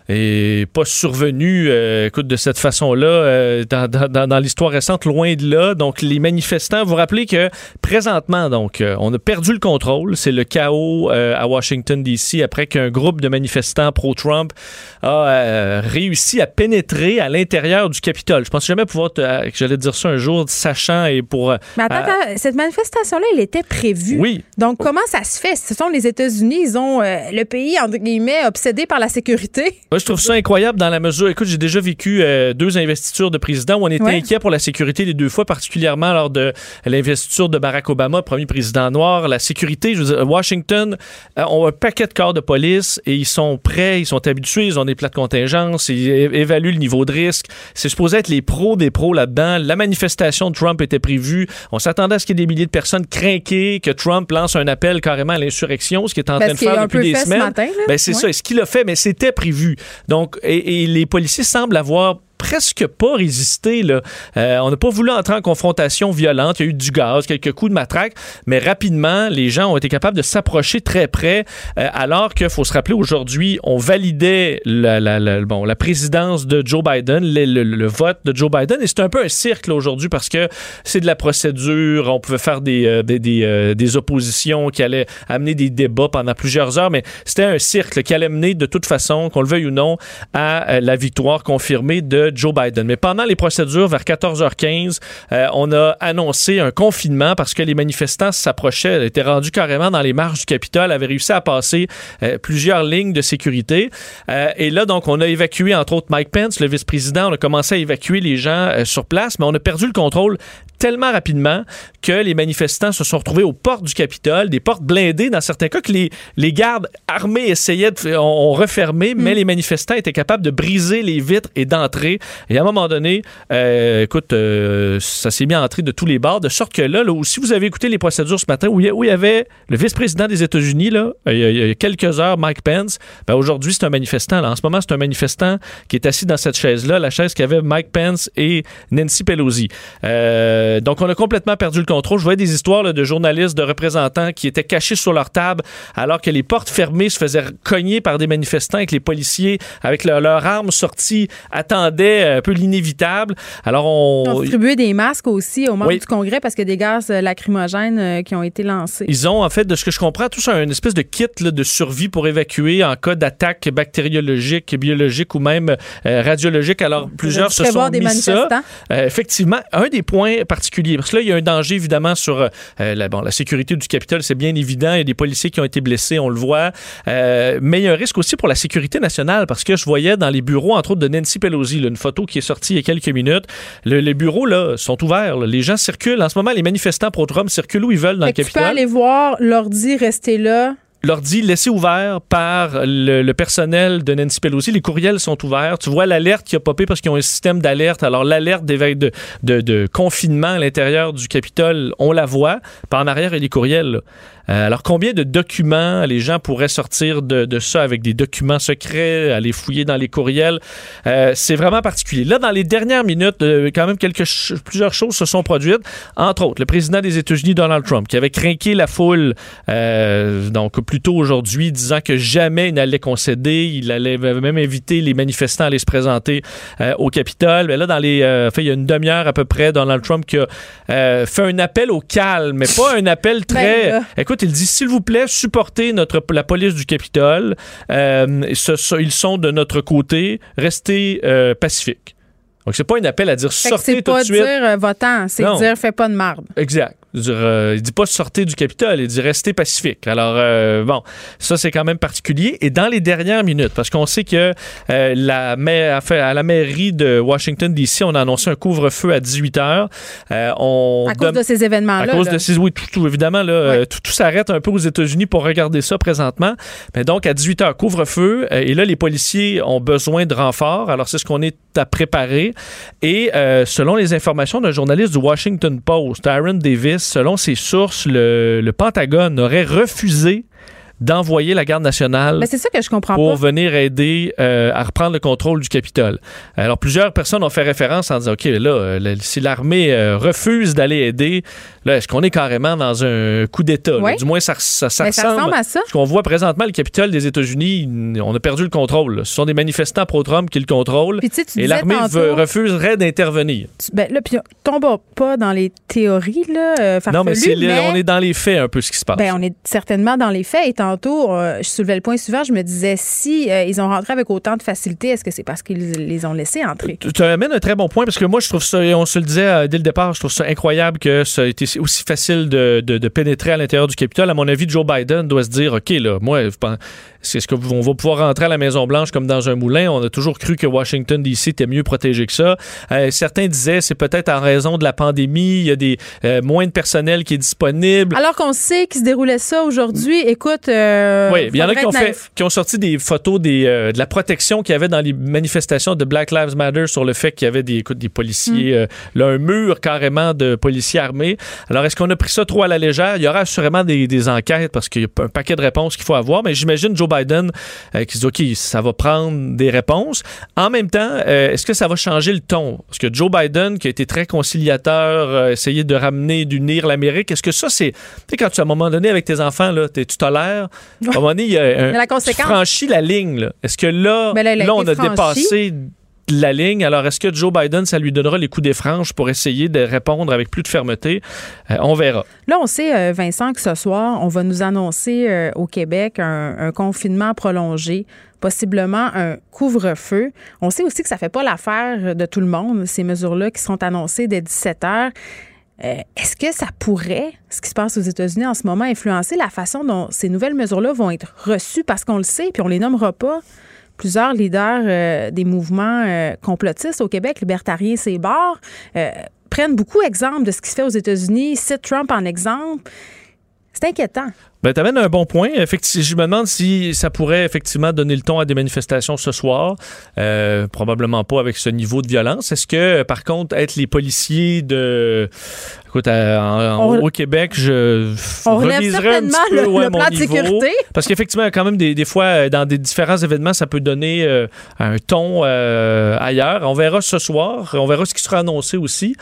est pas survenu, euh, écoute, de cette façon-là, dans, dans, l'histoire récente, loin de là. Donc, les manifestants, vous vous rappelez que présentement, donc, on a perdu le contrôle. C'est le chaos à Washington, D.C., après qu'un groupe de manifestants pro-Trump a réussi à pénétrer à l'intérieur du Capitole. Je pensais jamais pouvoir, te- euh, j'allais dire ça un jour, sachant et pour... euh, Mais attends, attends, cette manifestation-là, elle était prévue. Oui. Donc, comment ça se fait? Ce sont les États-Unis, ils ont euh, le pays, entre guillemets, obsédé par la sécurité. Moi, je trouve ça incroyable dans la mesure. Écoute, j'ai déjà vécu euh, deux investitures de président où on était Ouais. inquiet pour la sécurité les deux fois, particulièrement lors de l'investiture de Barack Obama, premier président noir. La sécurité, je veux dire, Washington euh, ont un paquet de corps de police et ils sont prêts, ils sont habitués, ils ont des plats de contingence, ils évaluent le niveau de risque. C'est supposé être les des pros là-dedans. La manifestation de Trump était prévue. On s'attendait à ce qu'il y ait des milliers de personnes craquées, que Trump lance un appel carrément à l'insurrection, ce qu'il est en Ben, train ce de faire depuis des ce semaines. matin, là. Ben, c'est Ouais. ça. Et ce qu'il a fait, mais c'était prévu. Donc, et, et les policiers semblent avoir presque pas résisté. Là. Euh, on n'a pas voulu entrer en confrontation violente. Il y a eu du gaz, quelques coups de matraque, mais rapidement, les gens ont été capables de s'approcher très près, euh, alors qu'il faut se rappeler aujourd'hui, on validait la, bon, la présidence de Joe Biden, le, vote de Joe Biden, et c'est un peu un cirque aujourd'hui parce que c'est de la procédure, on pouvait faire des, euh, des, oppositions qui allaient amener des débats pendant plusieurs heures, mais c'était un cirque qui allait mener de toute façon, qu'on le veuille ou non, à la victoire confirmée de Joe Biden. Mais pendant les procédures, vers 14h15, euh, on a annoncé un confinement parce que les manifestants s'approchaient, étaient rendus carrément dans les marches du Capitole, avaient réussi à passer euh, plusieurs lignes de sécurité. Euh, et là, donc, on a évacué, entre autres, Mike Pence, le vice-président. On a commencé à évacuer les gens sur place, mais on a perdu le contrôle tellement rapidement que les manifestants se sont retrouvés aux portes du Capitole, des portes blindées dans certains cas que les, les gardes armés essayaient de ont, ont refermé, mais les manifestants étaient capables de briser les vitres et d'entrer. Et à un moment donné, euh, écoute, euh, ça s'est mis à entrer de tous les bords, de sorte que là, là où, si vous avez écouté les procédures ce matin, où il y, a- où il y avait le vice-président des États-Unis, là, il y, a, il y a quelques heures, Mike Pence, ben aujourd'hui, c'est un manifestant. Là. En ce moment, c'est un manifestant qui est assis dans cette chaise-là, la chaise qu'avaient Mike Pence et Nancy Pelosi. Euh, donc, on a complètement perdu le contrôle. Je voyais des histoires là, de journalistes, de représentants qui étaient cachés sur leur table alors que les portes fermées se faisaient cogner par des manifestants et que les policiers, avec leur- leurs armes sorties, attendaient un peu l'inévitable. Alors, on... Ils ont distribué des masques aussi aux membres Oui. du Congrès parce a des gaz euh, lacrymogènes euh, qui ont été lancés. Ils ont, en fait, de ce que je comprends, tous un espèce de kit là, de survie pour évacuer en cas d'attaque bactériologique, biologique ou même euh, radiologique. Alors, plusieurs se sont des mis ça. manifestants. Euh, effectivement, un des points particuliers, parce que là, il y a un danger, évidemment, sur euh, la, bon, la sécurité du Capitole, c'est bien évident. Il y a des policiers qui ont été blessés, on le voit. Euh, mais il y a un risque aussi pour la sécurité nationale, parce que je voyais dans les bureaux, entre autres, de Nancy Pelosi, là, une photo qui est sortie il y a quelques minutes. Le- les bureaux, là, sont ouverts. là. Les gens circulent. En ce moment, les manifestants pro-Trump circulent où ils veulent dans Fait le que tu peux Capitole. aller voir l'ordi rester là l'ordi laissé ouvert par le, personnel de Nancy Pelosi. Les courriels sont ouverts. Tu vois l'alerte qui a popé parce qu'ils ont un système d'alerte. Alors, l'alerte de, de, de, confinement à l'intérieur du Capitole, on la voit. Par en arrière, il y a les courriels. Euh, alors, combien de documents les gens pourraient sortir de, ça avec des documents secrets, aller fouiller dans les courriels? Euh, c'est vraiment particulier. Là, dans les dernières minutes, euh, quand même, quelques plusieurs choses se sont produites. Entre autres, le président des États-Unis, Donald Trump, qui avait craqué la foule, donc plus tôt aujourd'hui, disant que jamais il n'allait concéder. Il allait même inviter les manifestants à aller se présenter au Capitole. Mais là, dans les, fait, il y a une demi-heure à peu près, Donald Trump qui a fait un appel au calme, mais pas un appel ben, très... écoute, il dit s'il vous plaît, supportez notre, la police du Capitole. Euh, ils sont de notre côté. Restez euh, pacifiques. Donc, c'est pas un appel à dire sortez tout de suite. C'est pas dire euh, votant, c'est dire fais pas de marde. Exact. Euh, il dit pas sortir du Capitole, il dit rester pacifique. Alors, euh, bon, ça, c'est quand même particulier. Et dans les dernières minutes, parce qu'on sait que euh, la à la mairie de Washington, D.C., on a annoncé un couvre-feu à 18 heures. on à cause de ces événements-là. À cause de ces. Oui, tout, évidemment, là, tout, tout s'arrête un peu aux États-Unis pour regarder ça présentement. Mais donc, à 18 heures, couvre-feu. et là, les policiers ont besoin de renforts. Alors, c'est ce qu'on est à préparer. Et selon les informations d'un journaliste du Washington Post, Aaron Davis, selon ses sources, le, le Pentagone aurait refusé d'envoyer la garde nationale Mais c'est ça que je comprends pour venir aider euh, à reprendre le contrôle du Capitole. Alors, plusieurs personnes ont fait référence en disant, OK, là, euh, si l'armée euh, refuse d'aller aider, là, est-ce qu'on est carrément dans un coup d'État? Du moins, ça, ça, ça, ressemble, à ça. Ce qu'on voit présentement, le Capitole des États-Unis, on a perdu le contrôle. Ce sont des manifestants pro-Trump qui le contrôlent. et l'armée refuserait d'intervenir. Ben, là, puis tombe pas dans les théories, là, Non, mais, on est dans les faits un peu ce qui se passe. Ben, on est certainement dans les faits. Étant tantôt, euh, je soulevais le point souvent, je me disais, si euh, ils ont rentré avec autant de facilité, est-ce que c'est parce qu'ils les ont laissés entrer? Tu, amènes un très bon point parce que moi, je trouve ça, on se le disait euh, dès le départ, je trouve ça incroyable que ça ait été aussi facile de, de pénétrer à l'intérieur du Capitole. À mon avis, Joe Biden doit se dire, OK, là, moi, est-ce qu'on va pouvoir rentrer à la Maison-Blanche comme dans un moulin? On a toujours cru que Washington, D.C. était mieux protégé que ça. certains disaient, c'est peut-être en raison de la pandémie, il y a des moins de personnel qui est disponible. Alors qu'on sait qu'il se déroulait ça aujourd'hui, écoute, euh, oui, il y en a qui ont, fait, qui ont sorti des photos des, euh, de la protection qu'il y avait dans les manifestations de Black Lives Matter sur le fait qu'il y avait des, écoute, des policiers, mm. euh, là, un mur carrément de policiers armés. Alors, est-ce qu'on a pris ça trop à la légère? Il y aura assurément des, des enquêtes parce qu'il y a un paquet de réponses qu'il faut avoir, mais j'imagine Joe Biden qui se dit, OK, ça va prendre des réponses. En même temps, est-ce que ça va changer le ton? Parce que Joe Biden, qui a été très conciliateur, essayé de ramener, d'unir l'Amérique, est-ce que ça, c'est, tu sais, quand tu, à un moment donné, avec tes enfants, là, tu tolères, à un moment donné, il y a, la conséquence. franchi la ligne. Est-ce que là, là, on a dépassé la ligne. Alors, est-ce que Joe Biden, ça lui donnera les coups des franges pour essayer de répondre avec plus de fermeté? Euh, on verra. Là, on sait, euh, Vincent, que ce soir, on va nous annoncer euh, au Québec un, confinement prolongé possiblement un couvre-feu. On sait aussi que ça ne fait pas l'affaire de tout le monde, ces mesures-là qui sont annoncées dès 17 heures. Est-ce que ça pourrait, ce qui se passe aux États-Unis en ce moment, influencer la façon dont ces nouvelles mesures-là vont être reçues? Parce qu'on le sait, puis on les nommera pas? Plusieurs leaders euh, des mouvements euh, complotistes au Québec, libertariens, c'est barres, prennent beaucoup exemple de ce qui se fait aux États-Unis, citent Trump en exemple. C'est inquiétant. Ben, t'amènes un bon point. Effectivement, je me demande si ça pourrait effectivement donner le ton à des manifestations ce soir. Euh, probablement pas avec ce niveau de violence. Est-ce que, par contre, être les policiers de... Écoute, au Québec, je on reviserais un petit peu le, plan de sécurité. Parce qu'effectivement, quand même, des, des, fois, dans des différents événements, ça peut donner euh, un ton euh, ailleurs. On verra ce soir. On verra ce qui sera annoncé aussi.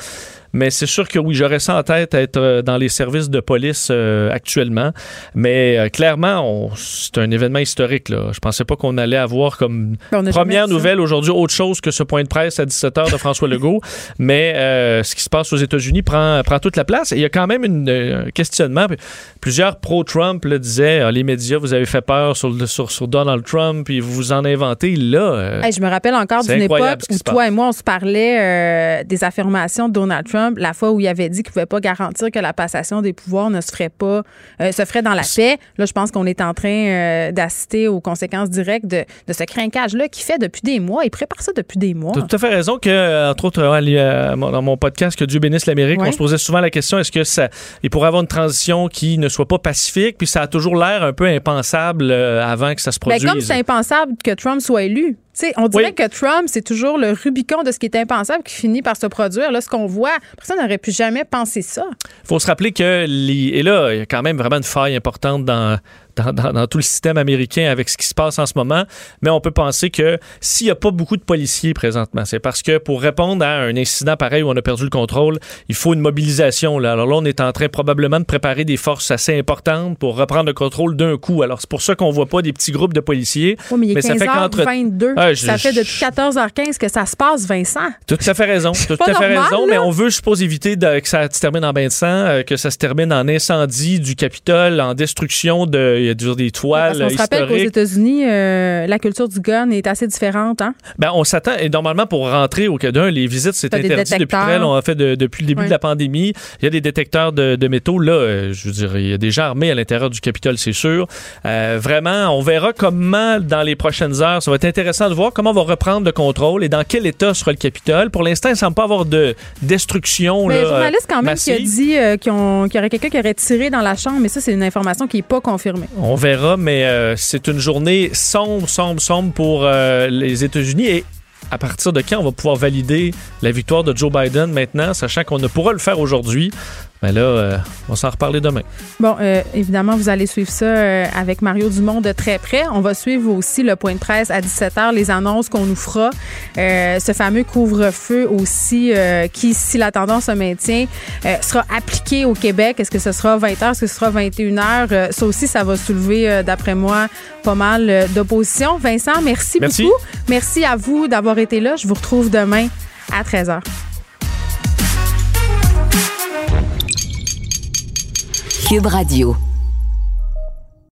Mais c'est sûr que oui, j'aurais ça en tête être euh, dans les services de police euh, actuellement. Mais euh, clairement, c'est un événement historique. Là. Je pensais pas qu'on allait avoir comme première nouvelle aujourd'hui autre chose que ce point de presse à 17h de François Legault. Mais ce qui se passe aux États-Unis prend, prend toute la place. Et il y a quand même un questionnement. Plusieurs pro-Trump disaient ah, les médias, vous avez fait peur sur, sur, sur Donald Trump et vous vous en inventez. Là, je me rappelle encore d'une époque où toi et moi, on se parlait des affirmations de Donald Trump Trump, la fois où il avait dit qu'il ne pouvait pas garantir que la passation des pouvoirs ne se ferait pas, euh, se ferait dans la paix. Là, je pense qu'on est en train euh, d'assister aux conséquences directes de, de ce crinquage-là qui fait depuis des mois. Il prépare ça depuis des mois. Tu as tout à fait raison que, entre autres, dans mon podcast que Dieu bénisse l'Amérique, on se posait souvent la question est-ce que ça, il pourrait avoir une transition qui ne soit pas pacifique, puis ça a toujours l'air un peu impensable avant que ça se produise. Mais comme c'est impensable que Trump soit élu on dirait que Trump, c'est toujours le Rubicon de ce qui est impensable qui finit par se produire. Là, ce qu'on voit, personne n'aurait pu jamais penser ça. Il faut se rappeler que, les, et là, il y a quand même vraiment une faille importante dans dans, tout le système américain avec ce qui se passe en ce moment, mais on peut penser que s'il n'y a pas beaucoup de policiers présentement, c'est parce que pour répondre à un incident pareil où on a perdu le contrôle, il faut une mobilisation. Là. Alors là, on est en train probablement de préparer des forces assez importantes pour reprendre le contrôle d'un coup. Alors c'est pour ça qu'on voit pas des petits groupes de policiers. mais, il est ça fait 22 ça fait depuis 14h15 que ça se passe, Vincent. Tout à fait raison. Tout à fait raison, mais on veut, je suppose, éviter que ça se termine en bain de sang, euh, que ça se termine en incendie du Capitole, en destruction de y a toujours des toiles On se rappelle qu'aux États-Unis, euh, la culture du gun est assez différente. Hein? Ben, on s'attend, et normalement, pour rentrer au Canada, les visites, c'est interdit depuis très On a fait depuis le début de la pandémie. Il y a des détecteurs de, métaux. Là, euh, je veux dire, il y a des gens armés à l'intérieur du Capitole, c'est sûr. Euh, vraiment, on verra comment, dans les prochaines heures, ça va être intéressant de voir comment on va reprendre le contrôle et dans quel état sera le Capitole. Pour l'instant, il ne semble pas avoir de destruction. Mais le journaliste, quand même, qui a dit qu'il y aurait quelqu'un qui aurait tiré dans la chambre, mais ça, c'est une information qui n'est pas confirmée. On verra, mais euh, c'est une journée sombre, sombre, sombre pour euh, les États-Unis. Et à partir de quand on va pouvoir valider la victoire de Joe Biden maintenant, sachant qu'on ne pourra le faire aujourd'hui? Mais là, euh, on va s'en reparler demain. Bon, euh, évidemment, vous allez suivre ça euh, avec Mario Dumont de très près. On va suivre aussi le point de presse à 17h, les annonces qu'on nous fera. ce fameux couvre-feu aussi, qui, si la tendance se maintient, sera appliqué au Québec. Est-ce que ce sera 20h, est-ce que ce sera 21h? ça aussi, ça va soulever, d'après moi, pas mal d'opposition. Vincent, merci, merci beaucoup. Merci à vous d'avoir été là. Je vous retrouve demain à 13h. Cube Radio.